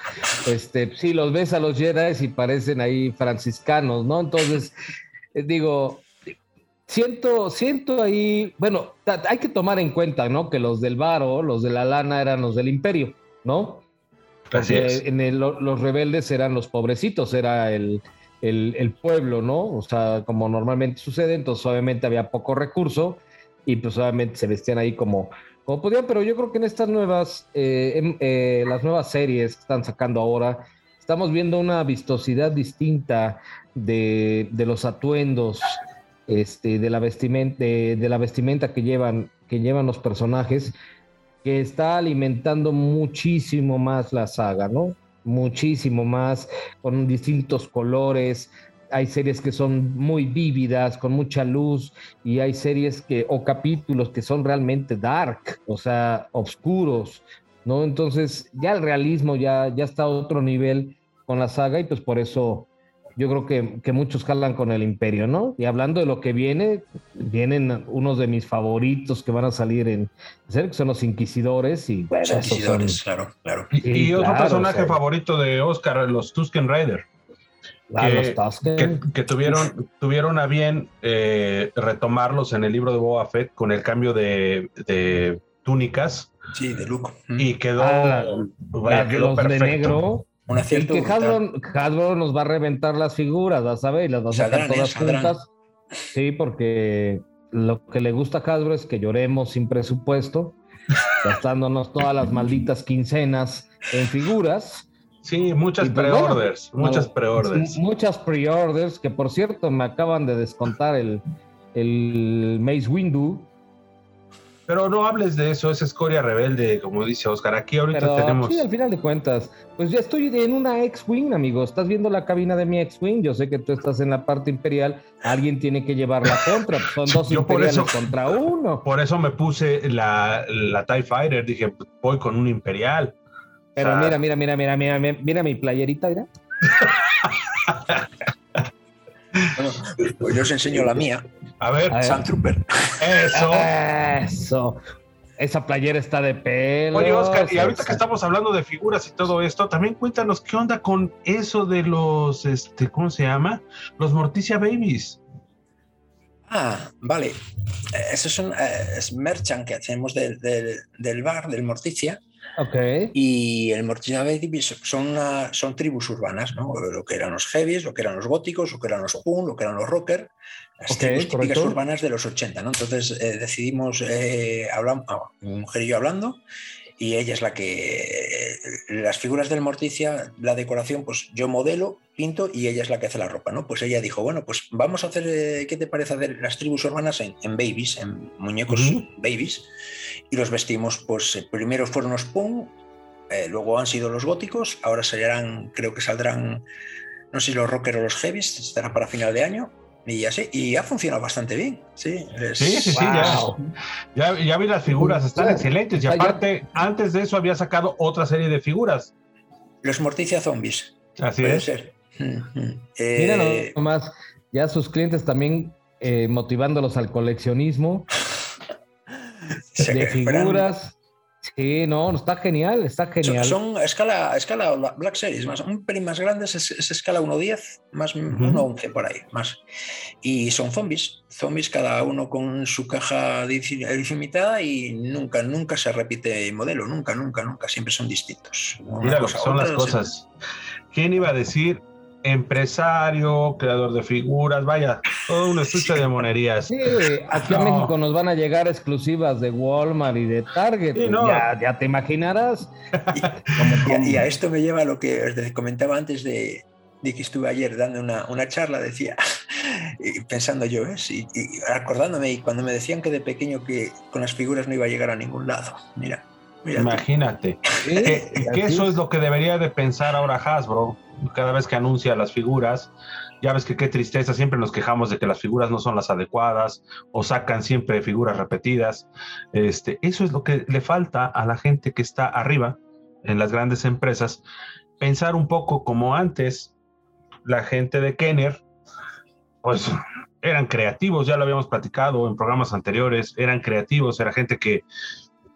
este, sí, los ves a los Jedi y parecen ahí franciscanos, ¿no? Entonces, eh, digo, siento, siento ahí, bueno, hay que tomar en cuenta, ¿no? Que los del Varo, los de la lana eran los del Imperio, ¿no? Así Porque es. en el- lo- los rebeldes eran los pobrecitos, era el, el- el pueblo, ¿no? O sea, como normalmente sucede, entonces obviamente había poco recurso y pues obviamente se vestían ahí como, como podían, pero yo creo que en estas nuevas, eh, eh, las nuevas series que están sacando ahora, estamos viendo una vistosidad distinta de, de los atuendos, este, de la vestimenta, de, de la vestimenta que llevan, que llevan los personajes que está alimentando muchísimo más la saga, ¿no? Muchísimo más, con distintos colores. Hay series que son muy vívidas, con mucha luz, y hay series que, o capítulos que son realmente dark, o sea, oscuros, ¿no? Entonces, ya el realismo ya, ya está a otro nivel con la saga, y pues por eso yo creo que, que muchos jalan con el imperio, ¿no? Y hablando de lo que viene, vienen unos de mis favoritos que van a salir en serie, que son los inquisidores y bueno, Los son- inquisidores, claro, claro. Y, otro claro, personaje o sea. favorito de Oscar, los Tusken Raider, ah, que- los Tusken. que, que tuvieron, tuvieron a bien eh, retomarlos en el libro de Boba Fett con el cambio de, de túnicas Sí, de look. y quedó, Ah, vaya, La- quedó los de negro, Un acierto que. Hasbro, Hasbro nos va a reventar las figuras, ¿la sabes? Y las va a sacar ¿eh? todas Saldrán. juntas. Sí, porque lo que le gusta a Hasbro es que lloremos sin presupuesto, gastándonos todas las malditas quincenas en figuras. Sí, muchas Y pues bueno, pre-orders, muchas pre-orders. Muchas pre-orders, que por cierto me acaban de descontar el, el Maze Windu. Pero no hables de eso, es escoria rebelde, como dice Oscar. Aquí ahorita Pero tenemos. sí, al final de cuentas, pues ya estoy en una X-Wing, amigo. Estás viendo la cabina de mi X-Wing. Yo sé que tú estás en la parte imperial. Alguien tiene que llevar la contra. pues Son dos Yo por imperiales eso- contra uno. Por eso me puse la, la TIE Fighter. Dije, pues, voy con un imperial. Pero O sea, mira, mira, mira, mira, mira, mira, mira mi playerita, mira. Bueno, pues yo os enseño la mía, A ver, ver. Sandtrooper. eso. Eso. Esa playera está de pelo. Oye, Oscar, y ahorita que estamos hablando de figuras y todo esto, también cuéntanos qué onda con eso de los, este, ¿cómo se llama? Los Morticia Babies. Ah, vale. Eh, Eso es un eh, es merchant que hacemos del, del- del bar, del Morticia. Ok. Y el Morticia Baby son, una- son tribus urbanas, ¿no? Lo que eran los heavies, lo que eran los góticos, lo que eran los punk, lo que eran los rocker. Las tribus típicas correcto. urbanas de los 80, ¿no? Entonces eh, decidimos, eh, hablam- ah, mi mujer y yo hablando, y ella es la que. eh, las figuras del Morticia, la decoración, pues yo modelo, pinto y ella es la que hace la ropa, ¿no? Pues ella dijo, bueno, pues vamos a hacer, eh, ¿qué te parece hacer las tribus urbanas en, en babies, en muñecos babies? Y los vestimos, pues primero fueron los punk, eh, luego han sido los góticos, ahora serán, creo que saldrán, no sé si los rockers o los heavies, estará para final de año. Y así, y ha funcionado bastante bien. Sí, es- Sí, sí, sí, ya, Wow. ya, ya vi las figuras, están excelentes. Y aparte, antes de eso había sacado otra serie de figuras. Los Morticia Zombies. Así puede es. ser. Eh, nomás, ya sus clientes también eh, motivándolos al coleccionismo de figuras. Sí, no, está genial, está Son, genial. son a escala, a escala Bla- Black Series, más, un pelín más grandes, es, es escala 1.10, más Ujú. 1.11 por ahí, más. Y son zombies, zombies cada uno con su caja edici- edición limitada y nunca, nunca se repite el modelo, nunca, nunca, nunca, siempre son distintos. Una Mira lo que cosa son las cosas. ¿Quién iba a decir empresario, creador de figuras? Vaya, todo un estuche de monerías. Sí, aquí a No. México nos van a llegar exclusivas de Walmart y de Target. Sí, pues no. ya, ya te imaginarás. Y a, y a esto me lleva a lo que os comentaba antes de, de que estuve ayer dando una, una charla, decía, y pensando yo, ¿eh? Y acordándome, y cuando me decían que de pequeño que con las figuras no iba a llegar a ningún lado, mira. Imagínate. Sí, Que, que eso es lo que debería de pensar ahora Hasbro cada vez que anuncia las figuras. Ya ves que qué tristeza, siempre nos quejamos de que las figuras no son las adecuadas o sacan siempre figuras repetidas. Este, eso es lo que le falta a la gente que está arriba en las grandes empresas, pensar un poco como antes la gente de Kenner, pues eran creativos, ya lo habíamos platicado en programas anteriores, eran creativos, era gente que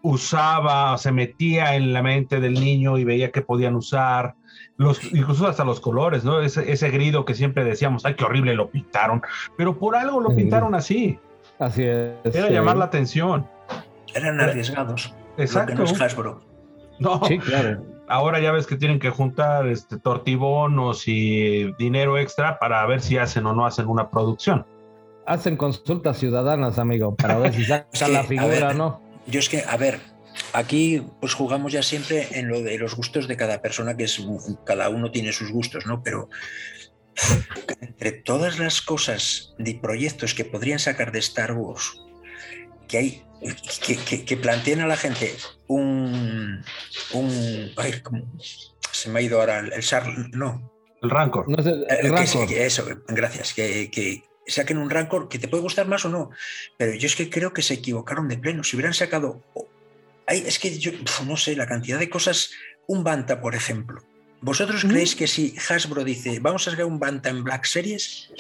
usaba, se metía en la mente del niño y veía qué podían usar, los, incluso hasta los colores, ¿no? Ese, ese grido que siempre decíamos, ay, qué horrible lo pintaron, pero por algo lo Sí. pintaron así, Así es. era sí. llamar la atención. Eran arriesgados. Lo que Exacto. no es Hasbro. No, Sí, claro. ahora ya ves que tienen que juntar este, tortibonos y dinero extra para ver si hacen o no hacen una producción. Hacen consultas ciudadanas, amigo, para ver si sacan la figura o no. Yo es que, a ver, aquí pues jugamos ya siempre en lo de los gustos de cada persona, que es cada uno tiene sus gustos, ¿no? Pero entre todas las cosas de proyectos que podrían sacar de Star Wars, que hay que, que, que planteen a la gente un un ay, ¿cómo? se me ha ido ahora el, el Char- no El Rancor. No es el, el eh, que- Rancor. que eso, gracias. Que, que saquen un Rancor que te puede gustar más o no. Pero yo es que creo que se equivocaron de pleno. Si hubieran sacado. Es que yo pf, no sé, la cantidad de cosas. Un Banta, por ejemplo. ¿Vosotros Mm. creéis que si Hasbro dice vamos a sacar un Banta en Black Series?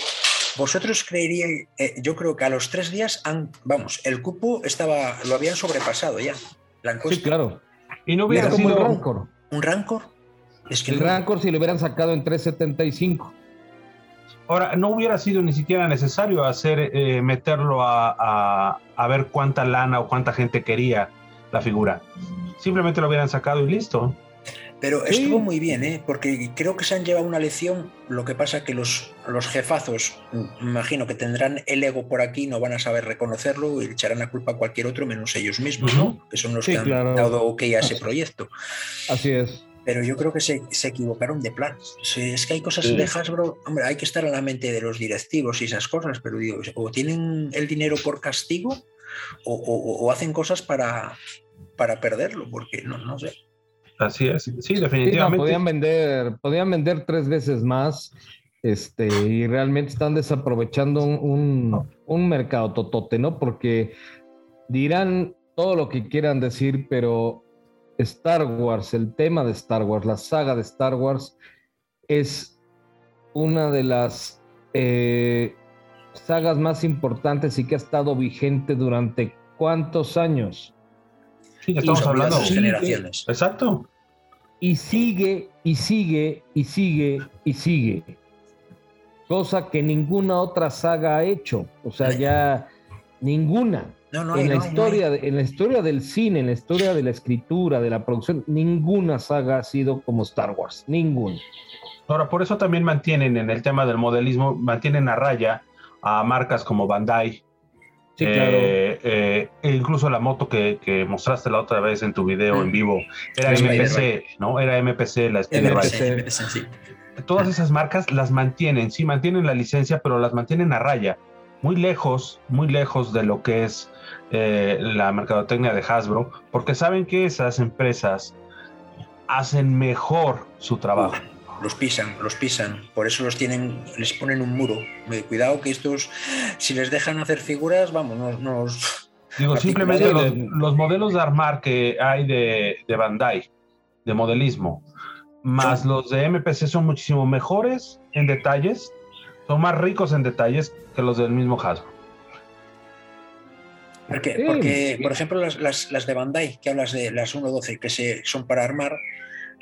¿Vosotros creeríais? eh, yo creo que a los tres días han. Vamos, el cupo estaba. Lo habían sobrepasado ya. La Sí, claro. Y no hubiera sido... Rancor. ¿Un Rancor? Es que El no. Rancor si lo hubieran sacado en 375. Ahora, no hubiera sido ni siquiera necesario hacer, eh, meterlo a, a- a ver cuánta lana o cuánta gente quería la figura. Simplemente lo hubieran sacado y listo. Pero estuvo muy bien, ¿eh? porque creo que se han llevado una lección. Lo que pasa que los, los jefazos, mm, imagino que tendrán el ego por aquí, no van a saber reconocerlo y echarán la culpa a cualquier otro menos ellos mismos, ¿no? Que son los que han dado ok a ese proyecto. Así es. Pero yo creo que se, se equivocaron de plan. es que hay cosas de Hasbro, hombre, hay que estar en la mente de los directivos y esas cosas, pero digo, o tienen el dinero por castigo o, o, hacen cosas para, para perderlo, porque no, no sé. Así es, sí, definitivamente. podían, vender, podían vender tres veces más este, y realmente están desaprovechando un, un, mercado totote, ¿no? Porque dirán todo lo que quieran decir, pero Star Wars, el tema de Star Wars, la saga de Star Wars, es una de las eh, sagas más importantes y que ha estado vigente durante cuántos años. Sí, estamos hablando de generaciones. Exacto. Y sigue, y sigue, y sigue, y sigue. Cosa que ninguna otra saga ha hecho. O sea, ya ninguna. en, la historia, en la historia del cine, en la historia de la escritura, de la producción, ninguna saga ha sido como Star Wars. Ninguna. Ahora, por eso también mantienen en el tema del modelismo, mantienen a raya a marcas como Bandai, Sí, claro. Eh, eh, e incluso la moto que, mostraste la otra vez en tu video en vivo era MPC, ¿no? Era MPC, la MPC, sí. Todas esas marcas las mantienen, sí, mantienen la licencia, pero las mantienen a raya, muy lejos, muy lejos de lo que es eh, la mercadotecnia de Hasbro, porque saben que esas empresas hacen mejor su trabajo los pisan, los pisan. Por eso los tienen, les ponen un muro. Cuidado que estos, si les dejan hacer figuras, vamos, nos... Digo, simplemente los, modelos de armar que hay de, de Bandai, de modelismo, más los de MPC son muchísimo mejores en detalles, son más ricos en detalles que los del mismo Hasbro. ¿Por qué? Porque, por ejemplo, las, las, las, de Bandai, que hablas de las 1.12, que se, son para armar,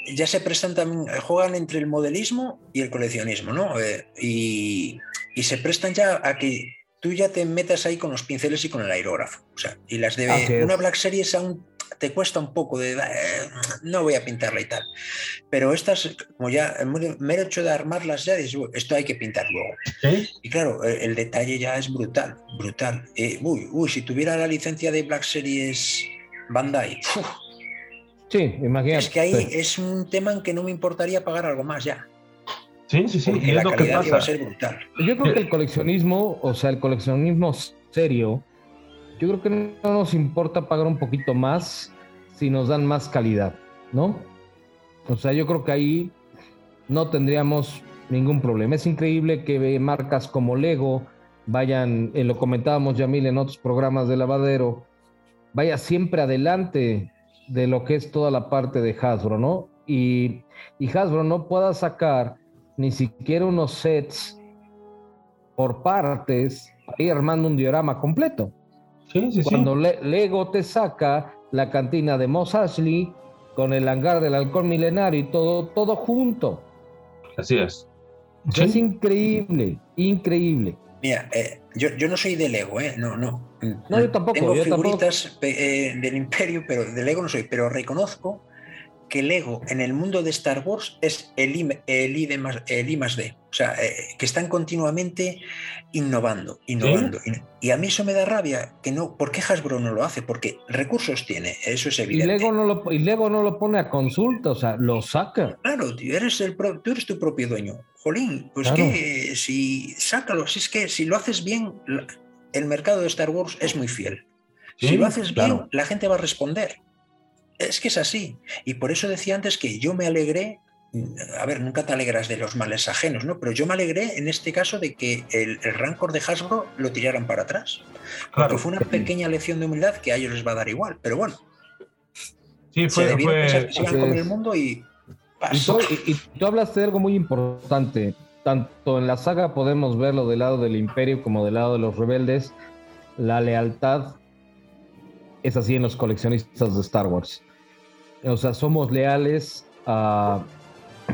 ya se prestan también, eh, juegan entre el modelismo y el coleccionismo, ¿no? Eh, y, se prestan ya a que tú ya te metas ahí con los pinceles y con el aerógrafo. O sea, y las de una Black Series aún te cuesta un poco de, eh, no voy a pintarla y tal. Pero estas, como ya, el mero hecho de armarlas ya, esto hay que pintar luego. Y claro, el, detalle ya es brutal, brutal. uy, uy, si tuviera la licencia de Black Series Bandai, Sí, imagínate. Es que ahí es un tema en que no me importaría pagar algo más ya. Sí, sí, sí. y la calidad va a ser brutal. Yo creo que el coleccionismo, o sea, el coleccionismo serio, yo creo que no nos importa pagar un poquito más si nos dan más calidad, ¿no? O sea, yo creo que ahí no tendríamos ningún problema. Es increíble que marcas como Lego vayan, eh, lo comentábamos Yamil en otros programas de lavadero, vaya siempre adelante de lo que es toda la parte de Hasbro, ¿no? Y, y Hasbro no pueda sacar ni siquiera unos sets por partes y armando un diorama completo. Sí, sí, Cuando Lego te saca la cantina de Moss Ashley con el hangar del halcón milenario y todo, todo junto. Así es. Es increíble, increíble. Mira, eh, yo, yo, no soy de Lego, ¿eh? No, no. No, yo tampoco. Tengo figuritas eh, del Imperio, pero de Lego no soy. Pero reconozco que Lego en el mundo de Star Wars es el I, el I, más, el I más D. O sea, eh, que están continuamente innovando, innovando. Y a mí eso me da rabia. que no ¿Por qué Hasbro no lo hace? Porque recursos tiene, eso es evidente. Y Lego no lo, y Lego no lo pone a consulta, o sea, lo saca. Claro, eres el, tú eres tu propio dueño. Jolín, pues que si sácalo, si es que si lo haces bien, el mercado de Star Wars es muy fiel. si lo haces bien, la gente va a responder. Es que es así. Y por eso decía antes que yo me alegré, a ver, nunca te alegras de los males ajenos, ¿no? Pero yo me alegré en este caso de que el, Rancor de Hasbro lo tiraran para atrás. Porque fue una pequeña lección de humildad que a ellos les va a dar igual. Pero bueno. Sí, fue, fue... que sigan con el mundo y y tú, hablaste de algo muy importante. Tanto en la saga podemos verlo del lado del imperio como del lado de los rebeldes. La lealtad es así en los coleccionistas de Star Wars. O sea, somos leales a,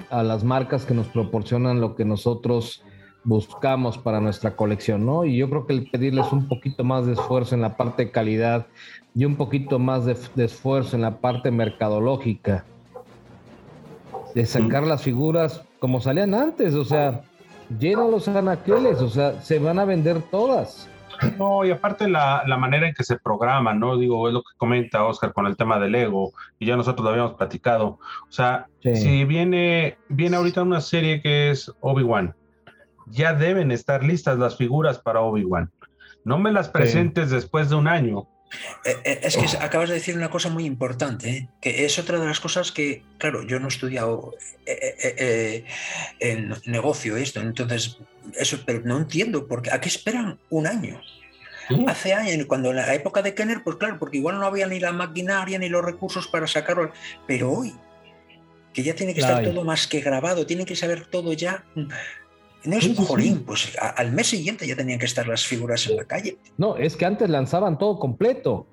a las marcas que nos proporcionan lo que nosotros buscamos para nuestra colección, ¿no? Y yo creo que el pedirles un poquito más de esfuerzo en la parte de calidad y un poquito más de, de esfuerzo en la parte mercadológica de sacar las figuras como salían antes, o sea, llenan los anaqueles, o sea, se van a vender todas. No, y aparte la, la, manera en que se programa, ¿no? Digo, es lo que comenta Oscar con el tema del ego, y ya nosotros lo habíamos platicado. O sea, si viene, viene ahorita una serie que es Obi-Wan, ya deben estar listas las figuras para Obi-Wan. No me las presentes después de un año. Eh, eh, es que acabas de decir una cosa muy importante, ¿eh? que es otra de las cosas que, claro, yo no he estudiado en negocio esto, entonces, eso, pero no entiendo, porque ¿a qué esperan un año? Hace años, cuando en la época de Kenner, pues claro, porque igual no había ni la maquinaria ni los recursos para sacarlo, pero hoy, que ya tiene que estar todo más que grabado, tiene que saber todo ya no es un jolín, pues al mes siguiente ya tenían que estar las figuras en la calle. No, es que antes lanzaban todo completo.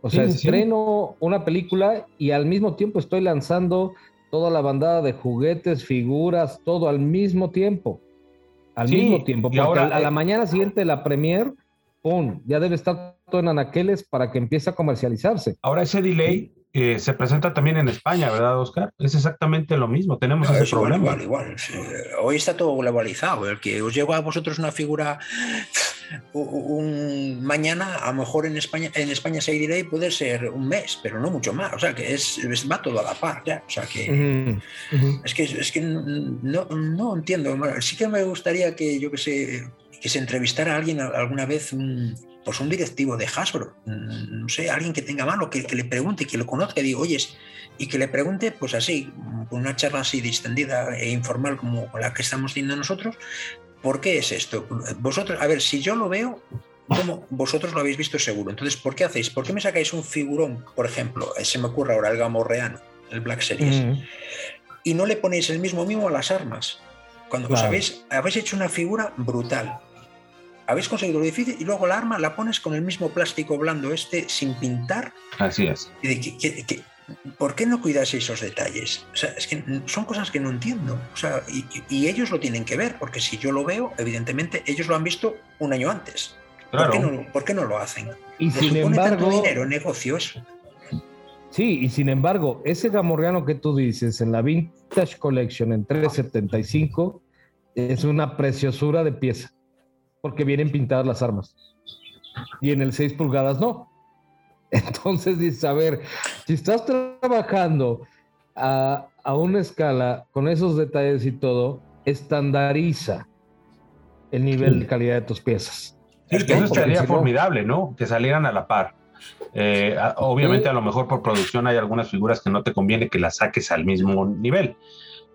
O sea, estreno una película y al mismo tiempo estoy lanzando toda la bandada de juguetes, figuras, todo al mismo tiempo. Al mismo tiempo. Porque ahora, a la eh, mañana siguiente de la premier, ¡pum! Ya debe estar todo en anaqueles para que empiece a comercializarse. Ahora ese delay se presenta también en España, ¿verdad, Oscar? Es exactamente lo mismo, tenemos ese problema. Igual, igual, Hoy está todo globalizado. El que os lleva a vosotros una figura un, mañana, a lo mejor en España, en España se dirá y puede ser un mes, pero no mucho más. O sea, que es, va todo a la par ya. O sea, que es que, es que no, no entiendo. Sí que me gustaría que, yo que sé, que se entrevistara a alguien alguna vez, un, pues un directivo de Hasbro, mm, no sé, alguien que tenga mano, que, que le pregunte, que lo conozca y diga, oyes, y que le pregunte, pues así, con una charla así distendida e informal como la que estamos teniendo nosotros, ¿por qué es esto? Vosotros, a ver, si yo lo veo, como vosotros lo habéis visto seguro, entonces, ¿por qué hacéis? ¿Por qué me sacáis un figurón, por ejemplo, se me ocurre ahora el Gamorreano, el Black Series, mm. y no le ponéis el mismo mimo a las armas? Cuando os habéis, habéis hecho una figura brutal, habéis conseguido lo difícil y luego la arma la pones con el mismo plástico blando este sin pintar. Así es. por qué no cuidas esos detalles? O sea, es que son cosas que no entiendo. O sea, y, ellos lo tienen que ver, porque si yo lo veo, evidentemente ellos lo han visto un año antes. Claro. ¿Por, qué no, lo hacen? Y sin embargo. dinero, negocio, eso. Sí, y sin embargo, ese gamorreano que tú dices en la Vintage Collection en 375 es una preciosura de pieza porque vienen pintadas las armas. Y en el 6 pulgadas no. Entonces dices, a ver, si estás trabajando a, una escala con esos detalles y todo, estandariza el nivel de calidad de tus piezas. Que eso sería formidable, ¿no? Que salieran a la par. Eh, obviamente, a lo mejor por producción hay algunas figuras que no te conviene que las saques al mismo nivel.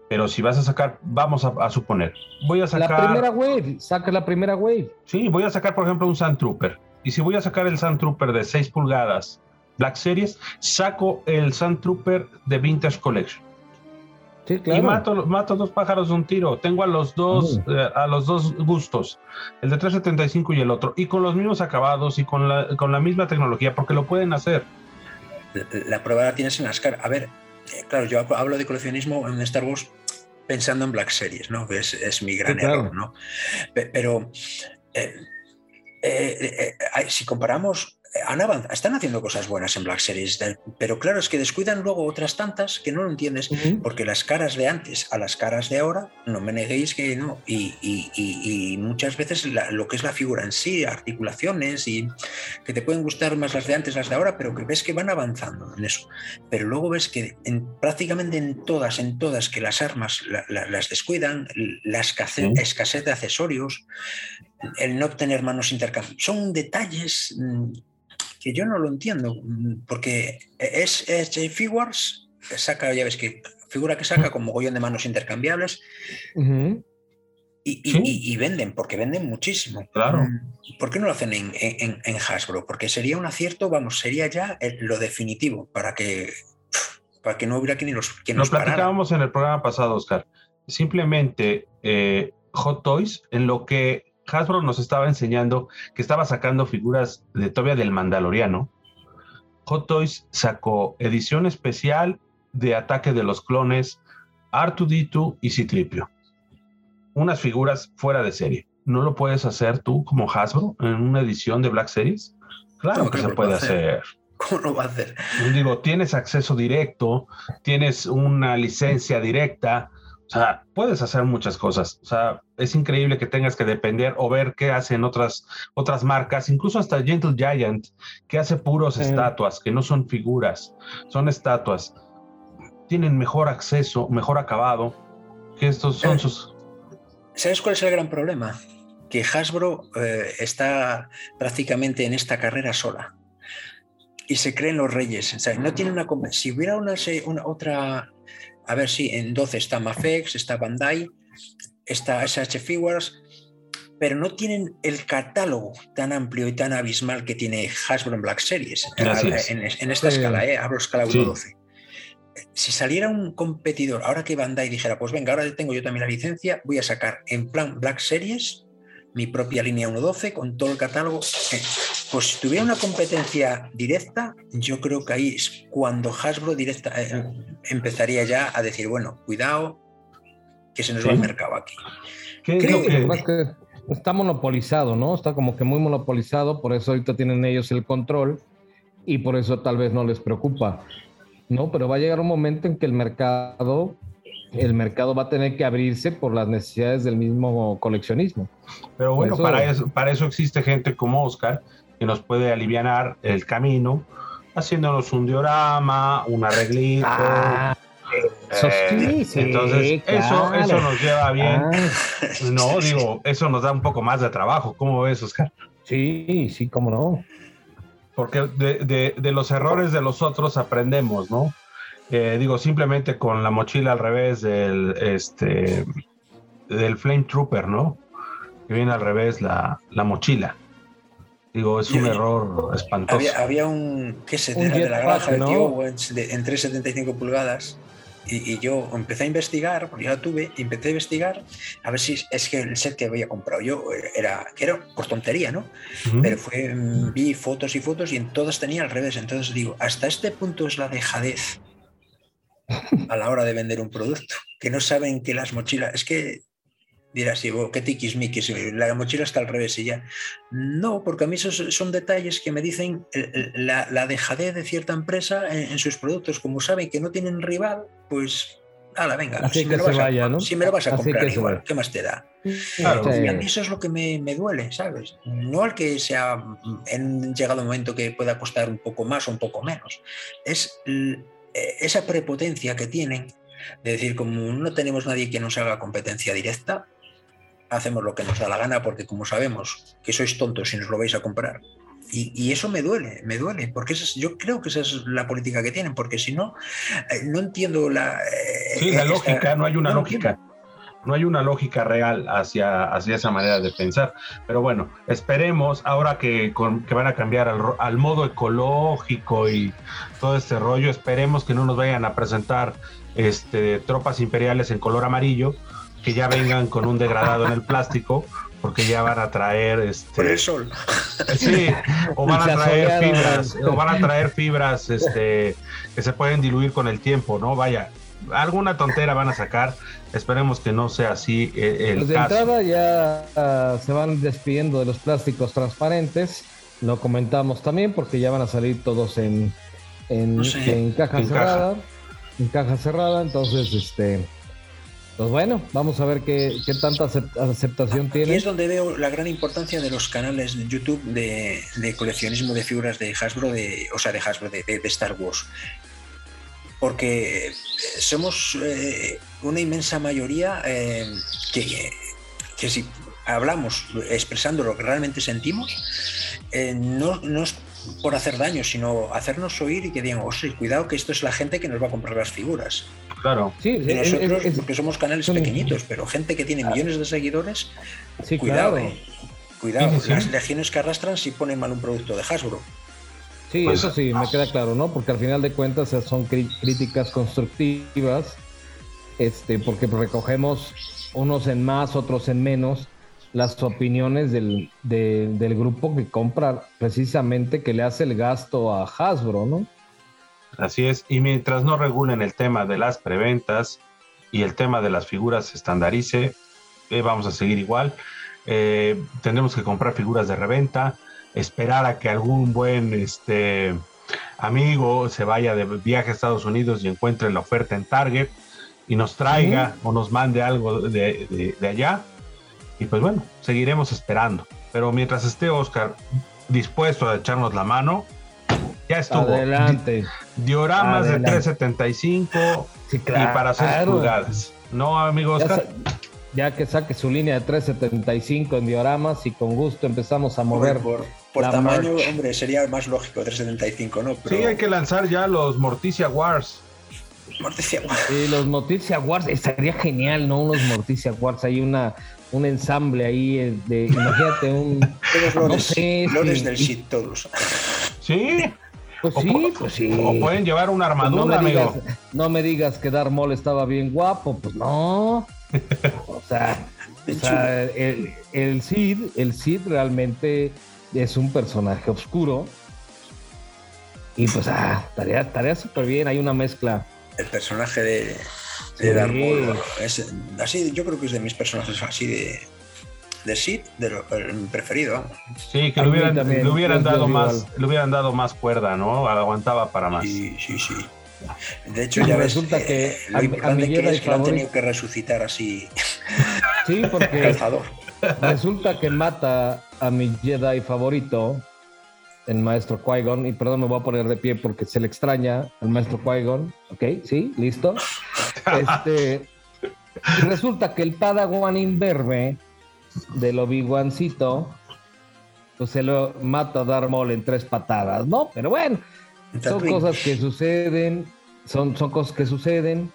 Pero si vas a sacar, vamos a, suponer, voy a sacar... La primera wave, saca la primera wave. Sí, voy a sacar, por ejemplo, un Sand Trooper. Y si voy a sacar el Sand Trooper de 6 pulgadas Black Series, saco el Sand Trooper de Vintage Collection. Sí, claro. Y mato, mato dos pájaros de un tiro. Tengo a los dos, eh, a los dos gustos, el de 375 y el otro, y con los mismos acabados y con la, con la misma tecnología, porque lo pueden hacer. La, prueba la tienes en las caras. A ver, eh, claro, yo hablo de coleccionismo en Star Wars pensando en Black Series, ¿no? Es, es mi gran error, ¿no? Pero eh, eh, si comparamos están haciendo cosas buenas en Black Series, pero claro, es que descuidan luego otras tantas que no lo entiendes, porque las caras de antes a las caras de ahora, no me neguéis que no, y, muchas veces lo que es la figura en sí, articulaciones, y que te pueden gustar más las de antes, las de ahora, pero que ves que van avanzando en eso. Pero luego ves que en, prácticamente en todas, en todas, que las armas las descuidan, la escasez, de accesorios, el no tener manos intercambiables, son detalles mm, que yo no lo entiendo, porque es, es Figures, saca, ya ves que figura que saca con mogollón de manos intercambiables y, venden, porque venden muchísimo. Claro. ¿Por qué no lo hacen en, en, Hasbro? Porque sería un acierto, vamos, sería ya lo definitivo para que, para que no hubiera quien los quien nos, platicábamos en el programa pasado, Oscar. Simplemente eh, Hot Toys, en lo que Hasbro nos estaba enseñando que estaba sacando figuras de todavía del Mandaloriano. Hot Toys sacó edición especial de Ataque de los Clones, R2D2 y Citripio. Unas figuras fuera de serie. ¿No lo puedes hacer tú como Hasbro en una edición de Black Series? Claro que, se puede hacer. ¿Cómo lo va a hacer? Digo, tienes acceso directo, tienes una licencia directa, o sea, puedes hacer muchas cosas. O sea, es increíble que tengas que depender o ver qué hacen otras, otras marcas, incluso hasta Gentle Giant, que hace puros estatuas, que no son figuras, son estatuas. Tienen mejor acceso, mejor acabado, que estos son eh, sus... ¿Sabes cuál es el gran problema? Que Hasbro eh, está prácticamente en esta carrera sola y se creen los reyes. O sea, no tiene una. Si hubiera una, una, otra. A ver, si en 12 está Mafex, está Bandai, está SH Figures, pero no tienen el catálogo tan amplio y tan abismal que tiene Hasbro en Black Series. En, esta escala, ¿eh? hablo escala 1.12. Si saliera un competidor, ahora que Bandai dijera, pues venga, ahora tengo yo también la licencia, voy a sacar en plan Black Series mi propia línea 1.12 con todo el catálogo. Pues si tuviera una competencia directa, yo creo que ahí es cuando Hasbro directa, eh, empezaría ya a decir, bueno, cuidado, que se nos va el mercado aquí. Creo que... está monopolizado, ¿no? Está como que muy monopolizado, por eso ahorita tienen ellos el control y por eso tal vez no les preocupa, ¿no? Pero va a llegar un momento en que el mercado el mercado va a tener que abrirse por las necesidades del mismo coleccionismo. Pero bueno, para, eso, para eso existe gente como Oscar que nos puede aliviar el camino haciéndonos un diorama, un arreglito. Ah, eh, entonces, eso, eso nos lleva bien. Ah. No, digo, eso nos da un poco más de trabajo. ¿Cómo ves, Oscar? Sí, sí, cómo no. Porque de, de los errores de los otros aprendemos, ¿no? Eh, digo, simplemente con la mochila al revés del, este, del Flame Trooper, ¿no? Que viene al revés la, la mochila. Digo, es un error espantoso. Había, un, ¿qué se de la granja de tío en 375 pulgadas. Y, yo empecé a investigar, porque yo la tuve, y empecé a investigar a ver si es que el set que había comprado yo era, que era por tontería, ¿no? Pero fue, vi fotos y fotos y en todas tenía al revés. Entonces digo, hasta este punto es la dejadez a la hora de vender un producto, que no saben que las mochilas, es que dirás, sí, qué tiquismiquis, la mochila está al revés y ya. No, porque a mí esos son detalles que me dicen la, la dejadez de cierta empresa en, sus productos. Como saben que no tienen rival, pues, la venga, si, me lo, vas a, si me lo vas a comprar igual, ¿qué más te da? Claro, y a mí eso es lo que me, me, duele, ¿sabes? No al que sea en llegado un momento que pueda costar un poco más o un poco menos. Es eh, esa prepotencia que tienen de decir, como no tenemos nadie que nos haga competencia directa, hacemos lo que nos da la gana porque como sabemos que sois tontos si nos lo vais a comprar. Y, eso me duele, me duele, porque yo creo que esa es la política que tienen, porque si no, eh, no entiendo la... Eh, sí, la lógica, no hay una lógica no hay una lógica real hacia, hacia esa manera de pensar. Pero bueno, esperemos ahora que, que van a cambiar al, modo ecológico y todo este rollo, esperemos que no nos vayan a presentar este, tropas imperiales en color amarillo, que ya vengan con un degradado en el plástico porque ya van a traer este sol sí o van a traer fibras o van a traer fibras este que se pueden diluir con el tiempo no vaya alguna tontera van a sacar Esperemos que no sea así eh, el pues de entrada ya ah, se van despidiendo de los plásticos transparentes. Lo comentamos también porque ya van a salir todos en, en, caja cerrada. En caja cerrada. Entonces, este. Pues bueno, vamos a ver qué, tanta aceptación tiene. Y es donde veo la gran importancia de los canales de YouTube de, coleccionismo de figuras de Hasbro, de, o sea, de Hasbro, de, de Star Wars porque somos eh, una inmensa mayoría eh, que, que, si hablamos expresando lo que realmente sentimos, eh, no, no, es por hacer daño, sino hacernos oír y que digan, sí, cuidado que esto es la gente que nos va a comprar las figuras. Claro. Sí, nosotros, porque somos canales pequeñitos, pero gente que tiene millones de seguidores, cuidado, cuidado, las legiones que arrastran si ponen mal un producto de Hasbro. Sí, pues, eso sí, me queda claro, ¿no? Porque al final de cuentas son críticas constructivas, este, porque recogemos unos en más, otros en menos, las opiniones del, del grupo que compra precisamente, que le hace el gasto a Hasbro, ¿no? Así es, y mientras no regulen el tema de las preventas y el tema de las figuras se estandarice, eh, vamos a seguir igual. Eh, tendremos que comprar figuras de reventa, esperar a que algún buen este, amigo se vaya de viaje a Estados Unidos y encuentre la oferta en Target y nos traiga o nos mande algo de, de, allá. Y pues bueno, seguiremos esperando. Pero mientras esté Oscar dispuesto a echarnos la mano, ya estuvo. Adelante. Dioramas de 375 y para 6 pulgadas. No, amigo Oscar. Ya, que saque su línea de 375 en dioramas y con gusto empezamos a mover. Por, tamaño, hombre, sería más lógico 375, ¿no? Sí, hay que lanzar ya los Morticia Wars. Morticia Wars. Sí, los Morticia Wars, estaría genial, ¿no? Unos Morticia Wars, hay una un ensamble ahí eh, de, imagínate un... Todos los del shit, todos. Sí. Pues sí, pues sí. O pueden llevar una armadura, no, me digas, no me digas que Darth Maul estaba bien guapo, pues no. O sea, el, el Cid, el Cid realmente es un personaje oscuro. Y pues, ah, tarea, tarea súper bien, hay una mezcla. El personaje de, de Darth Maul, es, así, yo creo que es de mis personajes así de, de Sid, de el preferido. Sí, que le hubieran, dado más, le hubieran dado más cuerda, ¿no? Aguantaba para más. Sí, sí, sí. De hecho, ya resulta que eh, lo importante que es que lo han tenido que resucitar así. Sí, porque resulta que mata a mi Jedi favorito, el maestro Qui-Gon, y perdón, me voy a poner de pie porque se le extraña al maestro Qui-Gon. Ok, sí, listo. Este, resulta que el Padawan imberbe del Obi-Wancito, pues se lo mata a Darth Maul en tres patadas, ¿no? Pero bueno, son cosas que suceden, son, son cosas que suceden,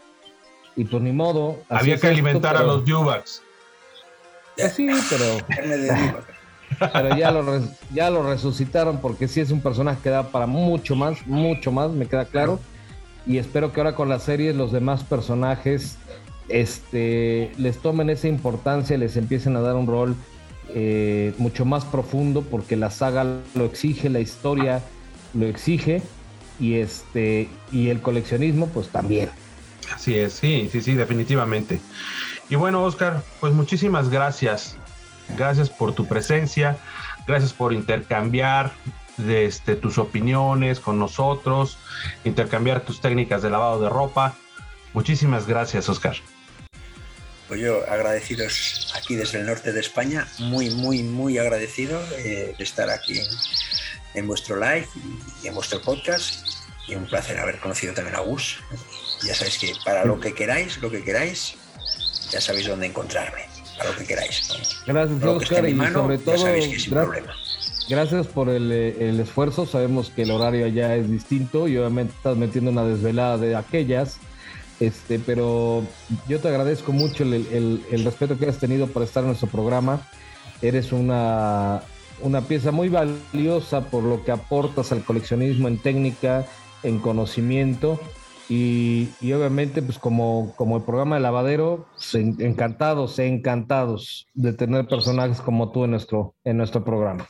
y pues ni modo. Había que alimentar a los Yubaks. Pues sí, pero. pero ya lo, ya lo resucitaron porque sí es un personaje que da para mucho más, mucho más, me queda claro. Y espero que ahora con la serie los demás personajes este, les tomen esa importancia, les empiecen a dar un rol eh, mucho más profundo porque la saga lo exige, la historia lo exige y este y el coleccionismo pues también. Así es, sí, sí, sí, definitivamente. Y bueno, Oscar, pues muchísimas gracias. Gracias por tu presencia, gracias por intercambiar este, tus opiniones con nosotros, intercambiar tus técnicas de lavado de ropa. Muchísimas gracias, Oscar. Pues yo agradecidos aquí desde el norte de España, muy, muy, muy agradecido eh, de estar aquí en, vuestro live y, en vuestro podcast. Y un placer haber conocido también a Gus. Ya sabéis que para lo que queráis, lo que queráis, ya sabéis dónde encontrarme, para lo que queráis. Gracias, Oscar, y sobre todo, gracias por el, el, esfuerzo. Sabemos que el horario ya es distinto y obviamente estás metiendo una desvelada de aquellas. Este, pero yo te agradezco mucho el, respeto que has tenido por estar en nuestro programa. Eres una, una pieza muy valiosa por lo que aportas al coleccionismo en técnica, en conocimiento. Y, obviamente, pues como, como el programa de lavadero, encantados, encantados de tener personajes como tú en nuestro, en nuestro programa.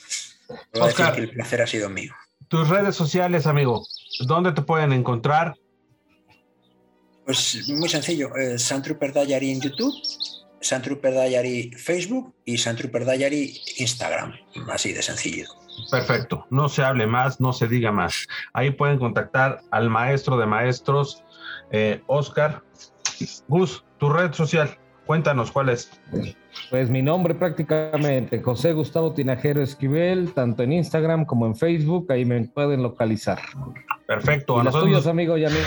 Oscar, el placer ha sido mío. Tus redes sociales, amigo, ¿dónde te pueden encontrar? Pues muy sencillo, eh, Santrooper Diary en YouTube, Santrooper Diary Facebook y Santrooper Diary Instagram, así de sencillo. Perfecto, no se hable más, no se diga más. Ahí pueden contactar al maestro de maestros, eh, Oscar. Gus, tu red social, cuéntanos cuál es. Pues mi nombre prácticamente, José Gustavo Tinajero Esquivel, tanto en Instagram como en Facebook, ahí me pueden localizar. Perfecto. ¿Y a nosotros... tuyos, amigo Yamil?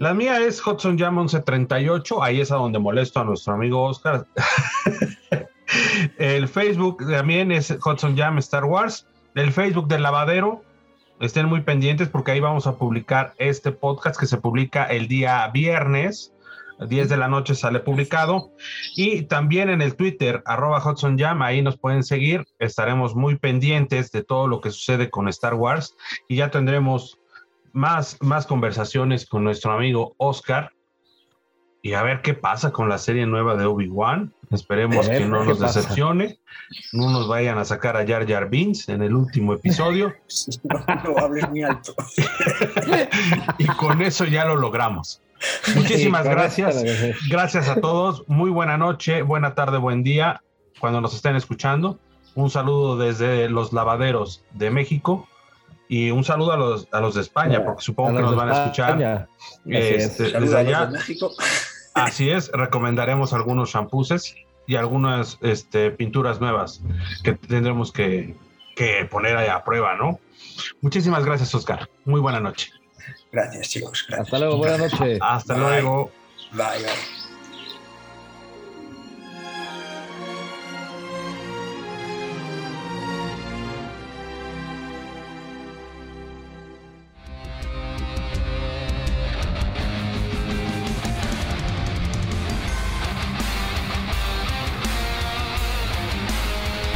La mía es Hudson Jam 1138, ahí es a donde molesto a nuestro amigo Oscar. el Facebook también es Hudson Jam Star Wars. El Facebook del lavadero, estén muy pendientes porque ahí vamos a publicar este podcast que se publica el día viernes. 10 de la noche sale publicado. Y también en el Twitter, arroba Hudson Jam, ahí nos pueden seguir. Estaremos muy pendientes de todo lo que sucede con Star Wars y ya tendremos más, más conversaciones con nuestro amigo Oscar y a ver qué pasa con la serie nueva de Obi-Wan. Esperemos que no nos decepcione, no nos vayan a sacar a Jar Jar Binks en el último episodio. no, hables muy alto. y con eso ya lo logramos. Muchísimas gracias. Gracias a todos. Muy buena noche, buena tarde, buen día cuando nos estén escuchando. Un saludo desde los lavaderos de México Y un saludo a los, a los de España, porque supongo que nos van a escuchar. Este, desde allá. De México. Así es, recomendaremos algunos shampoos y algunas este, pinturas nuevas que tendremos que, que poner a prueba, ¿no? Muchísimas gracias, Oscar. Muy buena noche. Gracias, chicos. Hasta luego, buena noche. Hasta luego. Bye, bye.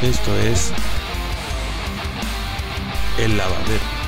Esto es El Lavadero.